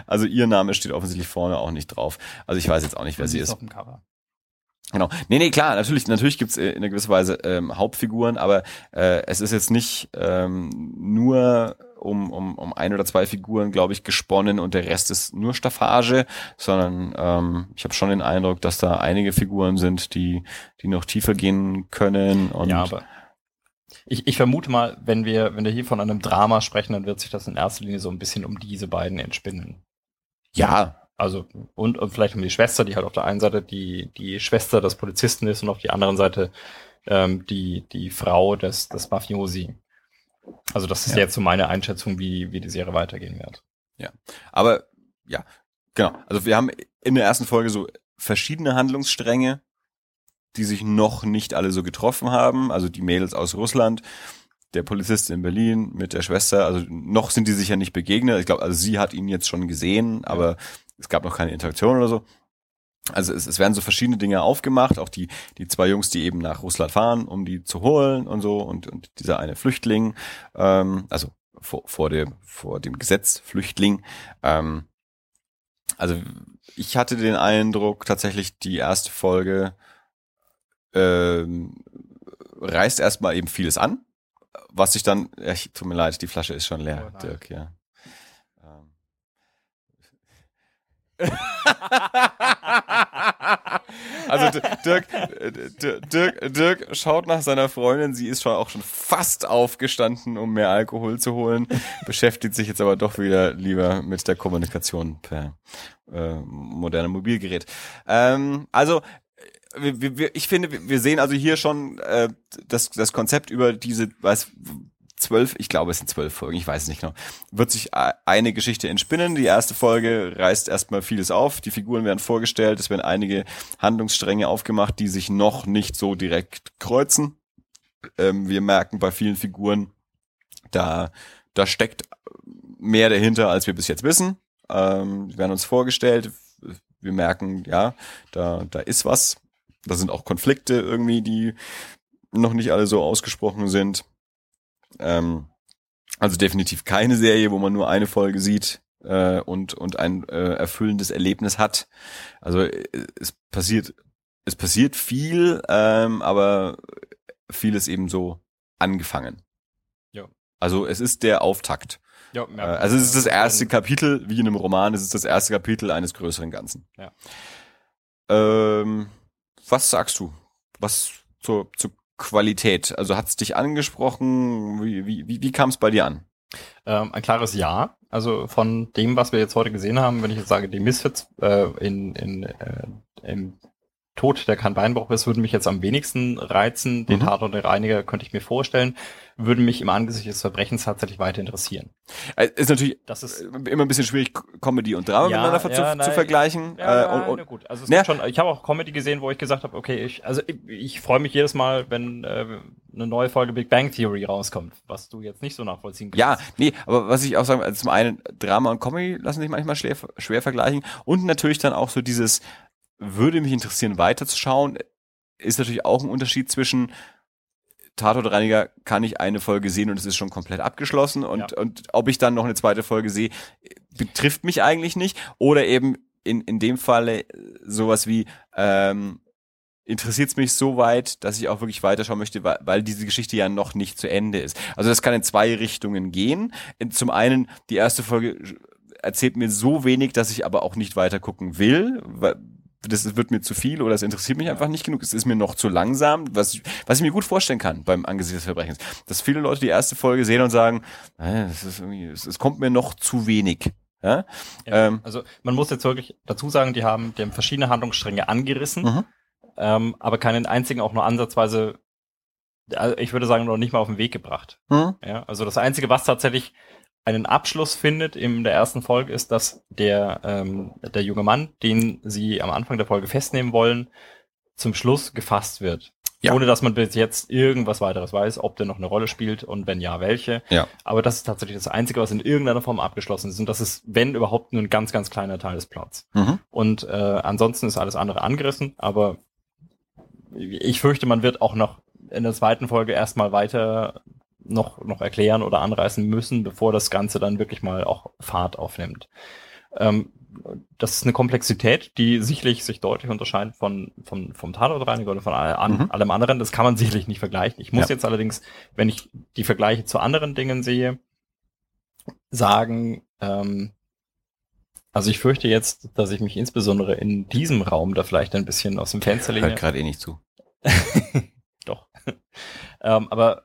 S2: Also ihr Name steht offensichtlich vorne auch nicht drauf. Also ich weiß jetzt auch nicht, wer sie ist.
S1: auf dem Cover.
S2: Genau. Nee, nee, klar, natürlich, natürlich gibt's äh, in einer gewisser Weise ähm, Hauptfiguren, aber äh, es ist jetzt nicht ähm, nur um, um, um ein oder zwei Figuren, glaube ich, gesponnen und der Rest ist nur Staffage, sondern ähm, ich habe schon den Eindruck, dass da einige Figuren sind, die, die noch tiefer gehen können. Und
S1: ja, aber ich, ich vermute mal, wenn wir, wenn wir hier von einem Drama sprechen, dann wird sich das in erster Linie so ein bisschen um diese beiden entspinnen.
S2: ja,
S1: Also, und, und vielleicht um die Schwester, die halt auf der einen Seite die, die Schwester des Polizisten ist und auf die anderen Seite ähm, die, die Frau des, des Mafiosi. Also, das ist
S2: Ja.
S1: jetzt so meine Einschätzung, wie, wie die Serie weitergehen wird.
S2: Aber ja, genau. Also wir haben in der ersten Folge so verschiedene Handlungsstränge, die sich noch nicht alle so getroffen haben. Also die Mädels aus Russland, der Polizist in Berlin mit der Schwester. Also noch sind die sich ja nicht begegnet. Ich glaube, also sie hat ihn jetzt schon gesehen, aber es gab noch keine Interaktion oder so. Also es, es werden so verschiedene Dinge aufgemacht, auch die, die zwei Jungs, die eben nach Russland fahren, um die zu holen und so, und, und dieser eine Flüchtling, ähm, also vor, vor, dem, vor dem Gesetz Flüchtling. Ähm, also ich hatte den Eindruck, tatsächlich die erste Folge ähm, reißt erstmal eben vieles an, was sich dann, ja, ich, tut mir leid, die Flasche ist schon leer,
S1: Oh.
S2: Dirk, ja. Ähm. Also Dirk, äh, Dirk, Dirk schaut nach seiner Freundin, sie ist schon auch schon fast aufgestanden, um mehr Alkohol zu holen, beschäftigt sich jetzt aber doch wieder lieber mit der Kommunikation per äh, modernem Mobilgerät. Ähm, also wir, wir- wir, ich finde, wir- sehen also hier schon äh, das, das Konzept über diese, was zwölf, ich glaube es sind zwölf Folgen, ich weiß es nicht genau, wird sich eine Geschichte entspinnen. Die erste Folge reißt erstmal vieles auf, die Figuren werden vorgestellt, es werden einige Handlungsstränge aufgemacht, die sich noch nicht so direkt kreuzen. Ähm, wir merken bei vielen Figuren, da, da steckt mehr dahinter, als wir bis jetzt wissen. Ähm, werden uns vorgestellt, wir merken, ja, da, da ist was. Da sind auch Konflikte irgendwie, die noch nicht alle so ausgesprochen sind. Ähm, also definitiv keine Serie, wo man nur eine Folge sieht äh, und, und ein äh, erfüllendes Erlebnis hat. Also äh, es passiert, es passiert viel, ähm, aber vieles eben so angefangen.
S1: Ja.
S2: Also es ist der Auftakt.
S1: Ja,
S2: Äh, also es ist das erste Kapitel, wie in einem Roman, es ist das erste Kapitel eines größeren Ganzen.
S1: Ja.
S2: Ähm, was sagst du? Was zur, zur Qualität? Also hat's dich angesprochen? Wie, wie, wie, wie kam es bei dir an?
S1: Ähm, ein klares Ja. Also von dem, was wir jetzt heute gesehen haben, wenn ich jetzt sage, die Misfits äh, in, in, äh, im Tod, der kein Beinbruch ist, würden mich jetzt am wenigsten reizen. Den
S2: Mhm.
S1: Tatort der Reiniger könnte ich mir vorstellen, würden mich im Angesicht des Verbrechens tatsächlich weiter interessieren.
S2: Äh, Ist natürlich
S1: Das ist
S2: äh, immer ein bisschen schwierig, Comedy und Drama
S1: Ja,
S2: miteinander
S1: ja,
S2: zu, zu
S1: nein.
S2: vergleichen.
S1: Ja,
S2: äh, und,
S1: na
S2: und,
S1: gut. Also
S2: Ja.
S1: gibt schon, ich habe auch Comedy gesehen, wo ich gesagt habe, okay, ich, also ich, ich freue mich jedes Mal, wenn äh, eine neue Folge Big Bang Theory rauskommt, was du jetzt nicht so nachvollziehen kannst.
S2: ja, nee, aber was ich auch sagen, also zum einen Drama und Comedy lassen sich manchmal schwer, schwer vergleichen und natürlich dann auch so dieses würde mich interessieren weiterzuschauen, ist natürlich auch ein Unterschied zwischen Tatortreiniger kann ich eine Folge sehen und es ist schon komplett abgeschlossen und,
S1: Ja.
S2: und ob ich dann noch eine zweite Folge sehe, betrifft mich eigentlich nicht oder eben in, in dem Falle sowas wie ähm, interessiert es mich so weit, dass ich auch wirklich weiterschauen möchte, weil, weil diese Geschichte ja noch nicht zu Ende ist. Also das kann in zwei Richtungen gehen. Zum einen, die erste Folge erzählt mir so wenig, dass ich aber auch nicht weiter gucken will, weil das wird mir zu viel oder es interessiert mich einfach nicht genug. Es ist mir noch zu langsam, was ich, was ich mir gut vorstellen kann beim Angesicht des Verbrechens. Dass viele Leute die erste Folge sehen und sagen, äh, es, ist irgendwie, es, kommt mir noch zu wenig. Ja?
S1: Ja,
S2: Ähm.
S1: also man muss jetzt wirklich dazu sagen, die haben, die haben verschiedene Handlungsstränge angerissen,
S2: Mhm.
S1: ähm, aber keinen einzigen auch nur ansatzweise, also ich würde sagen, noch nicht mal auf den Weg gebracht.
S2: Hm?
S1: Ja, also das Einzige, was tatsächlich einen Abschluss findet in der ersten Folge, ist, dass der, ähm, der junge Mann, den sie am Anfang der Folge festnehmen wollen, zum Schluss gefasst wird.
S2: Ja.
S1: Ohne dass man bis jetzt irgendwas weiteres weiß, ob der noch eine Rolle spielt und wenn ja, welche.
S2: Ja.
S1: Aber das ist tatsächlich das Einzige, was in irgendeiner Form abgeschlossen ist. Und das ist, wenn überhaupt, nur ein ganz, ganz kleiner Teil des Plots.
S2: Mhm.
S1: Und äh, ansonsten ist alles andere angerissen, aber ich fürchte, man wird auch noch in der zweiten Folge erstmal weiter noch, noch erklären oder anreißen müssen, bevor das Ganze dann wirklich mal auch Fahrt aufnimmt. Ähm, das ist eine Komplexität, die sicherlich sich deutlich unterscheidet von, von, vom Tatortreiniger oder von an,
S2: Mhm.
S1: allem anderen. Das kann man sicherlich nicht vergleichen. Ich muss
S2: Ja.
S1: jetzt allerdings, wenn ich die Vergleiche zu anderen Dingen sehe, sagen, ähm, also ich fürchte jetzt, dass ich mich insbesondere in diesem Raum da vielleicht ein bisschen aus dem Fenster lehne.
S2: Hört gerade eh nicht zu.
S1: Doch. ähm, aber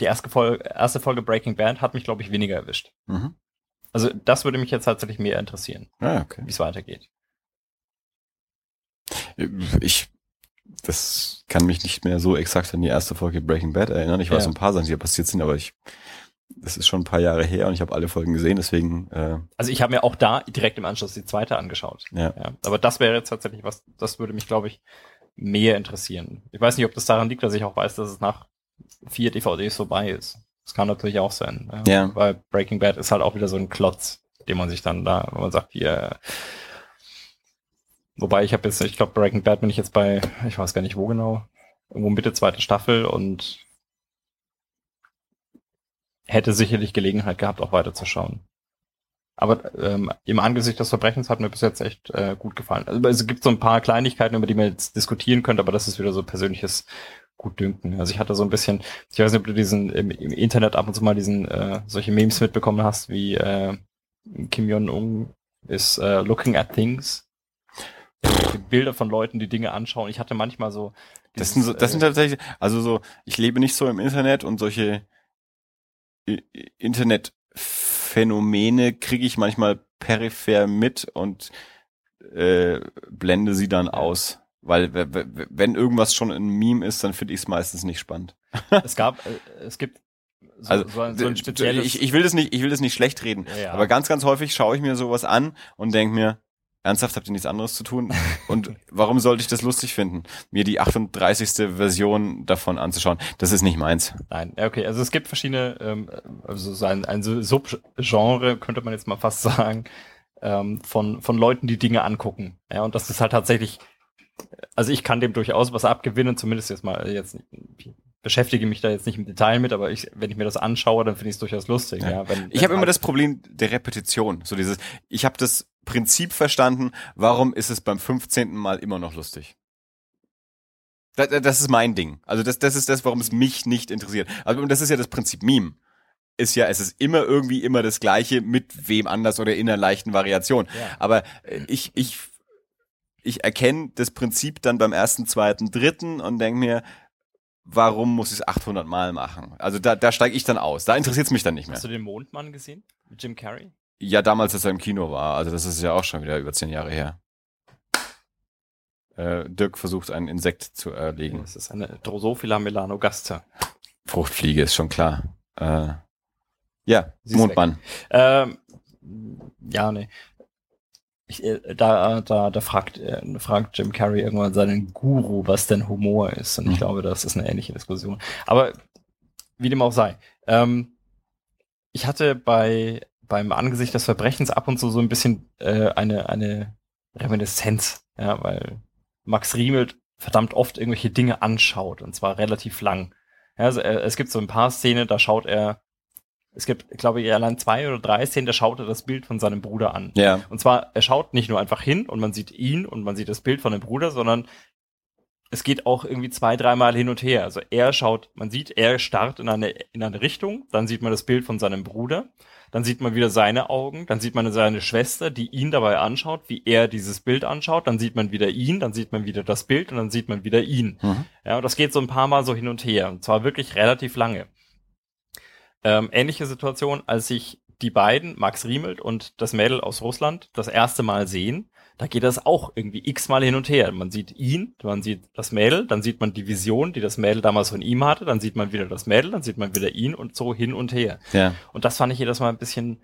S1: die erste Folge, erste Folge Breaking Bad hat mich, glaube ich, weniger erwischt.
S2: Mhm.
S1: Also das würde mich jetzt tatsächlich mehr interessieren,
S2: Ah, okay.
S1: wie es weitergeht.
S2: Ich, das kann mich nicht mehr so exakt an die erste Folge Breaking Bad erinnern. Ich weiß
S1: Ja.
S2: so ein paar Sachen, die da passiert sind, aber ich, das ist schon ein paar Jahre her und ich habe alle Folgen gesehen, deswegen, äh,
S1: Also ich habe mir auch da direkt im Anschluss die zweite angeschaut.
S2: ja.
S1: Ja, aber das wäre jetzt tatsächlich was, das würde mich, glaube ich, mehr interessieren. Ich weiß nicht, ob das daran liegt, dass ich auch weiß, dass es nach vier DVDs vorbei ist. Das kann natürlich auch sein.
S2: Ja.
S1: Weil Breaking Bad ist halt auch wieder so ein Klotz, den man sich dann da, wenn man sagt, hier, wobei ich habe jetzt, ich glaube, Breaking Bad bin ich jetzt bei, ich weiß gar nicht wo genau, irgendwo Mitte zweite Staffel und hätte sicherlich Gelegenheit gehabt, auch weiterzuschauen. Aber ähm, im Angesicht des Verbrechens hat mir bis jetzt echt äh, gut gefallen. Also es gibt so ein paar Kleinigkeiten, über die man jetzt diskutieren könnte, aber das ist wieder so persönliches Gutdünken. Also ich hatte so ein bisschen, ich weiß nicht, ob du diesen im, im Internet ab und zu mal diesen äh, solche Memes mitbekommen hast, wie äh, Kim Jong-un ist äh, looking at things. Bilder von Leuten, die Dinge anschauen. Ich hatte manchmal so.
S2: Das sind, so, das sind
S1: äh,
S2: tatsächlich, also so, ich lebe nicht so im Internet und solche Internetphänomene kriege ich manchmal peripher mit und äh, blende sie dann aus. Weil wenn irgendwas schon ein Meme ist, dann finde ich es meistens nicht spannend.
S1: es gab, äh, es gibt so,
S2: Also
S1: so, ein, so ein spezielles.
S2: ich, ich will das nicht, ich will das nicht schlecht reden.
S1: Ja.
S2: Aber ganz, ganz häufig schaue ich mir sowas an und denke mir, ernsthaft habt ihr nichts anderes zu tun? Und warum sollte ich das lustig finden, mir die 38. Version davon anzuschauen? Das ist nicht meins.
S1: Nein, okay. Also es gibt verschiedene, ähm, also so ein, ein Subgenre, könnte man jetzt mal fast sagen, ähm, von, von Leuten, die Dinge angucken. Ja, und das ist halt tatsächlich, also ich kann dem durchaus was abgewinnen, zumindest jetzt mal, jetzt ich beschäftige mich da jetzt nicht im Detail mit, aber ich, wenn ich mir das anschaue, dann finde ich es durchaus lustig.
S2: Ja.
S1: Ja. wenn,
S2: Ich habe immer das Problem der Repetition. So dieses, ich habe das Prinzip verstanden, warum ist es beim 15. Mal immer noch lustig? Das, das ist mein Ding. Also das, das ist das, warum es mich nicht interessiert. Also, und das ist ja das Prinzip Meme. Ist ja, es ist immer irgendwie immer das Gleiche mit wem anders oder in einer leichten Variation.
S1: Ja.
S2: Aber äh, ich, ich, ich erkenne das Prinzip dann beim ersten, zweiten, dritten und denke mir, warum muss ich es 800 Mal machen? Also da, da steige ich dann aus. Da interessiert es mich dann nicht mehr.
S1: Hast du den Mondmann gesehen? Mit Jim Carrey?
S2: Ja, damals, als er im Kino war. Also das ist ja auch schon wieder über zehn Jahre her. Äh, Dirk versucht, ein Insekt zu erlegen.
S1: Das ist eine Drosophila melanogaster.
S2: Fruchtfliege ist schon klar. Äh, ja,
S1: Sie
S2: Mondmann.
S1: Ähm, ja, nee. Ich, äh, da, da, da fragt, äh, fragt Jim Carrey irgendwann seinen Guru, was denn Humor ist. Und ich
S2: Mhm.
S1: glaube, das ist eine ähnliche Diskussion. Aber wie dem auch sei. Ähm, ich hatte bei beim Angesicht des Verbrechens ab und zu so ein bisschen äh, eine, eine Reminiszenz, ja, weil Max Riemelt verdammt oft irgendwelche Dinge anschaut und zwar relativ lang. Ja, also, äh, es gibt so ein paar Szenen, da schaut er es gibt, glaube ich, allein zwei oder drei Szenen, da schaut er das Bild von seinem Bruder an.
S2: Ja.
S1: Und zwar, er schaut nicht nur einfach hin und man sieht ihn und man sieht das Bild von dem Bruder, sondern es geht auch irgendwie zwei, dreimal hin und her. Also er schaut, man sieht, er starrt in eine, in eine Richtung, dann sieht man das Bild von seinem Bruder, dann sieht man wieder seine Augen, dann sieht man seine Schwester, die ihn dabei anschaut, wie er dieses Bild anschaut, dann sieht man wieder ihn, dann sieht man wieder das Bild und dann sieht man wieder ihn.
S2: Mhm.
S1: Ja, und das geht so ein paar Mal so hin und her. Und zwar wirklich relativ lange. Ähm, ähnliche Situation, als sich die beiden, Max Riemelt und das Mädel aus Russland, das erste Mal sehen, da geht das auch irgendwie x-mal hin und her. Man sieht ihn, man sieht das Mädel, dann sieht man die Vision, die das Mädel damals von ihm hatte, dann sieht man wieder das Mädel, dann sieht man wieder ihn und so hin und her.
S2: Ja.
S1: Und das fand ich jedes Mal ein bisschen,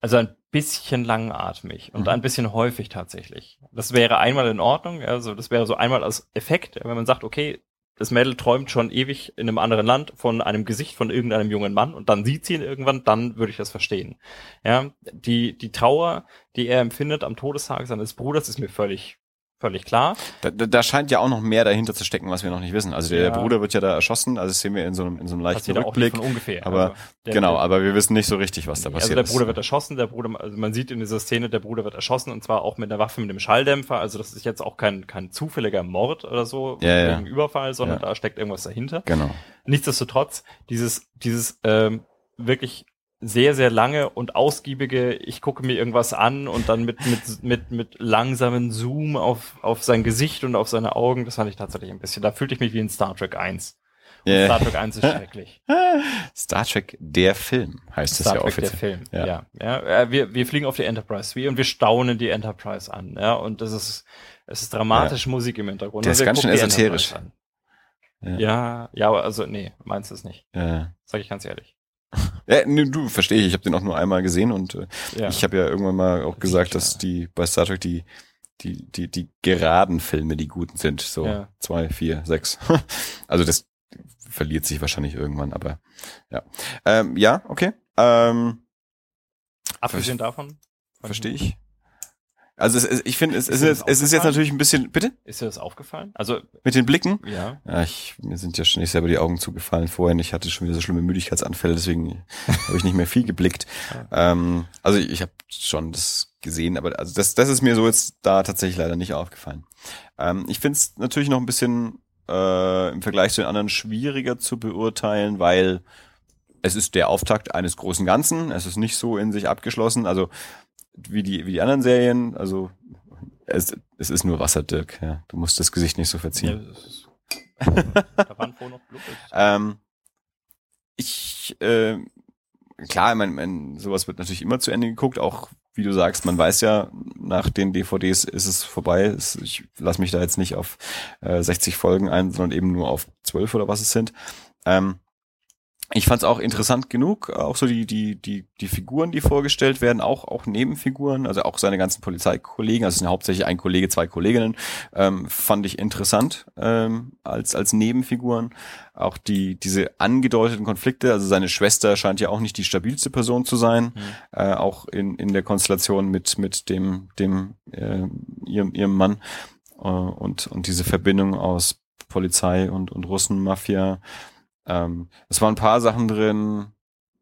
S1: also ein bisschen langatmig und
S2: Mhm.
S1: ein bisschen häufig tatsächlich. Das wäre einmal in Ordnung, also das wäre so einmal als Effekt, wenn man sagt, okay, das Mädel träumt schon ewig in einem anderen Land von einem Gesicht von irgendeinem jungen Mann und dann sieht sie ihn irgendwann, dann würde ich das verstehen. Ja, die, die Trauer, die er empfindet am Todestag seines Bruders, ist mir völlig, völlig klar.
S2: Da, da, scheint ja auch noch mehr dahinter zu stecken, was wir noch nicht wissen. Also der
S1: Ja.
S2: Bruder wird ja da erschossen, also das sehen wir in so einem, in so einem leichten
S1: Passiert auch
S2: Rückblick.
S1: von ungefähr.
S2: aber
S1: Also der-
S2: genau, aber wir wissen nicht so richtig, was da
S1: Nee,
S2: passiert
S1: also der
S2: ist.
S1: Bruder wird erschossen, der Bruder, also man sieht in dieser Szene, der Bruder wird erschossen und zwar auch mit einer Waffe mit einem Schalldämpfer. Also das ist jetzt auch kein, kein zufälliger Mord oder so,
S2: Ja, ja.
S1: Überfall, sondern
S2: Ja.
S1: da steckt irgendwas dahinter.
S2: Genau.
S1: Nichtsdestotrotz, dieses, dieses ähm, wirklich sehr, sehr lange und ausgiebige, ich gucke mir irgendwas an und dann mit, mit, mit, mit langsamen Zoom auf, auf sein Gesicht und auf seine Augen, das fand ich tatsächlich ein bisschen, da fühlte ich mich wie in Star Trek 1. Und
S2: Ja.
S1: Star Trek 1 ist schrecklich.
S2: Star Trek, der Film, heißt es
S1: Star
S2: ja
S1: Trek, der
S2: offiziell.
S1: Film.
S2: Ja.
S1: Ja. Ja, Äh, wir, wir fliegen auf die Enterprise wie und wir staunen die Enterprise an. Ja, und das ist, es ist dramatische Musik im Hintergrund.
S2: Der ist ganz schön esoterisch. Ja.
S1: Ja, ja, aber also, nee, meinst du es nicht.
S2: Äh,
S1: Sag ich ganz ehrlich.
S2: Äh, nee, du, verstehe ich. Ich habe den auch nur einmal gesehen und äh,
S1: Ja.
S2: ich habe ja irgendwann mal auch gesagt, dass die bei Star Trek die die die die geraden Filme die guten sind. So
S1: Ja.
S2: zwei, vier, sechs. also das verliert sich wahrscheinlich irgendwann, aber ja. Ähm, ja, okay. Ähm,
S1: Abgesehen davon.
S2: verstehe ich. Also es, es, ich finde, es, es,
S1: Ist das
S2: es ist jetzt natürlich ein bisschen, bitte?
S1: Ist dir das aufgefallen? Also,
S2: Mit den Blicken?
S1: ja.
S2: Ja, ich, mir sind ja schon nicht selber die Augen zugefallen vorhin. Ich hatte schon wieder so schlimme Müdigkeitsanfälle, deswegen habe ich nicht mehr viel geblickt. Ähm, also ich, ich habe schon das gesehen, aber also das, das ist mir so jetzt da tatsächlich leider nicht aufgefallen. Ähm, ich finde es natürlich noch ein bisschen äh, im Vergleich zu den anderen schwieriger zu beurteilen, weil es ist der Auftakt eines großen Ganzen. Es ist nicht so in sich abgeschlossen. Also wie die, wie die anderen Serien. Also es, es ist nur Wasser, Dirk. Ja. Du musst das Gesicht nicht so
S1: Ja,
S2: verziehen.
S1: ist, da waren noch.
S2: Ähm, ich, äh, klar, ich mein, mein, sowas wird natürlich immer zu Ende geguckt, auch wie du sagst, man weiß ja, nach den DVDs ist es vorbei. Ich lasse mich da jetzt nicht auf äh, 60 Folgen ein, sondern eben nur auf 12 oder was es sind. Ähm, ich fand es auch interessant genug, auch so die, die, die, die Figuren, die vorgestellt werden, auch, auch Nebenfiguren, also auch seine ganzen Polizeikollegen, also es sind hauptsächlich ein Kollege, zwei Kolleginnen, ähm, fand ich interessant ähm, als, als Nebenfiguren. Auch die, diese angedeuteten Konflikte, also seine Schwester scheint ja auch nicht die stabilste Person zu sein,
S1: Mhm.
S2: äh, auch in, in der Konstellation mit, mit dem, dem äh, ihrem, ihrem Mann äh, und, und diese Verbindung aus Polizei und, und Russenmafia. Ähm, es waren ein paar Sachen drin,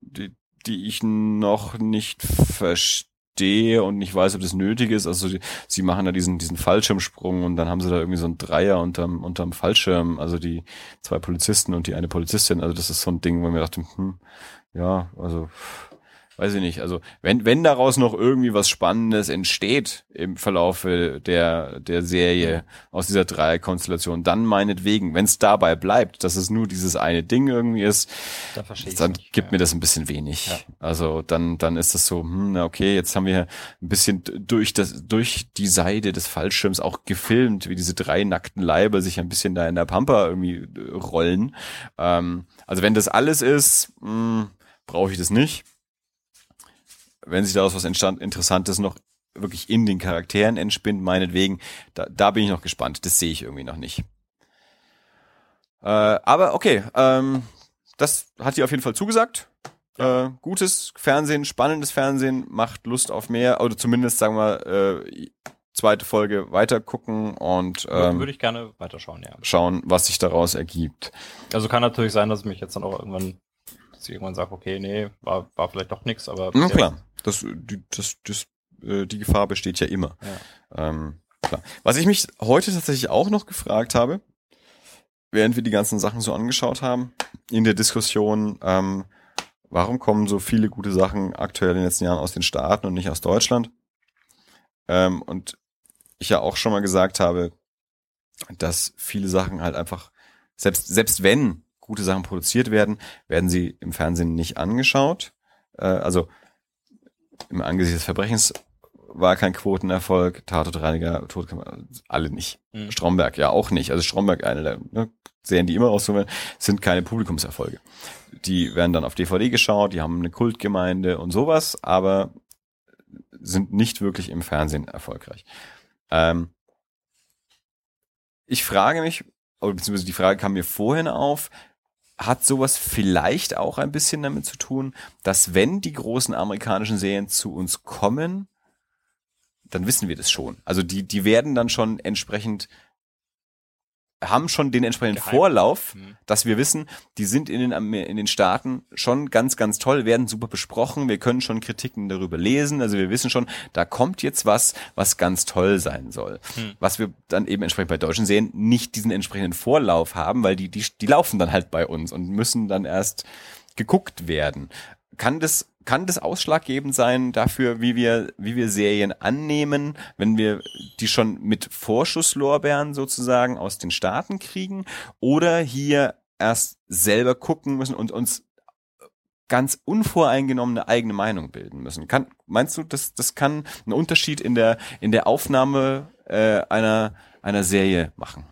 S2: die, die ich noch nicht verstehe und nicht weiß, ob das nötig ist. Also die, sie machen da diesen, diesen Fallschirmsprung und dann haben sie da irgendwie so einen Dreier unterm, unterm Fallschirm, also die zwei Polizisten und die eine Polizistin. Also das ist so ein Ding, wo ich mir dachte, hm, ja, also weiß ich nicht. Also wenn, wenn daraus noch irgendwie was Spannendes entsteht im Verlaufe der, der Serie aus dieser Dreierkonstellation, dann meinetwegen. Wenn es dabei bleibt, dass es nur dieses eine Ding irgendwie ist,
S1: Da
S2: dann
S1: nicht.
S2: gibt
S1: ja.
S2: mir das ein bisschen wenig.
S1: Ja.
S2: Also dann, dann ist das so, hm, na okay, jetzt haben wir ein bisschen durch das, durch die Seite des Fallschirms auch gefilmt, wie diese drei nackten Leiber sich ein bisschen da in der Pampa irgendwie äh, rollen. Ähm, also wenn das alles ist, hm, brauche ich das nicht. Wenn sich daraus was entstand, Interessantes noch wirklich in den Charakteren entspinnt, meinetwegen, da, da bin ich noch gespannt. Das sehe ich irgendwie noch nicht. Äh, aber okay, ähm, das hat dir auf jeden Fall zugesagt. Äh, gutes Fernsehen, spannendes Fernsehen, macht Lust auf mehr, oder zumindest sagen wir äh, zweite Folge weiter gucken und
S1: Würde
S2: ähm,
S1: würde ich gerne weiterschauen, ja.
S2: schauen, was sich daraus ergibt.
S1: Also kann natürlich sein, dass ich mich jetzt dann auch irgendwann, dass ich irgendwann sage, okay, nee, war, war vielleicht doch nichts, aber
S2: Na klar, das, die, das, das, äh, die Gefahr besteht ja immer.
S1: Ja.
S2: Ähm, klar. Was ich mich heute tatsächlich auch noch gefragt habe, während wir die ganzen Sachen so angeschaut haben, in der Diskussion, ähm, warum kommen so viele gute Sachen aktuell in den letzten Jahren aus den Staaten und nicht aus Deutschland? Ähm, und ich ja auch schon mal gesagt habe, dass viele Sachen halt einfach, selbst, selbst wenn gute Sachen produziert werden, werden sie im Fernsehen nicht angeschaut. Äh, also im Angesicht des Verbrechens war kein Quotenerfolg, Tatortreiniger, Todkammer, alle nicht.
S1: Mhm.
S2: Stromberg ja auch nicht. Also Stromberg, eine der ne, Serien, die immer aussuchen, sind keine Publikumserfolge. Die werden dann auf DVD geschaut, die haben eine Kultgemeinde und sowas, aber sind nicht wirklich im Fernsehen erfolgreich. Ähm, ich frage mich, beziehungsweise die Frage kam mir vorhin auf, hat sowas vielleicht auch ein bisschen damit zu tun, dass wenn die großen amerikanischen Serien zu uns kommen, dann wissen wir das schon. Also die, die werden dann schon entsprechend, haben schon den entsprechenden
S1: Gehypt.
S2: Vorlauf,
S1: Mhm.
S2: dass wir wissen, die sind in den, in den Staaten schon ganz, ganz toll, werden super besprochen, wir können schon Kritiken darüber lesen, also wir wissen schon, da kommt jetzt was, was ganz toll sein soll.
S1: Hm.
S2: Was wir dann eben entsprechend bei deutschen Serien nicht diesen entsprechenden Vorlauf haben, weil die, die, die laufen dann halt bei uns und müssen dann erst geguckt werden. Kann das, kann das ausschlaggebend sein dafür, wie wir, wie wir Serien annehmen, wenn wir die schon mit Vorschusslorbeeren sozusagen aus den Staaten kriegen oder hier erst selber gucken müssen und uns ganz unvoreingenommene eigene Meinung bilden müssen. Kann, meinst du, das, das kann einen Unterschied in der, in der Aufnahme äh, einer, einer Serie machen?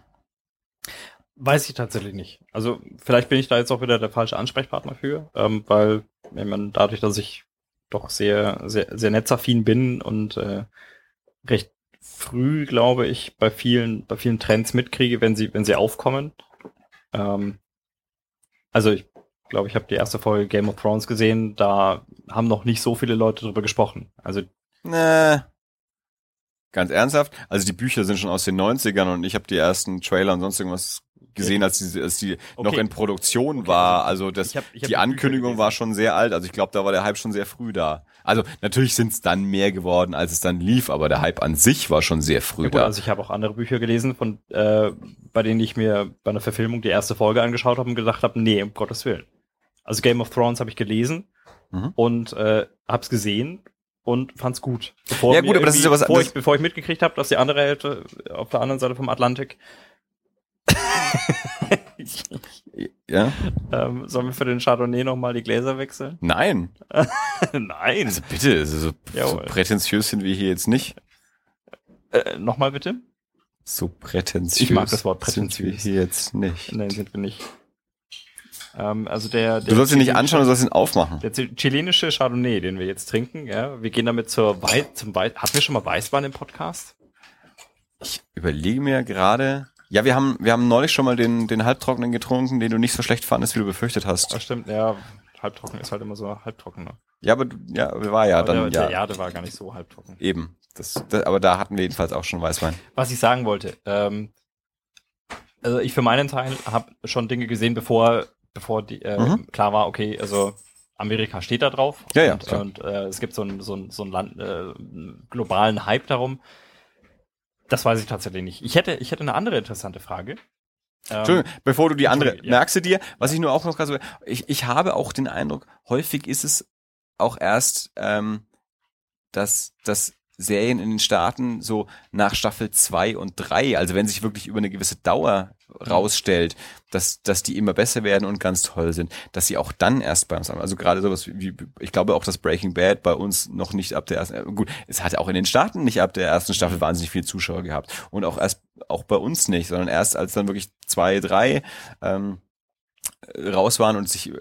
S1: Weiß ich tatsächlich nicht. Also vielleicht bin ich da jetzt auch wieder der falsche Ansprechpartner für, ähm, weil wenn man dadurch, dass ich doch sehr, sehr, sehr netzaffin bin und äh, recht früh, glaube ich, bei vielen, bei vielen Trends mitkriege, wenn sie, wenn sie aufkommen. Ähm, also ich glaube, ich habe die erste Folge Game of Thrones gesehen, da haben noch nicht so viele Leute drüber gesprochen. Also
S2: Nee. Ganz ernsthaft? Also die Bücher sind schon aus den 90ern und ich habe die ersten Trailer und sonst irgendwas gesehen, als die, als die noch
S1: Okay.
S2: in Produktion
S1: Okay,
S2: war.
S1: also
S2: Also das,
S1: ich hab- ich hab
S2: die Ankündigung war schon sehr alt. Also ich glaube, da war der Hype schon sehr früh da. Also natürlich sind es dann mehr geworden, als es dann lief, aber der Hype an sich war schon sehr früh
S1: Ja, gut,
S2: da.
S1: also ich habe auch andere Bücher gelesen, von äh, bei denen ich mir bei einer Verfilmung die erste Folge angeschaut habe und gedacht habe, nee, um Gottes Willen. Also Game of Thrones habe ich gelesen
S2: Mhm.
S1: und äh, habe es gesehen und fand's gut. Bevor
S2: Ja, gut, aber das ist ja was-
S1: bevor ich, bevor ich mitgekriegt habe, dass die andere Hälfte auf der anderen Seite vom Atlantik
S2: Ja?
S1: ähm, sollen wir für den Chardonnay nochmal die Gläser wechseln?
S2: Nein.
S1: Nein.
S2: Also bitte, so, so prätentiös sind wir hier jetzt nicht.
S1: Äh, nochmal bitte?
S2: So prätentiös.
S1: Ich mag das Wort
S2: Sind wir
S1: prätentiös.
S2: hier jetzt nicht.
S1: Nein, sind wir nicht. Ähm, also der, der
S2: Du sollst ihn nicht anschauen, du sollst ihn aufmachen.
S1: Der chilenische Chardonnay, den wir jetzt trinken, ja, wir gehen damit zur Wei zum Wei Hatten wir schon mal Weißwein im Podcast?
S2: Ich überlege mir gerade. Ja, wir haben, wir haben neulich schon mal den, den Halbtrockenen getrunken, den du nicht so schlecht fandest, wie du befürchtet hast.
S1: Das stimmt, ja. Halbtrocken ist halt immer so halbtrocken. Ne?
S2: Ja, aber ja, war ja
S1: Aber
S2: dann,
S1: der,
S2: ja,
S1: der, der war gar nicht so halbtrocken.
S2: eben. Das, das, aber da hatten wir jedenfalls auch schon Weißwein.
S1: Was ich sagen wollte, ähm, also ich für meinen Teil habe schon Dinge gesehen, bevor, bevor die, äh,
S2: Mhm.
S1: klar war, okay, also Amerika steht da drauf.
S2: Ja, ja,
S1: Und, äh, es gibt so einen so so Land, äh, globalen Hype darum. Das weiß ich tatsächlich nicht. Ich hätte, ich hätte eine andere interessante Frage. Ähm,
S2: Entschuldigung, bevor du die andere,
S1: ja.
S2: merkst du dir, was ich nur auch noch gerade so, ich, ich habe auch den Eindruck, häufig ist es auch erst, ähm, dass, dass Serien in den Staaten so nach Staffel zwei und drei, also wenn sich wirklich über eine gewisse Dauer rausstellt, dass, dass die immer besser werden und ganz toll sind, dass sie auch dann erst bei uns haben. Also gerade sowas wie, ich glaube auch, dass Breaking Bad bei uns noch nicht ab der ersten, gut, es hat auch in den Staaten nicht ab der ersten Staffel wahnsinnig viele Zuschauer gehabt und auch erst, auch bei uns nicht, sondern erst als dann wirklich zwei, drei ähm, raus waren und sich äh,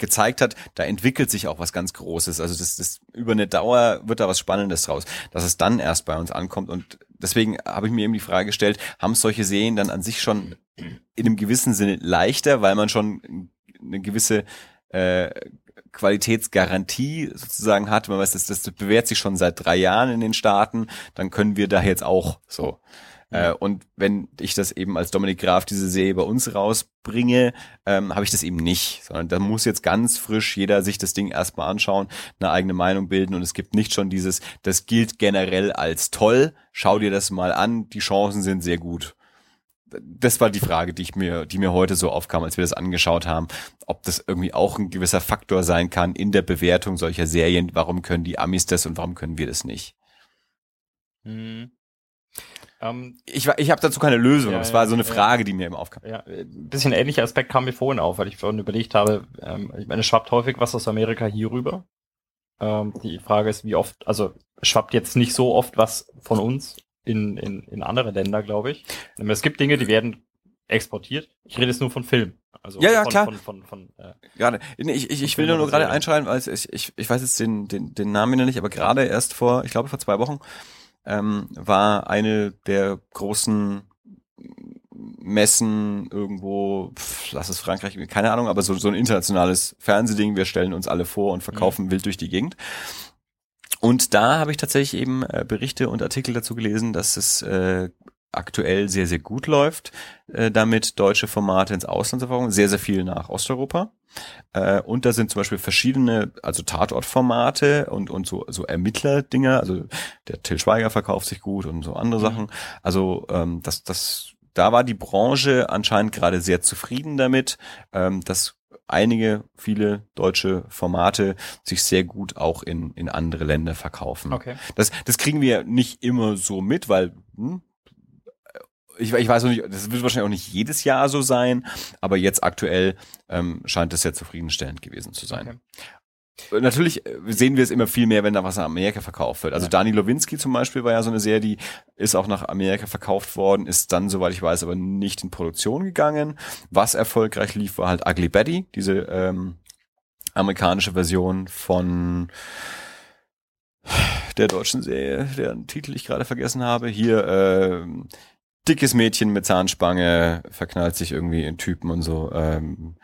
S2: gezeigt hat, da entwickelt sich auch was ganz Großes. Also das, das über eine Dauer wird da was Spannendes draus, dass es dann erst bei uns ankommt. Und deswegen habe ich mir eben die Frage gestellt, haben solche Serien dann an sich schon in einem gewissen Sinne leichter, weil man schon eine gewisse äh, Qualitätsgarantie sozusagen hat. Man weiß, das, das bewährt sich schon seit drei Jahren in den Staaten, dann können wir da jetzt auch so. Äh, und wenn ich das eben als Dominik Graf diese Serie bei uns rausbringe, ähm, habe ich das eben nicht, sondern da muss jetzt ganz frisch jeder sich das Ding erstmal anschauen, eine eigene Meinung bilden und es gibt nicht schon dieses, das gilt generell als toll, schau dir das mal an, die Chancen sind sehr gut. Das war die Frage, die ich mir, die mir heute so aufkam, als wir das angeschaut haben, ob das irgendwie auch ein gewisser Faktor sein kann in der Bewertung solcher Serien. Warum können die Amis das und warum können wir das nicht?
S1: Mhm. Ähm,
S2: Ich, ich habe dazu keine Lösung,
S1: Ja,
S2: aber es war so eine. Frage, die mir eben aufkam.
S1: ja, ein bisschen ähnlicher Aspekt kam mir vorhin auf, weil ich vorhin überlegt habe, ähm, ich meine, es schwappt häufig was aus Amerika hier rüber. Ähm, die Frage ist, wie oft, also schwappt jetzt nicht so oft was von uns in, in, in andere Länder, glaube ich. Ähm, Es gibt Dinge, die werden exportiert. Ich rede jetzt nur von Film. Also
S2: Ja, ja,
S1: von,
S2: klar.
S1: Von, von, von, äh,
S2: Gerade. Ich, ich, ich will nur, gerade einschreiben, als ich, ich, ich weiß jetzt den, den, den Namen noch nicht, aber gerade erst vor, ich glaube vor zwei Wochen, ähm, war eine der großen Messen irgendwo, pf, lass es Frankreich, keine Ahnung, aber so, so ein internationales Fernsehding, wir stellen uns alle vor und verkaufen wild durch die Gegend. Und da habe ich tatsächlich eben äh, Berichte und Artikel dazu gelesen, dass es äh, aktuell sehr, sehr gut läuft, äh, damit deutsche Formate ins Ausland zu verkaufen, sehr, sehr viel nach Osteuropa. Äh, und da sind zum Beispiel verschiedene, also Tatortformate und, und so, so Ermittler-Dinger, also der Till Schweiger verkauft sich gut und so andere
S1: Mhm.
S2: Sachen. Also ähm, das, das, da war die Branche anscheinend gerade sehr zufrieden damit, ähm, dass einige, viele deutsche Formate sich sehr gut auch in, in andere Länder verkaufen.
S1: okay.
S2: Das, das kriegen wir nicht immer so mit, weil hm, ich, ich weiß noch nicht, das wird wahrscheinlich auch nicht jedes Jahr so sein, aber jetzt aktuell ähm, scheint es sehr zufriedenstellend gewesen zu sein.
S1: okay.
S2: Natürlich äh, sehen wir es immer viel mehr, wenn da was nach Amerika verkauft wird. Also
S1: Ja.
S2: Dani Lowinski zum Beispiel war ja so eine Serie, die ist auch nach Amerika verkauft worden, ist dann, soweit ich weiß, aber nicht in Produktion gegangen. Was erfolgreich lief, war halt Ugly Betty, diese ähm, amerikanische Version von der deutschen Serie, deren Titel ich gerade vergessen habe. Hier ähm, dickes Mädchen mit Zahnspange verknallt sich irgendwie in Typen und so. Ähm,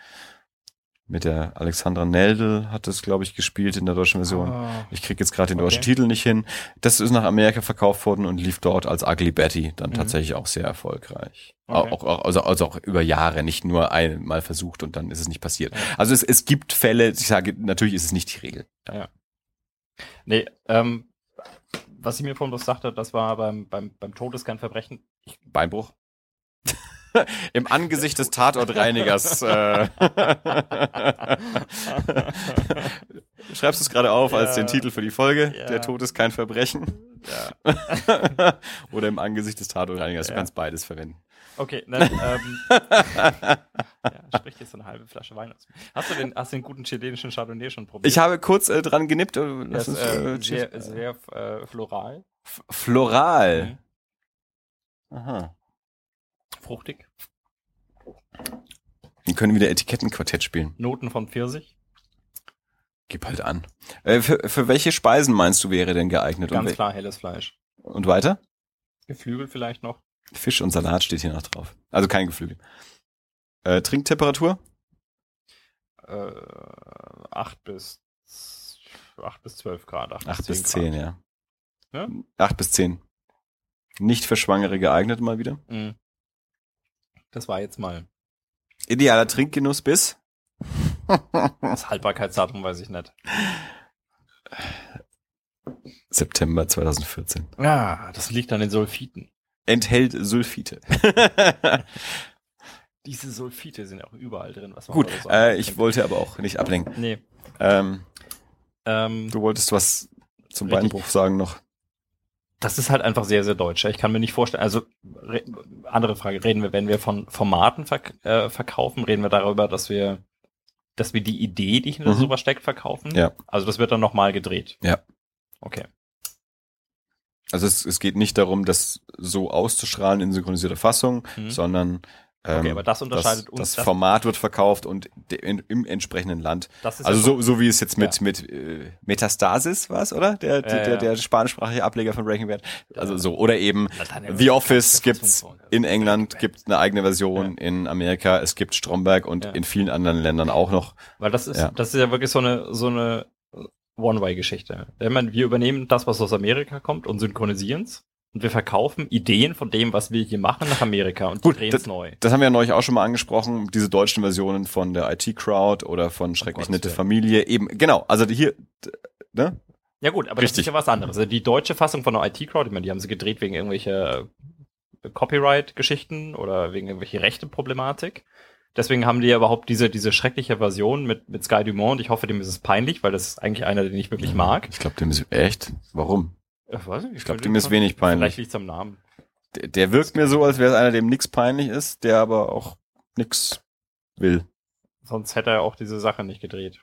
S2: mit der Alexandra Neldl hat das, glaube ich, gespielt in der deutschen Version.
S1: Ah,
S2: Ich krieg jetzt gerade den deutschen
S1: Okay.
S2: Titel nicht hin. Das ist nach Amerika verkauft worden und lief dort als Ugly Betty dann
S1: Mhm.
S2: tatsächlich auch sehr erfolgreich.
S1: Okay.
S2: Auch, auch, also, also auch über Jahre, nicht nur einmal versucht und dann ist es nicht passiert.
S1: Ja.
S2: Also es, es gibt Fälle, ich sage, natürlich ist es nicht die Regel.
S1: Nee, ähm, was ich mir vorhin bloß sagte, das war beim, beim, beim Tod ist kein Verbrechen.
S2: Beinbruch. Im Angesicht des Tatortreinigers. Äh. schreibst du es gerade auf als
S1: Ja.
S2: den Titel für die Folge.
S1: Ja.
S2: Der Tod ist kein Verbrechen.
S1: Ja.
S2: Oder im Angesicht des Tatoreinigers. Du kannst beides verwenden.
S1: Okay, dann ähm, ja, sprich jetzt so eine halbe Flasche Wein aus. Hast du den, hast den guten chilenischen Chardonnay schon probiert?
S2: Ich habe kurz äh, dran genippt. äh, Lass
S1: ist äh,
S2: äh,
S1: sehr, sehr äh, floral,
S2: F- Floral.
S1: Mhm.
S2: Aha.
S1: fruchtig,
S2: Wir können wieder Etikettenquartett spielen.
S1: Noten von Pfirsich,
S2: Gib halt an. Äh, für, für welche Speisen meinst du wäre denn geeignet?
S1: Ganz klar helles Fleisch.
S2: und weiter?
S1: Geflügel vielleicht noch.
S2: Fisch und Salat steht hier noch drauf. Also kein Geflügel. Äh, Trinktemperatur?
S1: Äh, 8 bis 8 bis 12 Grad. 8,
S2: 8 bis
S1: 10
S2: 10, ja.
S1: Ja?
S2: 8 bis 10. Nicht für Schwangere geeignet mal wieder.
S1: Mhm. Das war jetzt mal.
S2: Idealer Trinkgenuss bis?
S1: Das Haltbarkeitsdatum weiß ich nicht.
S2: September 2014.
S1: Ja, das liegt an den Sulfiten.
S2: Enthält Sulfite.
S1: Diese Sulfite sind auch überall drin. Was man
S2: Gut,
S1: so
S2: äh, ich wollte aber auch nicht ablenken.
S1: Nee.
S2: Ähm,
S1: Ähm,
S2: du wolltest was zum
S1: Richtig.
S2: Beinbruch sagen noch.
S1: Das ist halt einfach sehr, sehr deutsch. Ich kann mir nicht vorstellen, also re andere Frage, reden wir, wenn wir von Formaten verk äh, verkaufen, reden wir darüber, dass wir, dass wir die Idee, die hinter
S2: Mhm.
S1: sowas steckt, verkaufen?
S2: Ja.
S1: Also das wird dann nochmal gedreht.
S2: Ja.
S1: Okay.
S2: Also es, es geht nicht darum, das so auszustrahlen in synchronisierter Fassung,
S1: Mhm.
S2: sondern
S1: Okay, aber das unterscheidet
S2: das,
S1: uns-
S2: Das
S1: das-
S2: Format wird verkauft und in, im entsprechenden Land. Also
S1: ja
S2: so, so wie es jetzt mit,
S1: Ja.
S2: mit äh, Metastasis war oder? Der, der,
S1: ja.
S2: der spanischsprachige Ableger von Breaking Bad. Also so. Oder eben The Office gibt's in England, gibt eine eigene Version in Amerika, es gibt Stromberg und in vielen anderen Ländern auch noch.
S1: Weil das ist,
S2: Ja.
S1: das ist ja wirklich so eine, so eine One-Way-Geschichte. Ich meine, wir übernehmen das, was aus Amerika kommt und synchronisieren's. Und wir verkaufen Ideen von dem, was wir hier machen, nach Amerika und
S2: Gut,
S1: drehen es neu.
S2: Das haben wir ja neulich auch schon mal angesprochen, diese deutschen Versionen von der IT-Crowd oder von Schrecklich
S1: Gottes
S2: Nette
S1: Willen.
S2: Familie. Eben, genau, also hier, ne?
S1: Ja gut, aber
S2: Richtig.
S1: das ist ja was anderes. Also die deutsche Fassung von der IT-Crowd, ich meine, die haben sie gedreht wegen irgendwelcher Copyright-Geschichten oder wegen irgendwelcher Rechte-Problematik. Deswegen haben die ja überhaupt diese, diese schreckliche Version mit, mit Sky Dumont. Ich hoffe, dem ist es peinlich, weil das ist eigentlich einer, den ich wirklich mag.
S2: Ich glaube, dem ist echt. Warum?
S1: Ich weiß nicht,
S2: Ich glaube, dem ist wenig
S1: Vielleicht
S2: peinlich.
S1: liegt es am Namen.
S2: Der, der wirkt mir so, als wäre es einer, dem nix peinlich ist, der aber auch nix will.
S1: Sonst hätte er auch diese Sache nicht gedreht.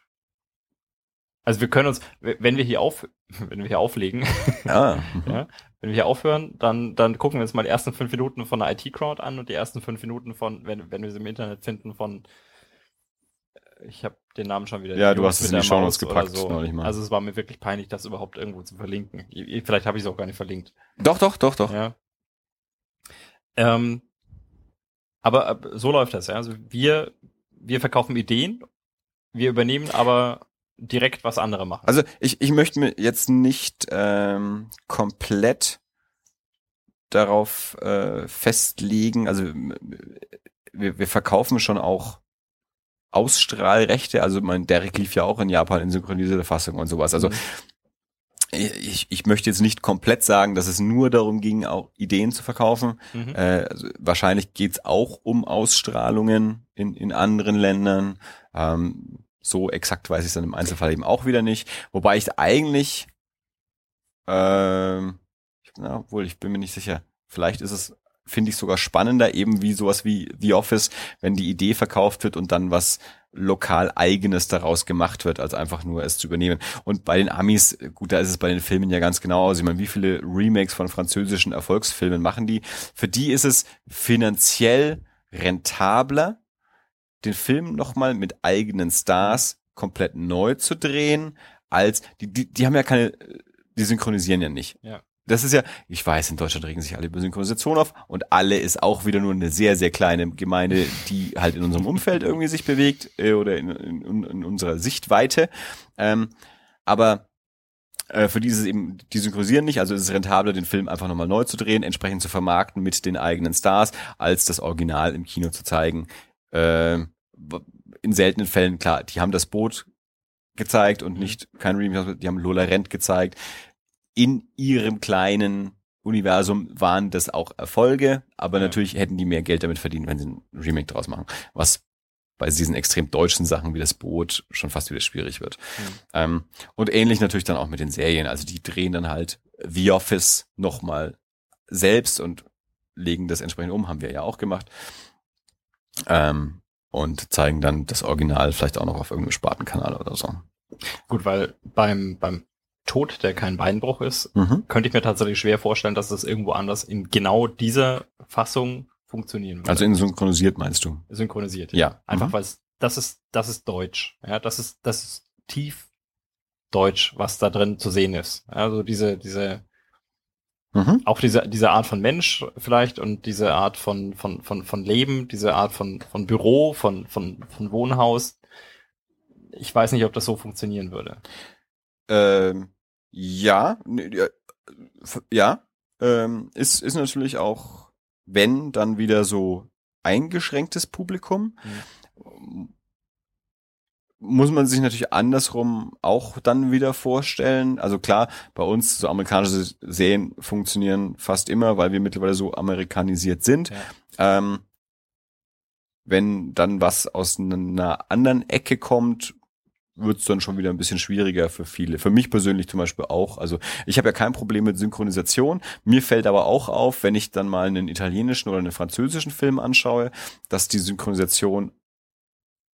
S1: Also wir können uns, wenn wir hier auf, wenn wir hier auflegen,
S2: Ah, mhm.
S1: Ja. wenn wir hier aufhören, dann, dann gucken wir uns mal die ersten fünf Minuten von der IT-Crowd an und die ersten fünf Minuten von, wenn, wenn wir sie im Internet finden, von, ich habe den Namen schon wieder.
S2: Ja, du hast es in die
S1: Maus oder
S2: gepackt, neulich mal.
S1: Also es war mir wirklich peinlich, das überhaupt irgendwo zu verlinken. Ich- ich- Vielleicht habe ich es auch gar nicht verlinkt.
S2: Doch, doch, doch, doch.
S1: Ja. Ähm, aber äh, so läuft das, ja. Also wir, wir verkaufen Ideen, wir übernehmen aber direkt, was andere machen.
S2: Also ich, ich möchte mir jetzt nicht ähm, komplett darauf äh, festlegen, also m- wir, wir verkaufen schon auch Ausstrahlrechte, also mein Derek lief ja auch in Japan in synchronisierter Fassung und sowas. Also
S1: Mhm.
S2: ich, ich möchte jetzt nicht komplett sagen, dass es nur darum ging, auch Ideen zu verkaufen.
S1: Mhm.
S2: Äh, also wahrscheinlich geht's auch um Ausstrahlungen in, in anderen Ländern. Ähm, so exakt weiß ich es dann im Einzelfall eben auch wieder nicht. Wobei ich eigentlich, ähm, na, obwohl ich bin mir nicht sicher. Vielleicht ist es, finde ich sogar spannender, eben wie sowas wie The Office, wenn die Idee verkauft wird und dann was lokal eigenes daraus gemacht wird, als einfach nur es zu übernehmen. Und bei den Amis, gut, da ist es bei den Filmen ja ganz genau aus. Ich meine, wie viele Remakes von französischen Erfolgsfilmen machen die? Für die ist es finanziell rentabler, den Film nochmal mit eigenen Stars komplett neu zu drehen, als die, die, die haben ja keine, die synchronisieren ja nicht.
S1: Ja.
S2: Das ist ja, ich weiß, in Deutschland regen sich alle über Synchronisation auf und alle ist auch wieder nur eine sehr, sehr kleine Gemeinde, die halt in unserem Umfeld irgendwie sich bewegt äh, oder in, in, in unserer Sichtweite. Ähm, aber äh, für die ist es eben, die synchronisieren nicht, also ist es rentabler, den Film einfach nochmal neu zu drehen, entsprechend zu vermarkten mit den eigenen Stars, als das Original im Kino zu zeigen. Ähm, in seltenen Fällen, klar, die haben das Boot gezeigt und
S1: Mhm.
S2: nicht kein Remake, die haben Lola Rent gezeigt. In ihrem kleinen Universum waren das auch Erfolge, aber
S1: Ja.
S2: natürlich hätten die mehr Geld damit verdient, wenn sie ein Remake draus machen. Was bei diesen extrem deutschen Sachen wie das Boot schon fast wieder schwierig wird.
S1: Mhm.
S2: Ähm, und ähnlich natürlich dann auch mit den Serien. Also die drehen dann halt The Office nochmal selbst und legen das entsprechend um, haben wir ja auch gemacht. Ähm, und zeigen dann das Original vielleicht auch noch auf irgendeinem Spartenkanal oder so.
S1: Gut, weil beim, beim Tod, der kein Beinbruch ist,
S2: Mhm.
S1: könnte ich mir tatsächlich schwer vorstellen, dass das irgendwo anders in genau dieser Fassung funktionieren würde.
S2: Also in synchronisiert meinst du?
S1: synchronisiert.
S2: Ja.
S1: Einfach
S2: Mhm.
S1: weil es, das ist, das ist Deutsch. Ja, das ist, das ist tief Deutsch, was da drin zu sehen ist. Also diese, diese,
S2: Mhm.
S1: auch diese, diese Art von Mensch vielleicht und diese Art von, von, von, von Leben, diese Art von, von Büro, von, von, von Wohnhaus. Ich weiß nicht, ob das so funktionieren würde.
S2: Ähm, ja, ja, ähm, ist, ist natürlich auch, wenn, dann wieder so eingeschränktes Publikum. Muss man sich natürlich andersrum auch dann wieder vorstellen. Also klar, bei uns so amerikanische Serien funktionieren fast immer, weil wir mittlerweile so amerikanisiert sind.
S1: Ja.
S2: Ähm, wenn dann was aus einer anderen Ecke kommt, wird's dann schon wieder ein bisschen schwieriger für viele. Für mich persönlich zum Beispiel auch. Also ich habe ja kein Problem mit Synchronisation. Mir fällt aber auch auf, wenn ich dann mal einen italienischen oder einen französischen Film anschaue, dass die Synchronisation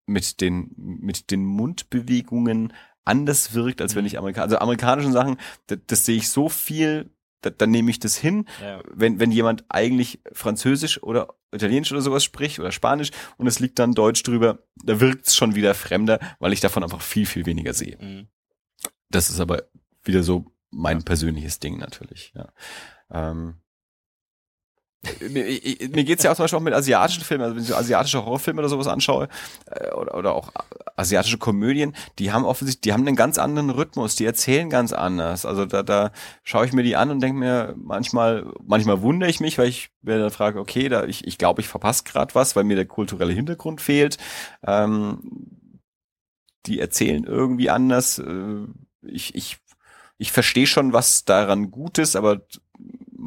S2: mit den, mit den Mundbewegungen anders wirkt, als wenn
S1: Mhm.
S2: ich Amerika also amerikanischen Sachen, das, das sehe ich so viel, da, dann nehme ich das hin,
S1: Ja.
S2: wenn, wenn jemand eigentlich Französisch oder Italienisch oder sowas spricht oder Spanisch und es liegt dann Deutsch drüber, da wirkt es schon wieder fremder, weil ich davon einfach viel, viel weniger sehe.
S1: Mhm.
S2: Das ist aber wieder so mein persönliches Ding natürlich. Ja. Ähm, mir, ich- mir geht's ja auch zum Beispiel auch mit asiatischen Filmen, also wenn ich so asiatische Horrorfilme oder sowas anschaue, äh, oder, oder auch asiatische Komödien, die haben offensichtlich, die haben einen ganz anderen Rhythmus, die erzählen ganz anders. Also da, da schaue ich mir die an und denke mir manchmal, manchmal wundere ich mich, weil ich mir dann frage, okay, da ich, ich glaube, ich verpasse gerade was, weil mir der kulturelle Hintergrund fehlt. Ähm, die erzählen irgendwie anders. Äh, ich, ich, ich verstehe schon, was daran gut ist, aber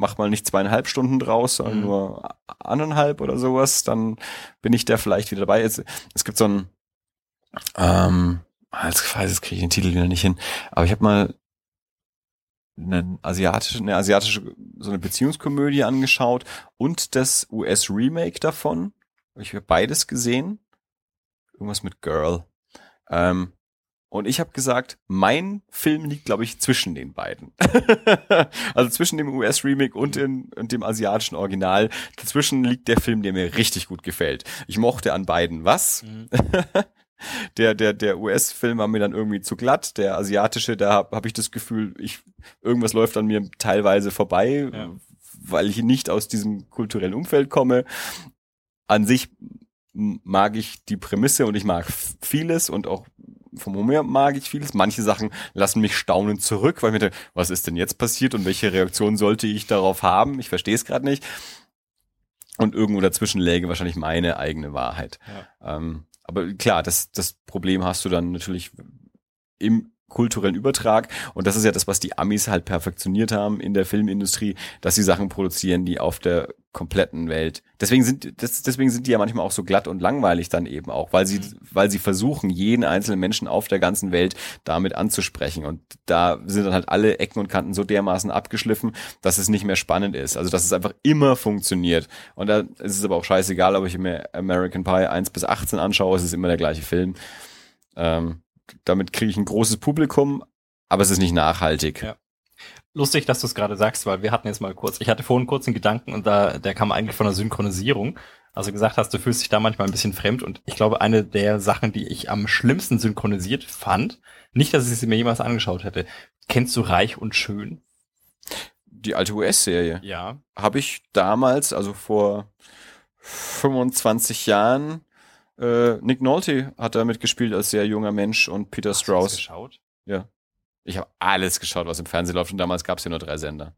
S2: mach mal nicht zweieinhalb Stunden draus, sondern
S1: Mhm.
S2: nur anderthalb oder sowas, dann bin ich da vielleicht wieder dabei. Es, es gibt so ein, ähm, ah, jetzt, weiß, jetzt kriege ich den Titel wieder nicht hin, aber ich habe mal eine asiatische, eine asiatische, so eine Beziehungskomödie angeschaut und das US-Remake davon. Ich habe beides gesehen. Irgendwas mit Girl. Ähm, und ich habe gesagt, mein Film liegt, glaube ich, zwischen den beiden. also zwischen dem US-Remake und, in- und dem asiatischen Original. Dazwischen liegt der Film, der mir richtig gut gefällt. Ich mochte an beiden was.
S1: Mhm.
S2: Der, der, der US-Film war mir dann irgendwie zu glatt. Der asiatische, da habe hab ich das Gefühl, ich, irgendwas läuft an mir teilweise vorbei,
S1: Ja.
S2: weil ich nicht aus diesem kulturellen Umfeld komme. An sich mag ich die Prämisse und ich mag vieles und auch vom Humor mag ich vieles. Manche Sachen lassen mich staunend zurück, weil ich mir denke, was ist denn jetzt passiert und welche Reaktion sollte ich darauf haben? Ich verstehe es gerade nicht. Und irgendwo dazwischen läge wahrscheinlich meine eigene Wahrheit.
S1: Ja.
S2: Ähm, aber klar, das, das Problem hast du dann natürlich im kulturellen Übertrag. Und das ist ja das, was die Amis halt perfektioniert haben in der Filmindustrie, dass sie Sachen produzieren, die auf der kompletten Welt. Deswegen sind, das, deswegen sind die ja manchmal auch so glatt und langweilig dann eben auch, weil sie,
S1: Mhm.
S2: weil sie versuchen, jeden einzelnen Menschen auf der ganzen Welt damit anzusprechen. Und da sind dann halt alle Ecken und Kanten so dermaßen abgeschliffen, dass es nicht mehr spannend ist. Also, dass es einfach immer funktioniert. Und da ist es aber auch scheißegal, ob ich mir American Pie 1 bis 18 anschaue, es ist immer der gleiche Film. Ähm, damit kriege ich ein großes Publikum, aber es ist nicht nachhaltig.
S1: Ja. Lustig, dass du es gerade sagst, weil wir hatten jetzt mal kurz, ich hatte vorhin kurz einen Gedanken und da, der kam eigentlich von der Synchronisierung. Also gesagt hast, du fühlst dich da manchmal ein bisschen fremd und ich glaube, eine der Sachen, die ich am schlimmsten synchronisiert fand, nicht, dass ich sie mir jemals angeschaut hätte. Kennst du Reich und Schön?
S2: Die alte US-Serie
S1: Ja.
S2: habe ich damals, also vor 25 Jahren, äh, Nick Nolte hat da mitgespielt als sehr junger Mensch und Peter
S1: Hast du das
S2: Strauss.
S1: geschaut?
S2: Ja. Ich habe alles geschaut, was im Fernsehen läuft und damals gab es ja nur drei Sender.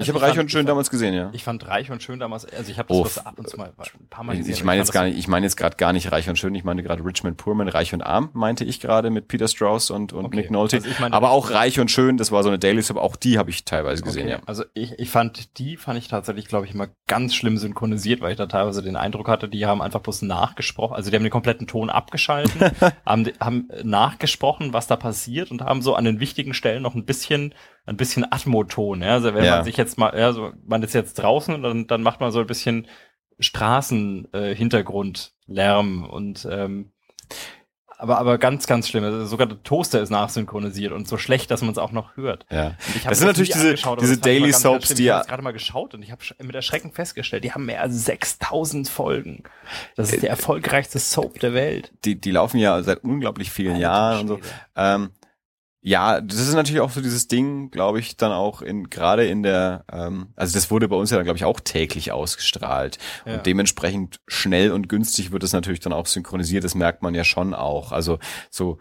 S2: Ich
S1: Also
S2: habe Reich
S1: fand-
S2: und Schön
S1: fand-
S2: damals gesehen, ja.
S1: Ich fand Reich und Schön damals, also ich habe
S2: Oh,
S1: das was ab und zu mal ein paar Mal gesehen.
S2: Ich meine jetzt gar
S1: das-
S2: nicht, ich meine jetzt gerade gar nicht Reich und Schön, ich meine gerade Richmond Poorman, Reich und Arm, meinte ich gerade mit Peter Strauss und, und
S1: Okay,
S2: Nick Nolte.
S1: also meine-
S2: Aber auch Reich und Schön, das war so eine Daily Soap, auch die habe ich teilweise gesehen,
S1: Okay,
S2: ja.
S1: Also ich, ich fand, die fand ich tatsächlich, glaube ich, immer ganz schlimm synchronisiert, weil ich da teilweise den Eindruck hatte, die haben einfach bloß nachgesprochen, also die haben den kompletten Ton abgeschalten, haben, haben nachgesprochen, was da passiert und haben so an den wichtigen Stellen noch ein bisschen, ein bisschen Atmoton. Ja? Also wenn
S2: Ja.
S1: man sich jetzt mal, ja, so, man ist jetzt draußen und dann, dann macht man so ein bisschen Straßen-Hintergrundlärm äh, und ähm, aber, aber ganz, ganz schlimm. Also sogar der Toaster ist nachsynchronisiert und so schlecht, dass man es auch noch hört.
S2: ja.
S1: Ich
S2: Das sind natürlich diese- diese
S1: ich
S2: Daily
S1: ganz
S2: Soaps, die
S1: Ich
S2: ja-
S1: habe gerade mal geschaut und ich habe mit Erschrecken festgestellt, die haben mehr als 6000 Folgen. Das ist der erfolgreichste Soap der Welt.
S2: Die, die laufen ja seit unglaublich vielen
S1: Alter
S2: Jahren und so. Ähm, ja, das ist natürlich auch so dieses Ding, glaube ich, dann auch in gerade in der, ähm, also das wurde bei uns ja dann, glaube ich, auch täglich ausgestrahlt.
S1: Ja.
S2: Und dementsprechend schnell und günstig wird es natürlich dann auch synchronisiert, das merkt man ja schon auch. Also so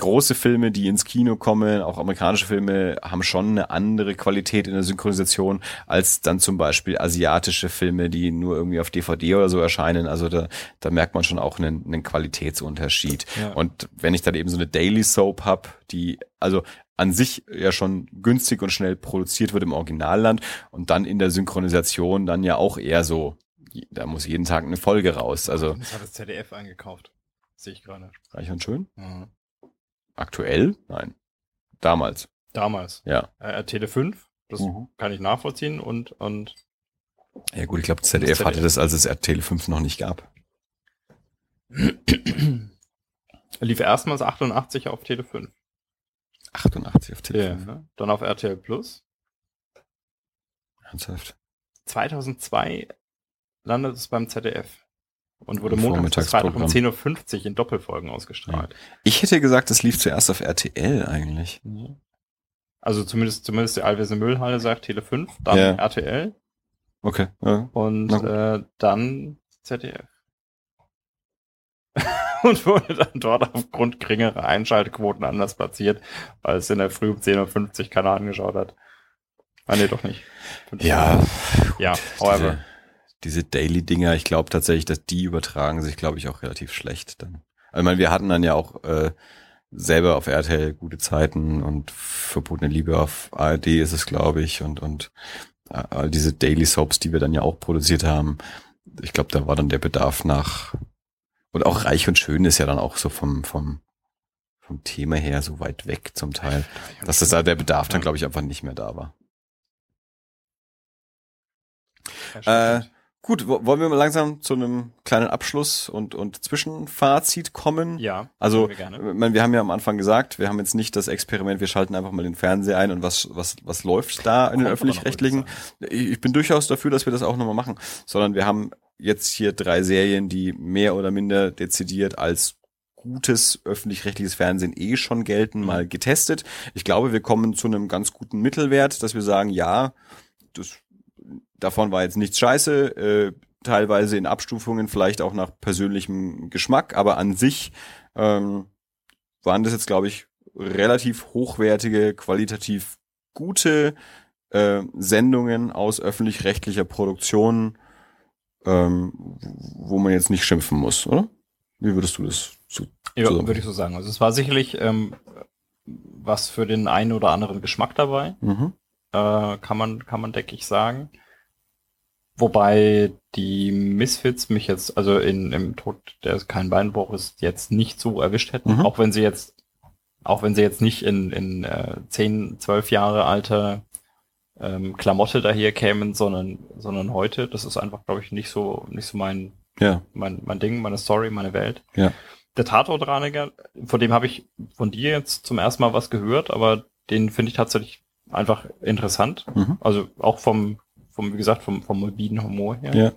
S2: große Filme, die ins Kino kommen, auch amerikanische Filme, haben schon eine andere Qualität in der Synchronisation als dann zum Beispiel asiatische Filme, die nur irgendwie auf DVD oder so erscheinen. Also da, da merkt man schon auch einen, einen Qualitätsunterschied.
S1: Ja.
S2: Und wenn ich dann eben so eine Daily Soap hab, die also an sich ja schon günstig und schnell produziert wird im Originalland und dann in der Synchronisation dann ja auch eher so, da muss jeden Tag eine Folge raus. Also
S1: Das hat das ZDF eingekauft. Sehe ich gerade.
S2: reich und schön.
S1: Mhm.
S2: Aktuell? Nein. Damals.
S1: Damals.
S2: Ja.
S1: Äh, Tele 5, das
S2: Mhm.
S1: kann ich nachvollziehen und, und
S2: Ja gut, ich glaube, ZDF,
S1: ZDF.
S2: hatte das, als es RTL 5 noch nicht gab.
S1: lief erstmals 88 auf Tele 5.
S2: 88 auf Tele
S1: Ja.
S2: 5.
S1: Dann auf RTL Plus.
S2: Ernsthaft.
S1: 2002 landet es beim ZDF und wurde montags bis Freitag um
S2: Vormittagsprogramm.
S1: 10.50 Uhr in Doppelfolgen ausgestrahlt.
S2: Ich hätte gesagt, es lief zuerst auf RTL eigentlich.
S1: Also zumindest, zumindest die Alvese Müllhalle sagt Tele 5, dann
S2: Ja.
S1: RTL
S2: Okay. Ja.
S1: und äh, dann ZDF. und wurde dann dort aufgrund geringerer Einschaltquoten anders platziert, weil es in der Früh um 10.50 Uhr keiner angeschaut hat. Ah, nee, doch nicht.
S2: Ja,
S1: Ja, however.
S2: Diese, Daily-Dinger, ich glaube tatsächlich, dass die übertragen sich, glaube ich, auch relativ schlecht dann. Also, ich meine, wir hatten dann ja auch äh, selber auf RTL gute Zeiten und verbotene Liebe auf ARD ist es, glaube ich, und und äh, all diese Daily Soaps, die wir dann ja auch produziert haben. Ich glaube, da war dann der Bedarf nach und auch Reich und Schön ist ja dann auch so vom vom vom Thema her so weit weg zum Teil, dass das da der Bedarf dann, glaube ich, einfach nicht mehr da war. Äh, Gut, wo- wollen wir mal langsam zu einem kleinen Abschluss und, und Zwischenfazit kommen?
S1: ja,
S2: Also,
S1: wir gerne.
S2: wir haben ja am Anfang gesagt, wir haben jetzt nicht das Experiment, wir schalten einfach mal den Fernseher ein und was, was, was läuft da in den
S1: Kommt noch,
S2: öffentlich-rechtlichen. Ich ich bin durchaus dafür, dass wir das auch nochmal machen, sondern wir haben jetzt hier drei Serien, die mehr oder minder dezidiert als gutes öffentlich-rechtliches Fernsehen eh schon gelten, mal getestet. Ich glaube, wir kommen zu einem ganz guten Mittelwert, dass wir sagen, ja, das, davon war jetzt nichts scheiße, äh, teilweise in Abstufungen vielleicht auch nach persönlichem Geschmack, aber an sich ähm, waren das jetzt, glaube ich, relativ hochwertige, qualitativ gute äh, Sendungen aus öffentlich-rechtlicher Produktion, ähm, wo man jetzt nicht schimpfen muss, oder? Wie würdest du das zu?
S1: Ja,
S2: so.
S1: würde ich so sagen. Also es war sicherlich ähm, was für den einen oder anderen Geschmack dabei.
S2: Mhm.
S1: äh, kann man, kann man, denke ich, sagen. Wobei die Misfits mich jetzt, also in, im Tod, der kein Beinbruch ist, jetzt nicht so erwischt hätten,
S2: Mhm.
S1: auch wenn sie jetzt, auch wenn sie jetzt nicht in, in äh, 10, 12 Jahre alter ähm, Klamotte daher kämen, sondern, sondern heute. Das ist einfach, glaube ich, nicht so, nicht so mein,
S2: Ja,
S1: mein, mein Ding, meine Story, meine Welt.
S2: Ja.
S1: Der Tatortreiniger, von dem habe ich von dir jetzt zum ersten Mal was gehört, aber den finde ich tatsächlich einfach interessant.
S2: Mhm.
S1: Also auch vom, vom, wie gesagt, vom, vom morbiden Humor her.
S2: ja.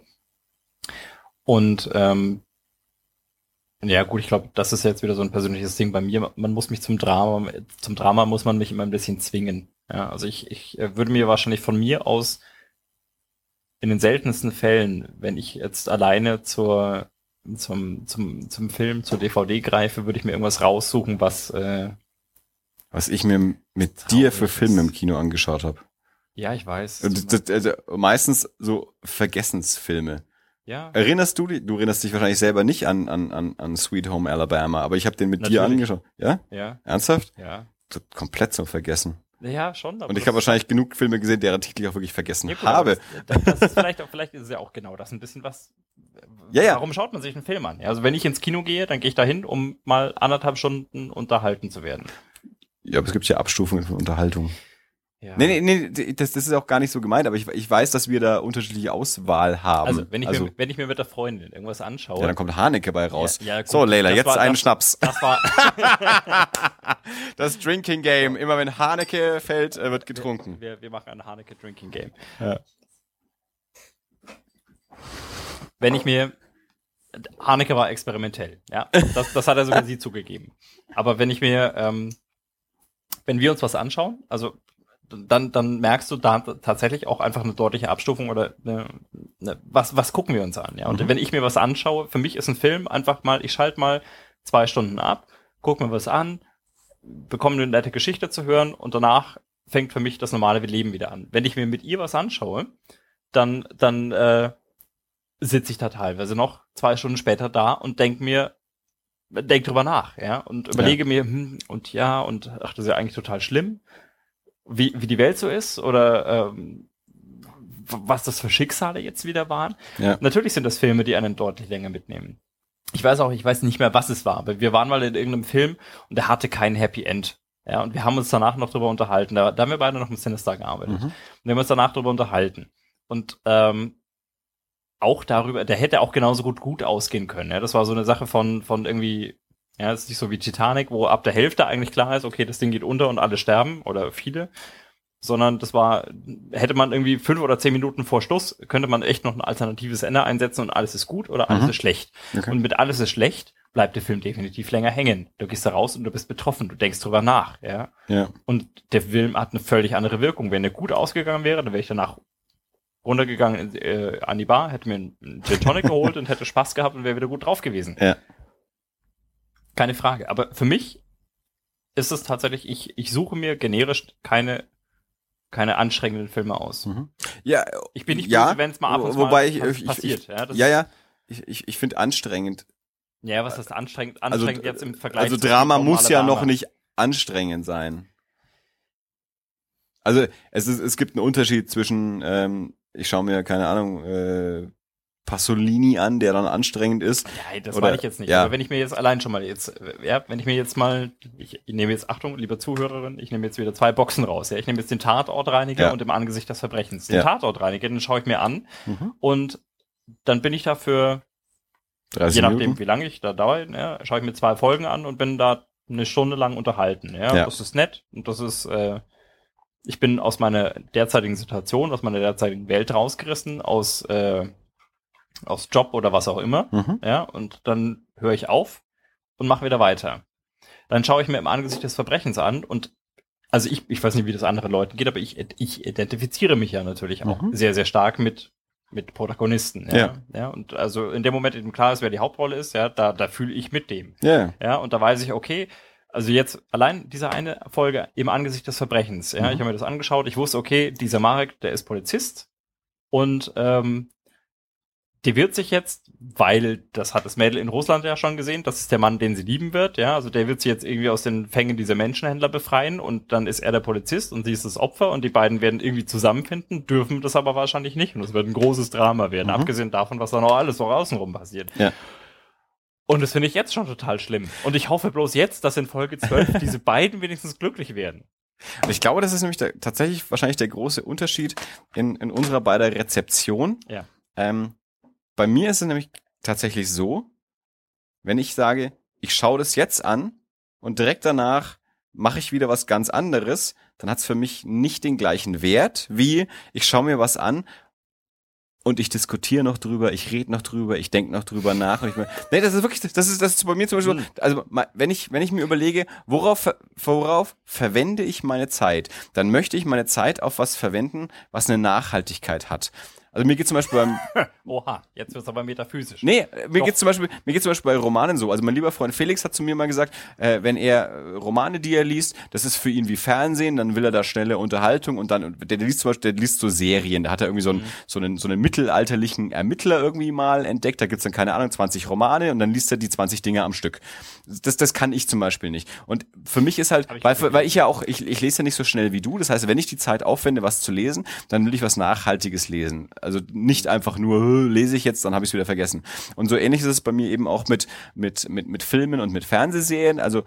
S1: Und ähm, ja gut, ich glaube, das ist jetzt wieder so ein persönliches Ding bei mir. Man muss mich zum Drama, zum Drama muss man mich immer ein bisschen zwingen. Ja, also ich, ich äh, würde mir wahrscheinlich von mir aus in den seltensten Fällen, wenn ich jetzt alleine zur zum, zum, zum Film, zur DVD greife, würde ich mir irgendwas raussuchen, was äh,
S2: Was ich mir mit dir für. Filme im Kino angeschaut habe.
S1: Ja, ich weiß.
S2: Das, also meistens so Vergessensfilme.
S1: ja.
S2: Erinnerst du dich, du erinnerst dich wahrscheinlich selber nicht an, an, an, an Sweet Home Alabama, aber ich habe den mit dir
S1: Natürlich.
S2: angeschaut. Ja?
S1: Ja,
S2: Ernsthaft?
S1: ja.
S2: Komplett zum Vergessen.
S1: Ja, schon.
S2: Und ich habe wahrscheinlich genug Filme gesehen, deren Titel ich auch wirklich vergessen
S1: Ja, gut,
S2: habe.
S1: Das, das, ist vielleicht, auch, vielleicht ist es ja auch genau das ein bisschen was.
S2: Ja, ja.
S1: Warum schaut man sich einen Film an? Also wenn ich ins Kino gehe, dann gehe ich dahin, um mal anderthalb Stunden unterhalten zu werden.
S2: Ja, aber es gibt ja Abstufungen von Unterhaltung.
S1: Ja.
S2: Nee, nee, nee, das, das ist auch gar nicht so gemeint, aber ich, ich weiß, dass wir da unterschiedliche Auswahl haben.
S1: Also wenn ich,
S2: also,
S1: mir, wenn ich mir mit der Freundin irgendwas anschaue.
S2: ja, dann kommt Haneke bei raus.
S1: Ja, ja, gut,
S2: so, Leila, jetzt
S1: war-
S2: einen
S1: das-
S2: Schnaps.
S1: Das war,
S2: Das Drinking Game. Immer wenn Haneke fällt, äh, wird getrunken.
S1: wir, wir machen ein Haneke Drinking Game.
S2: Ja.
S1: Wenn ich mir, Haneke war experimentell, ja, das, das hat er sogar sie zugegeben. Aber wenn ich mir, ähm, wenn wir uns was anschauen, also dann, dann merkst du da tatsächlich auch einfach eine deutliche Abstufung oder eine, eine, was, was gucken wir uns an, ja. Und
S2: Mhm.
S1: wenn ich mir was anschaue, für mich ist ein Film einfach mal, ich schalte mal zwei Stunden ab, guck mir was an, bekomme eine nette Geschichte zu hören und danach fängt für mich das normale Leben wieder an. Wenn ich mir mit ihr was anschaue, dann, dann äh, sitze ich da teilweise noch zwei Stunden später da und denk mir, denk drüber nach, ja, und überlege mir, hm, und ja, und ach, das ist ja eigentlich total schlimm, wie, wie die Welt so ist oder ähm, was das für Schicksale jetzt wieder waren.
S2: Ja.
S1: Natürlich sind das Filme, die einen deutlich länger mitnehmen. Ich weiß auch, ich weiß nicht mehr, was es war, aber wir waren mal in irgendeinem Film und der hatte kein Happy End. Ja, und wir haben uns danach noch drüber unterhalten. Da, da haben wir beide noch im Sinister gearbeitet.
S2: Mhm.
S1: Und wir haben uns danach drüber unterhalten. Und ähm, auch darüber, der hätte auch genauso gut gut ausgehen können. Ja? Das war so eine Sache von, von irgendwie, ja, es ist nicht so wie Titanic, wo ab der Hälfte eigentlich klar ist, okay, das Ding geht unter und alle sterben oder viele. Sondern das war, hätte man irgendwie fünf oder zehn Minuten vor Schluss, könnte man echt noch ein alternatives Ende einsetzen und alles ist gut oder alles
S2: Mhm.
S1: ist schlecht.
S2: Okay.
S1: Und mit alles ist schlecht bleibt der Film definitiv länger hängen. Du gehst da raus und du bist betroffen, du denkst drüber nach, ja.
S2: Ja.
S1: Und der Film hat eine völlig andere Wirkung. Wenn er gut ausgegangen wäre, dann wäre ich danach runtergegangen äh, an die Bar, hätte mir einen Gin Tonic geholt und hätte Spaß gehabt und wäre wieder gut drauf gewesen.
S2: Ja.
S1: Keine Frage. Aber für mich ist es tatsächlich, ich, ich suche mir generisch keine, keine anstrengenden Filme aus.
S2: Mhm. Ja,
S1: Ich bin nicht
S2: ja,
S1: böse, wenn es mal ab und zu
S2: wobei
S1: mal
S2: ich, ich,
S1: passiert.
S2: ich,
S1: ja,
S2: ja, ja, ich, ich, ich finde anstrengend.
S1: ja, was ist anstrengend?
S2: Also,
S1: Anstrengend jetzt im Vergleich
S2: also
S1: zu
S2: Drama muss ja
S1: Alabama.
S2: noch nicht anstrengend sein. Also es, ist, es gibt einen Unterschied zwischen, ähm, ich schaue mir, keine Ahnung, äh, Pasolini an, der dann anstrengend ist.
S1: Ja, das
S2: Oder-
S1: meine ich jetzt nicht.
S2: ja.
S1: Aber wenn ich mir jetzt allein schon mal jetzt, ja, wenn ich mir jetzt mal, ich, ich nehme jetzt, Achtung, lieber Zuhörerin, ich nehme jetzt wieder zwei Boxen raus. Ja, ich nehme jetzt den Tatortreiniger
S2: Ja.
S1: und im Angesicht des Verbrechens. Den
S2: Ja.
S1: Tatortreiniger, den schaue ich mir an
S2: Mhm.
S1: und dann bin ich dafür,
S2: 30
S1: je nachdem,
S2: Minuten.
S1: wie lange ich da dauere, ja, schaue ich mir zwei Folgen an und bin da eine Stunde lang unterhalten. Ja,
S2: Ja.
S1: das ist nett und das ist, äh, ich bin aus meiner derzeitigen Situation, aus meiner derzeitigen Welt rausgerissen, aus, äh, aus Job oder was auch immer
S2: Mhm.
S1: ja, und dann höre ich auf und mache wieder weiter. Dann schaue ich mir im Angesicht des Verbrechens an und also ich, ich weiß nicht, wie das anderen Leuten geht, aber ich, ich identifiziere mich ja natürlich auch
S2: Mhm.
S1: sehr, sehr stark mit, mit Protagonisten. Ja,
S2: Ja.
S1: ja. Und also in dem Moment, in dem klar ist, wer die Hauptrolle ist, ja, da, da fühle ich mit dem.
S2: Ja,
S1: Ja, und da weiß ich, okay, also jetzt allein diese eine Folge im Angesicht des Verbrechens, ja,
S2: Mhm.
S1: ich habe mir das angeschaut, ich wusste, okay, dieser Marek, der ist Polizist und ähm, der wird sich jetzt, weil das hat das Mädel in Russland ja schon gesehen, das ist der Mann, den sie lieben wird, ja, also der wird sie jetzt irgendwie aus den Fängen dieser Menschenhändler befreien und dann ist er der Polizist und sie ist das Opfer und die beiden werden irgendwie zusammenfinden, dürfen das aber wahrscheinlich nicht und es wird ein großes Drama werden,
S2: Mhm.
S1: abgesehen davon, was da noch alles so außenrum passiert.
S2: Ja.
S1: Und das finde ich jetzt schon total schlimm. Und ich hoffe bloß jetzt, dass in Folge 12 diese beiden wenigstens glücklich werden.
S2: Und ich glaube, das ist nämlich der, tatsächlich wahrscheinlich der große Unterschied in, in unserer beider Rezeption.
S1: Ja.
S2: Ähm, bei mir ist es nämlich tatsächlich so, wenn ich sage, ich schaue das jetzt an und direkt danach mache ich wieder was ganz anderes, dann hat es für mich nicht den gleichen Wert, wie ich schaue mir was an und ich diskutiere noch drüber, ich rede noch drüber, ich denke noch drüber nach. Und ich mein, nee, das ist wirklich, das ist, das ist bei mir zum Beispiel,
S1: Hm.
S2: so, also wenn ich, wenn ich mir überlege, worauf, worauf verwende ich meine Zeit, dann möchte ich meine Zeit auf was verwenden, was eine Nachhaltigkeit hat. Also mir geht zum Beispiel beim,
S1: Oha, jetzt wird's aber metaphysisch.
S2: Nee, mir geht's zum Beispiel, mir geht's zum Beispiel bei Romanen so. Also mein lieber Freund Felix hat zu mir mal gesagt, äh, wenn er äh, Romane, die er liest, das ist für ihn wie Fernsehen, dann will er da schnelle Unterhaltung und dann, der, der liest zum Beispiel, der liest so Serien, da hat er irgendwie so einen, so einen, so einen mittelalterlichen Ermittler irgendwie mal entdeckt, da gibt's dann keine Ahnung, 20 Romane und dann liest er die 20 Dinge am Stück. Das, das kann ich zum Beispiel nicht. Und für mich ist halt,
S1: ich
S2: weil, weil ich ja auch, ich, ich lese ja nicht so schnell wie du, das heißt, wenn ich die Zeit aufwende, was zu lesen, dann will ich was Nachhaltiges lesen. Also nicht einfach nur, "Hö, lese ich jetzt, dann habe ich es wieder vergessen. Und so ähnlich ist es bei mir eben auch mit, mit, mit, mit Filmen und mit Fernsehserien. Also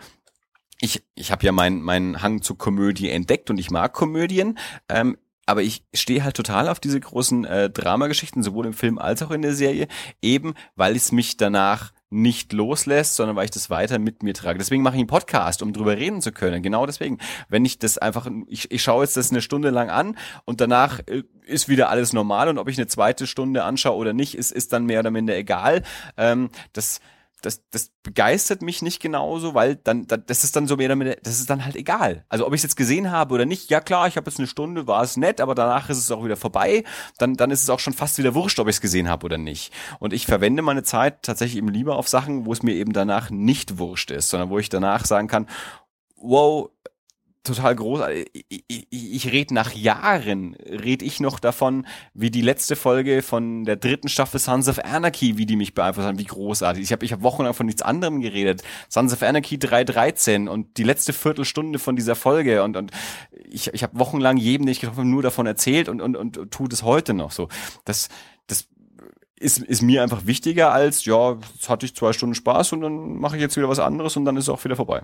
S2: ich, ich habe ja meinen meinen Hang zur Komödie entdeckt und ich mag Komödien. Ähm, aber ich stehe halt total auf diese großen äh, Dramageschichten, sowohl im Film als auch in der Serie, eben weil es mich danach nicht loslässt, sondern weil ich das weiter mit mir trage. Deswegen mache ich einen Podcast, um drüber reden zu können. Genau deswegen. Wenn ich das einfach, ich, ich schaue jetzt das eine Stunde lang an und danach äh, ist wieder alles normal und ob ich eine zweite Stunde anschaue oder nicht, ist, ist dann mehr oder minder egal. Ähm, das, das, das begeistert mich nicht genauso, weil dann, das ist dann so mehr minder, das ist dann halt egal. Also ob ich es jetzt gesehen habe oder nicht, ja klar, ich habe jetzt eine Stunde, war es nett, aber danach ist es auch wieder vorbei. Dann, dann ist es auch schon fast wieder wurscht, ob ich es gesehen habe oder nicht. Und ich verwende meine Zeit tatsächlich eben lieber auf Sachen, wo es mir eben danach nicht wurscht ist, sondern wo ich danach sagen kann, wow, total großartig. Ich, ich, ich rede nach Jahren, rede ich noch davon, wie die letzte Folge von der dritten Staffel Sons of Anarchy, wie die mich beeinflusst haben, wie großartig. Ich habe ich hab wochenlang von nichts anderem geredet. Sons of Anarchy 3.13 und die letzte Viertelstunde von dieser Folge und, und ich, ich habe wochenlang jedem, den ich getroffen habe, nur davon erzählt und, und, und, tue das heute noch so. Das, das ist, ist mir einfach wichtiger als, ja, jetzt hatte ich zwei Stunden Spaß und dann mache ich jetzt wieder was anderes und dann ist es auch wieder vorbei.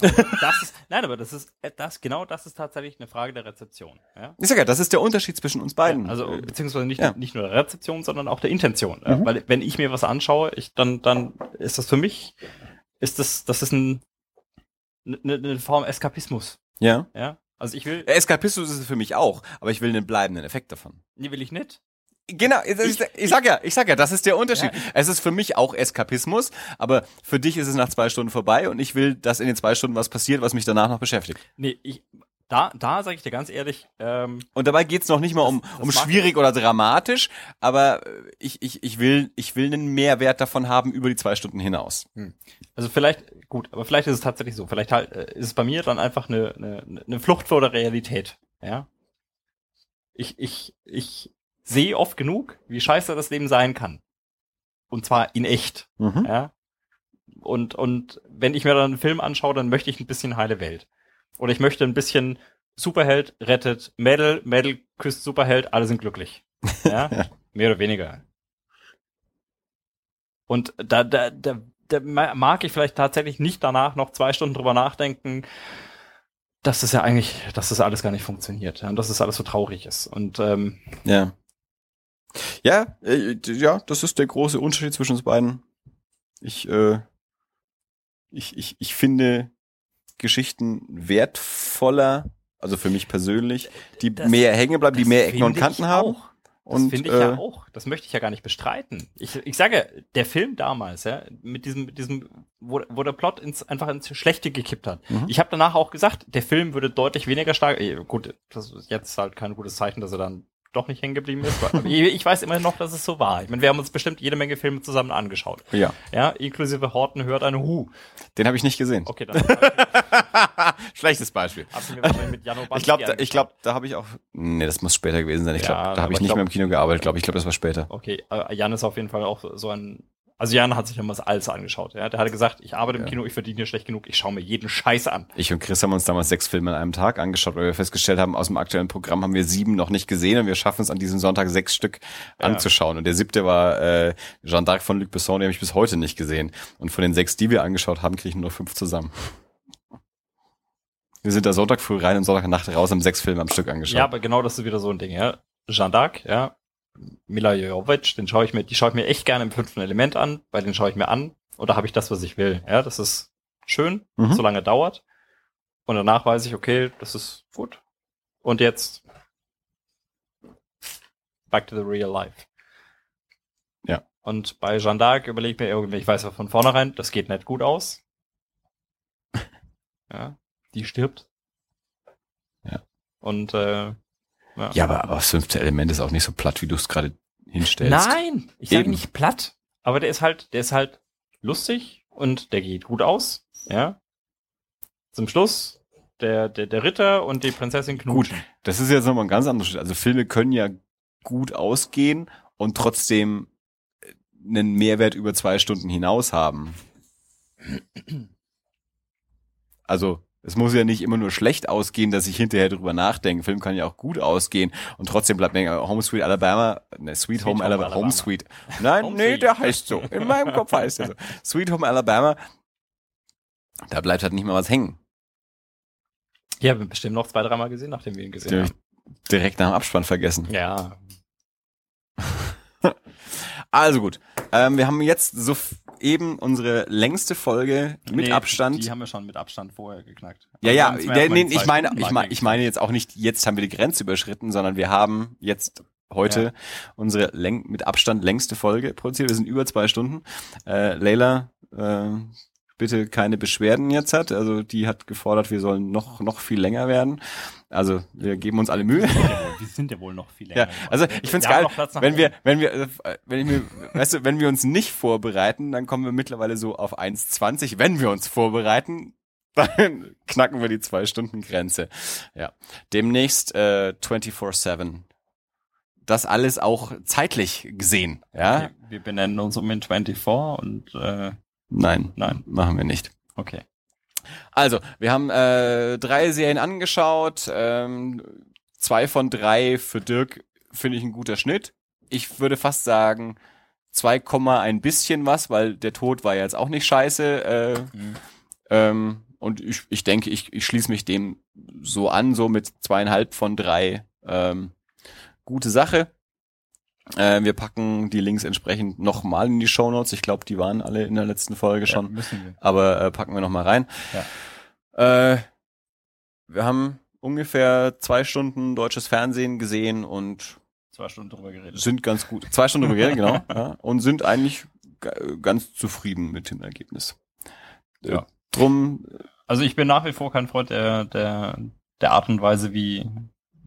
S1: Das ist, nein, aber das ist, äh, das, genau das ist tatsächlich eine Frage der Rezeption. Ja?
S2: Sag ja, das ist der Unterschied zwischen uns beiden.
S1: Ja, also
S2: Äh,
S1: beziehungsweise nicht,
S2: ja.
S1: nicht nur der Rezeption, sondern auch der Intention. Ja?
S2: Mhm.
S1: Weil wenn ich mir was anschaue, ich dann dann ist das für mich ist das das ist ein eine, eine Form Eskapismus.
S2: ja.
S1: Ja, also ich will
S2: Eskapismus ist es für mich auch, aber ich will einen bleibenden Effekt davon.
S1: nee, will ich nicht.
S2: Genau, ich, ich, sag ja, ich sag ja, das ist der Unterschied.
S1: Ja,
S2: es ist für mich auch Eskapismus, aber für dich ist es nach zwei Stunden vorbei und ich will, dass in den zwei Stunden was passiert, was mich danach noch beschäftigt.
S1: Nee, ich da da sage ich dir ganz ehrlich, ähm,
S2: Und dabei geht's noch nicht mal um,
S1: Das- das
S2: um schwierig oder dramatisch, aber äh, ich, ich, ich will, ich will einen Mehrwert davon haben über die zwei Stunden hinaus.
S1: also vielleicht gut, aber vielleicht ist es tatsächlich so. Vielleicht halt äh, ist es bei mir dann einfach eine eine, eine Flucht vor der Realität. Ja, ich ich ich sehe oft genug, wie scheiße das Leben sein kann. Und zwar in echt.
S2: Mhm.
S1: Ja. Und, und wenn ich mir dann einen Film anschaue, dann möchte ich ein bisschen heile Welt. Oder ich möchte ein bisschen Superheld rettet Mädel, Mädel küsst Superheld, alle sind glücklich. Ja. Mehr oder weniger. Und da, da, da, da ma- mag ich vielleicht tatsächlich nicht danach noch zwei Stunden drüber nachdenken, dass das ja eigentlich, dass das alles gar nicht funktioniert. Ja, und dass das alles so traurig ist. Und ähm,
S2: Ja. Ja, äh, ja, das ist der große Unterschied zwischen uns beiden. Ich, äh, ich, ich, ich finde Geschichten wertvoller, also für mich persönlich, die
S1: Das-
S2: mehr hängen bleiben, die mehr Ecken und Kanten haben.
S1: auch. Das
S2: Und,
S1: finde ich
S2: äh,
S1: ja auch. Das möchte ich ja gar nicht bestreiten. Ich, ich sage, der Film damals, ja, mit diesem, mit diesem, wo, wo der Plot ins, einfach ins Schlechte gekippt hat.
S2: Mhm.
S1: Ich habe danach auch gesagt, der Film würde deutlich weniger stark. eh, Gut, das ist jetzt halt kein gutes Zeichen, dass er dann doch nicht hängen geblieben ist. Ich, weiß immer noch, dass es so war. Ich meine, wir haben uns bestimmt jede Menge Filme zusammen angeschaut.
S2: Ja,
S1: Ja, inklusive Horten hört eine Hu.
S2: den habe ich nicht gesehen.
S1: Okay, dann
S2: Schlechtes Beispiel.
S1: ich
S2: glaube, da, ich glaube, da habe ich auch. Nee, das muss später gewesen sein. Ich
S1: Ja,
S2: glaube, da habe ich
S1: ich
S2: nicht
S1: glaub-
S2: mehr im Kino gearbeitet, glaube ich. Ich glaube, das war später.
S1: Okay, äh, Jan ist auf jeden Fall auch so ein. Also Jan hat sich damals alles angeschaut. Ja? Der hatte gesagt, ich arbeite im
S2: Ja.
S1: Kino, ich verdiene hier schlecht genug, ich schaue mir jeden Scheiß an.
S2: Ich und Chris haben uns damals sechs Filme an einem Tag angeschaut, weil wir festgestellt haben, aus dem aktuellen Programm haben wir sieben noch nicht gesehen und wir schaffen es an diesem Sonntag sechs Stück
S1: Ja.
S2: anzuschauen. Und der siebte war äh, Jeanne d'Arc von Luc Besson, den habe ich bis heute nicht gesehen. Und von den sechs, die wir angeschaut haben, kriege ich nur noch fünf zusammen. Wir sind da Sonntag früh rein und Sonntag Nacht raus, haben sechs Filme am Stück angeschaut.
S1: Ja, aber genau das ist wieder so ein Ding, ja. Jeanne d'Arc, ja. Mila Jojovic, den schaue ich mir, die schaue ich mir echt gerne im fünften Element an, weil den schaue ich mir an und da habe ich das, was ich will. Ja, das ist schön,
S2: Mhm.
S1: solange dauert. Und danach weiß ich, okay, das ist gut. Und jetzt back to the real life.
S2: Ja.
S1: Und bei Jeanne d'Arc überlege ich mir irgendwie, ich weiß ja von vornherein, das geht nicht gut aus. Ja, die stirbt.
S2: Ja.
S1: Und äh,
S2: Ja, aber, aber das fünfte Element ist auch nicht so platt, wie du es gerade hinstellst.
S1: Nein, ich sage nicht platt, aber der ist halt, der ist halt lustig und der geht gut aus, ja. Zum Schluss der, der, der Ritter und die Prinzessin knutschen.
S2: Das ist jetzt nochmal ein ganz anderes Schritt. Also Filme können ja gut ausgehen und trotzdem äh, einen Mehrwert über zwei Stunden hinaus haben. Also es muss ja nicht immer nur schlecht ausgehen, dass ich hinterher drüber nachdenke. Film kann ja auch gut ausgehen und trotzdem bleibt mir Home Sweet Alabama, ne, Sweet,
S1: Sweet
S2: Home,
S1: Home
S2: Alabama. Home Sweet. Nein,
S1: Home
S2: nee,
S1: Sweet.
S2: der heißt so. In meinem Kopf heißt er so. Sweet Home Alabama. Da bleibt halt nicht mehr was hängen.
S1: Ja, wir haben bestimmt noch zwei, dreimal gesehen, nachdem wir ihn gesehen haben.
S2: direkt nach dem Abspann vergessen.
S1: Ja,
S2: Also gut. Ähm, wir haben jetzt so eben unsere längste Folge mit
S1: Nee,
S2: Abstand.
S1: Die haben wir schon mit Abstand vorher geknackt.
S2: Ja, ja,
S1: als
S2: nee, ich meine, ich meine, ich meine jetzt auch nicht, jetzt haben wir die Grenze überschritten, sondern wir haben jetzt heute
S1: Ja.
S2: unsere läng mit Abstand längste Folge produziert. Wir sind über zwei Stunden. Äh, Leila, äh, bitte keine Beschwerden jetzt hat. Also die hat gefordert, wir sollen noch, noch viel länger werden. Also wir geben uns alle Mühe.
S1: Wir sind ja wohl, wir sind ja wohl noch viel länger.
S2: Ja, also ich
S1: Wir haben
S2: geil, wenn wir, wenn wir, äh, wenn ich mir, weißt du, wenn wir uns nicht vorbereiten, dann kommen wir mittlerweile so auf 1,20. Wenn wir uns vorbereiten, dann knacken wir die Zwei-Stunden-Grenze. Ja. Demnächst äh, 24-7. Das alles auch zeitlich gesehen, ja?
S1: Okay, wir benennen uns um in 24 und äh,
S2: Nein,
S1: Nein.
S2: machen wir nicht.
S1: okay.
S2: Also, wir haben äh, drei Serien angeschaut. Ähm, zwei von drei für Dirk finde ich ein guter Schnitt. Ich würde fast sagen 2, ein bisschen was, weil der Tod war ja jetzt auch nicht scheiße. Äh,
S1: Mhm.
S2: ähm, und ich, ich denke, ich, ich schließe mich dem so an, so mit zweieinhalb von drei. Ähm, gute Sache. Äh, wir packen die Links entsprechend nochmal in die Shownotes. Ich glaube, die waren alle in der letzten Folge schon
S1: Ja,
S2: aber äh, packen wir noch mal rein. Äh, wir haben ungefähr zwei Stunden deutsches Fernsehen gesehen und
S1: Zwei Stunden drüber geredet.
S2: sind ganz gut. Zwei Stunden drüber geredet, genau. Ja, und sind eigentlich ga- ganz zufrieden mit dem Ergebnis. Äh,
S1: Ja.
S2: Drum,
S1: Also ich bin nach wie vor kein Freund der, der, der Art und Weise, wie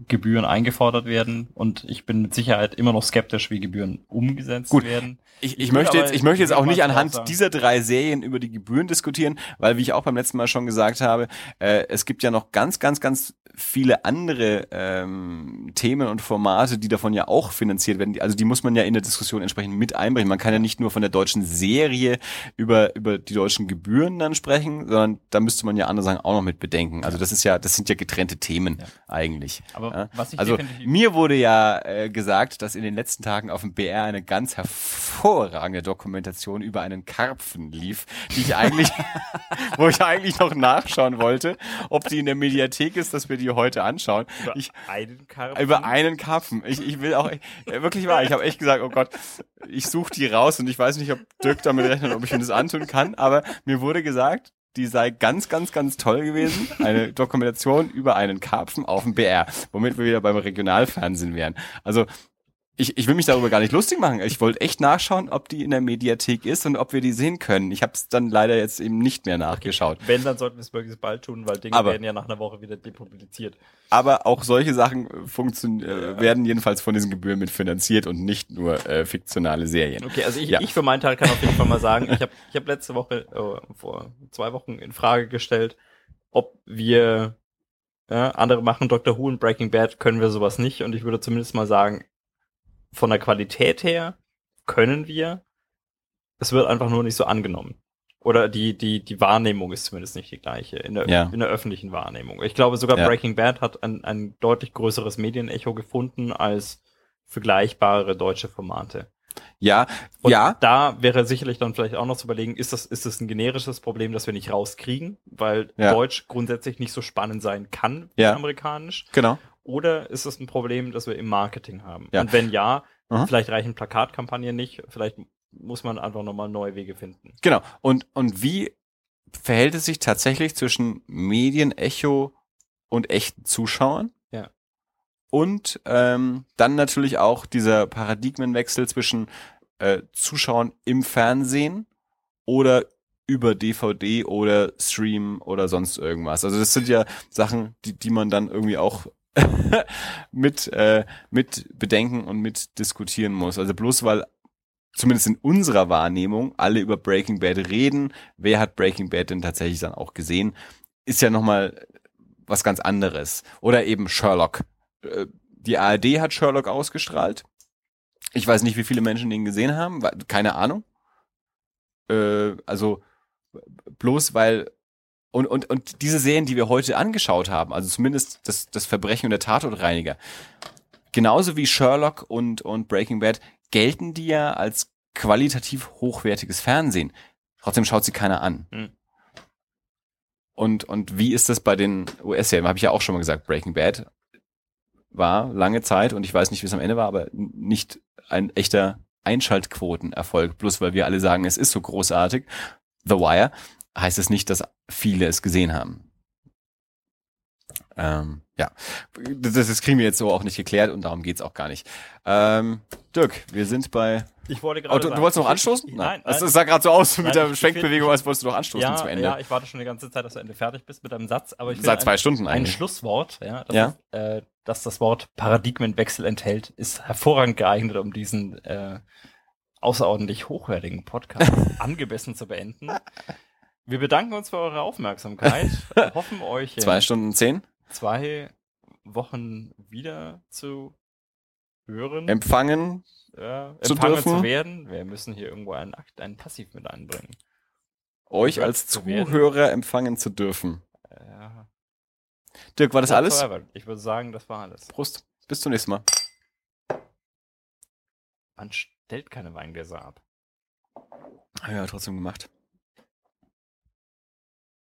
S1: Gebühren eingefordert werden und ich bin mit Sicherheit immer noch skeptisch, wie Gebühren umgesetzt
S2: Gut.
S1: werden.
S2: ich, ich, möchte jetzt, ich möchte jetzt auch nicht anhand
S1: sagen.
S2: dieser drei Serien über die Gebühren diskutieren, weil wie ich auch beim letzten Mal schon gesagt habe, äh, es gibt ja noch ganz, ganz, ganz viele andere ähm, Themen und Formate, die davon ja auch finanziert werden. Also die muss man ja in der Diskussion entsprechend mit einbringen. Man kann ja nicht nur von der deutschen Serie über über die deutschen Gebühren dann sprechen, sondern da müsste man ja andere Sachen auch noch mit bedenken. Also das ist ja, das sind ja getrennte Themen
S1: Ja.
S2: eigentlich.
S1: Aber
S2: Ja? Also mir wurde ja äh, gesagt, dass in den letzten Tagen auf dem BR eine ganz hervorragende Dokumentation über einen Karpfen lief, die ich eigentlich, wo ich eigentlich noch nachschauen wollte, ob die in der Mediathek ist, dass wir die heute anschauen. Ich,
S1: einen Karpfen
S2: über einen Karpfen. Ich, ich will auch, äh, wirklich wahr, ich habe echt gesagt, oh Gott, ich suche die raus und ich weiß nicht, ob Dirk damit rechnet, ob ich mir das antun kann, aber mir wurde gesagt, die sei ganz, ganz, ganz toll gewesen. Eine Dokumentation über einen Karpfen auf dem BR, womit wir wieder beim Regionalfernsehen wären. Also ich, ich will mich darüber gar nicht lustig machen. Ich wollte echt nachschauen, ob die in der Mediathek ist und ob wir die sehen können. Ich habe es dann leider jetzt eben nicht mehr nachgeschaut.
S1: Wenn, dann sollten wir es möglichst bald tun, weil Dinge
S2: Aber-
S1: werden ja nach einer Woche wieder depubliziert.
S2: Aber auch solche Sachen äh, funktion äh, werden jedenfalls von diesen Gebühren mit finanziert und nicht nur äh, fiktionale Serien.
S1: Okay, also ich,
S2: Ja.
S1: ich für meinen Teil kann auf jeden Fall mal sagen, ich habe ich hab letzte Woche, äh, vor zwei Wochen in Frage gestellt, ob wir, ja, andere machen Dr. Who und Breaking Bad, können wir sowas nicht und ich würde zumindest mal sagen, von der Qualität her können wir, es wird einfach nur nicht so angenommen. Oder die, die, die Wahrnehmung ist zumindest nicht die gleiche in der,
S2: Ja.
S1: in der öffentlichen Wahrnehmung. Ich glaube sogar
S2: Ja.
S1: Breaking Bad hat ein, ein deutlich größeres Medienecho gefunden als vergleichbare deutsche Formate.
S2: Ja,
S1: Und
S2: ja,
S1: da wäre sicherlich dann vielleicht auch noch zu überlegen, ist das, ist das ein generisches Problem, das wir nicht rauskriegen, weil
S2: Ja.
S1: Deutsch grundsätzlich nicht so spannend sein kann wie
S2: Ja.
S1: amerikanisch?
S2: genau.
S1: Oder ist es ein Problem, das wir im Marketing haben?
S2: Ja.
S1: Und wenn ja,
S2: Aha.
S1: vielleicht reichen Plakatkampagnen nicht, vielleicht muss man einfach nochmal neue Wege finden.
S2: Genau. Und, und wie verhält es sich tatsächlich zwischen Medienecho und echten Zuschauern?
S1: Ja.
S2: Und ähm, dann natürlich auch dieser Paradigmenwechsel zwischen äh, Zuschauern im Fernsehen oder über DVD oder Stream oder sonst irgendwas. Also das sind ja Sachen, die, die man dann irgendwie auch mit, äh, mit bedenken und mit diskutieren muss. Also bloß weil zumindest in unserer Wahrnehmung alle über Breaking Bad reden, wer hat Breaking Bad denn tatsächlich dann auch gesehen, ist ja nochmal was ganz anderes. Oder eben Sherlock. Äh, Die ARD hat Sherlock ausgestrahlt. Ich weiß nicht, wie viele Menschen den gesehen haben, keine Ahnung. Äh, also bloß weil und, und, und diese Serien, die wir heute angeschaut haben, also zumindest das, das Verbrechen und der Tatortreiniger, genauso wie Sherlock und, und Breaking Bad, gelten die ja als qualitativ hochwertiges Fernsehen. Trotzdem schaut sie keiner an.
S1: Hm.
S2: Und, und wie ist das bei den US-Serien? Habe ich ja auch schon mal gesagt, Breaking Bad war lange Zeit, und ich weiß nicht, wie es am Ende war, aber nicht ein echter Einschaltquotenerfolg. Bloß weil wir alle sagen, es ist so großartig. The Wire heißt es nicht, dass viele es gesehen haben. Ähm, ja, das, das kriegen wir jetzt so auch nicht geklärt und darum geht's auch gar nicht. Ähm, Dirk, wir sind bei.
S1: Ich wollte
S2: Oh, du, du wolltest noch anstoßen?
S1: Nein,
S2: Das,
S1: nein.
S2: das sah gerade so aus mit
S1: Nein,
S2: der
S1: ich-
S2: Schwenkbewegung, als wolltest du noch anstoßen
S1: ja,
S2: zum Ende.
S1: ja, ich warte schon die ganze Zeit, dass du endlich fertig bist mit deinem Satz, aber ich
S2: Seit
S1: ein-
S2: zwei Stunden
S1: ein
S2: eigentlich.
S1: Schlusswort, ja, das,
S2: Ja.
S1: Ist, äh, dass das Wort Paradigmenwechsel enthält, ist hervorragend geeignet, um diesen äh, außerordentlich hochwertigen Podcast angemessen zu beenden. Wir bedanken uns für eure Aufmerksamkeit, hoffen euch in
S2: Zwei Stunden zehn.
S1: zwei Wochen wieder zu hören,
S2: Empfangen.
S1: ja,
S2: zu
S1: empfangen
S2: dürfen.
S1: zu werden. Wir müssen hier irgendwo einen Akt, einen Passiv mit einbringen.
S2: Euch als
S1: zu werden.
S2: Zuhörer empfangen zu dürfen.
S1: Ja,
S2: Dirk, war das alles?
S1: whatsoever. Ich würde sagen, das war alles.
S2: Prost. Bis zum nächsten Mal.
S1: Man stellt keine Weingläser ab.
S2: Ja, trotzdem gemacht.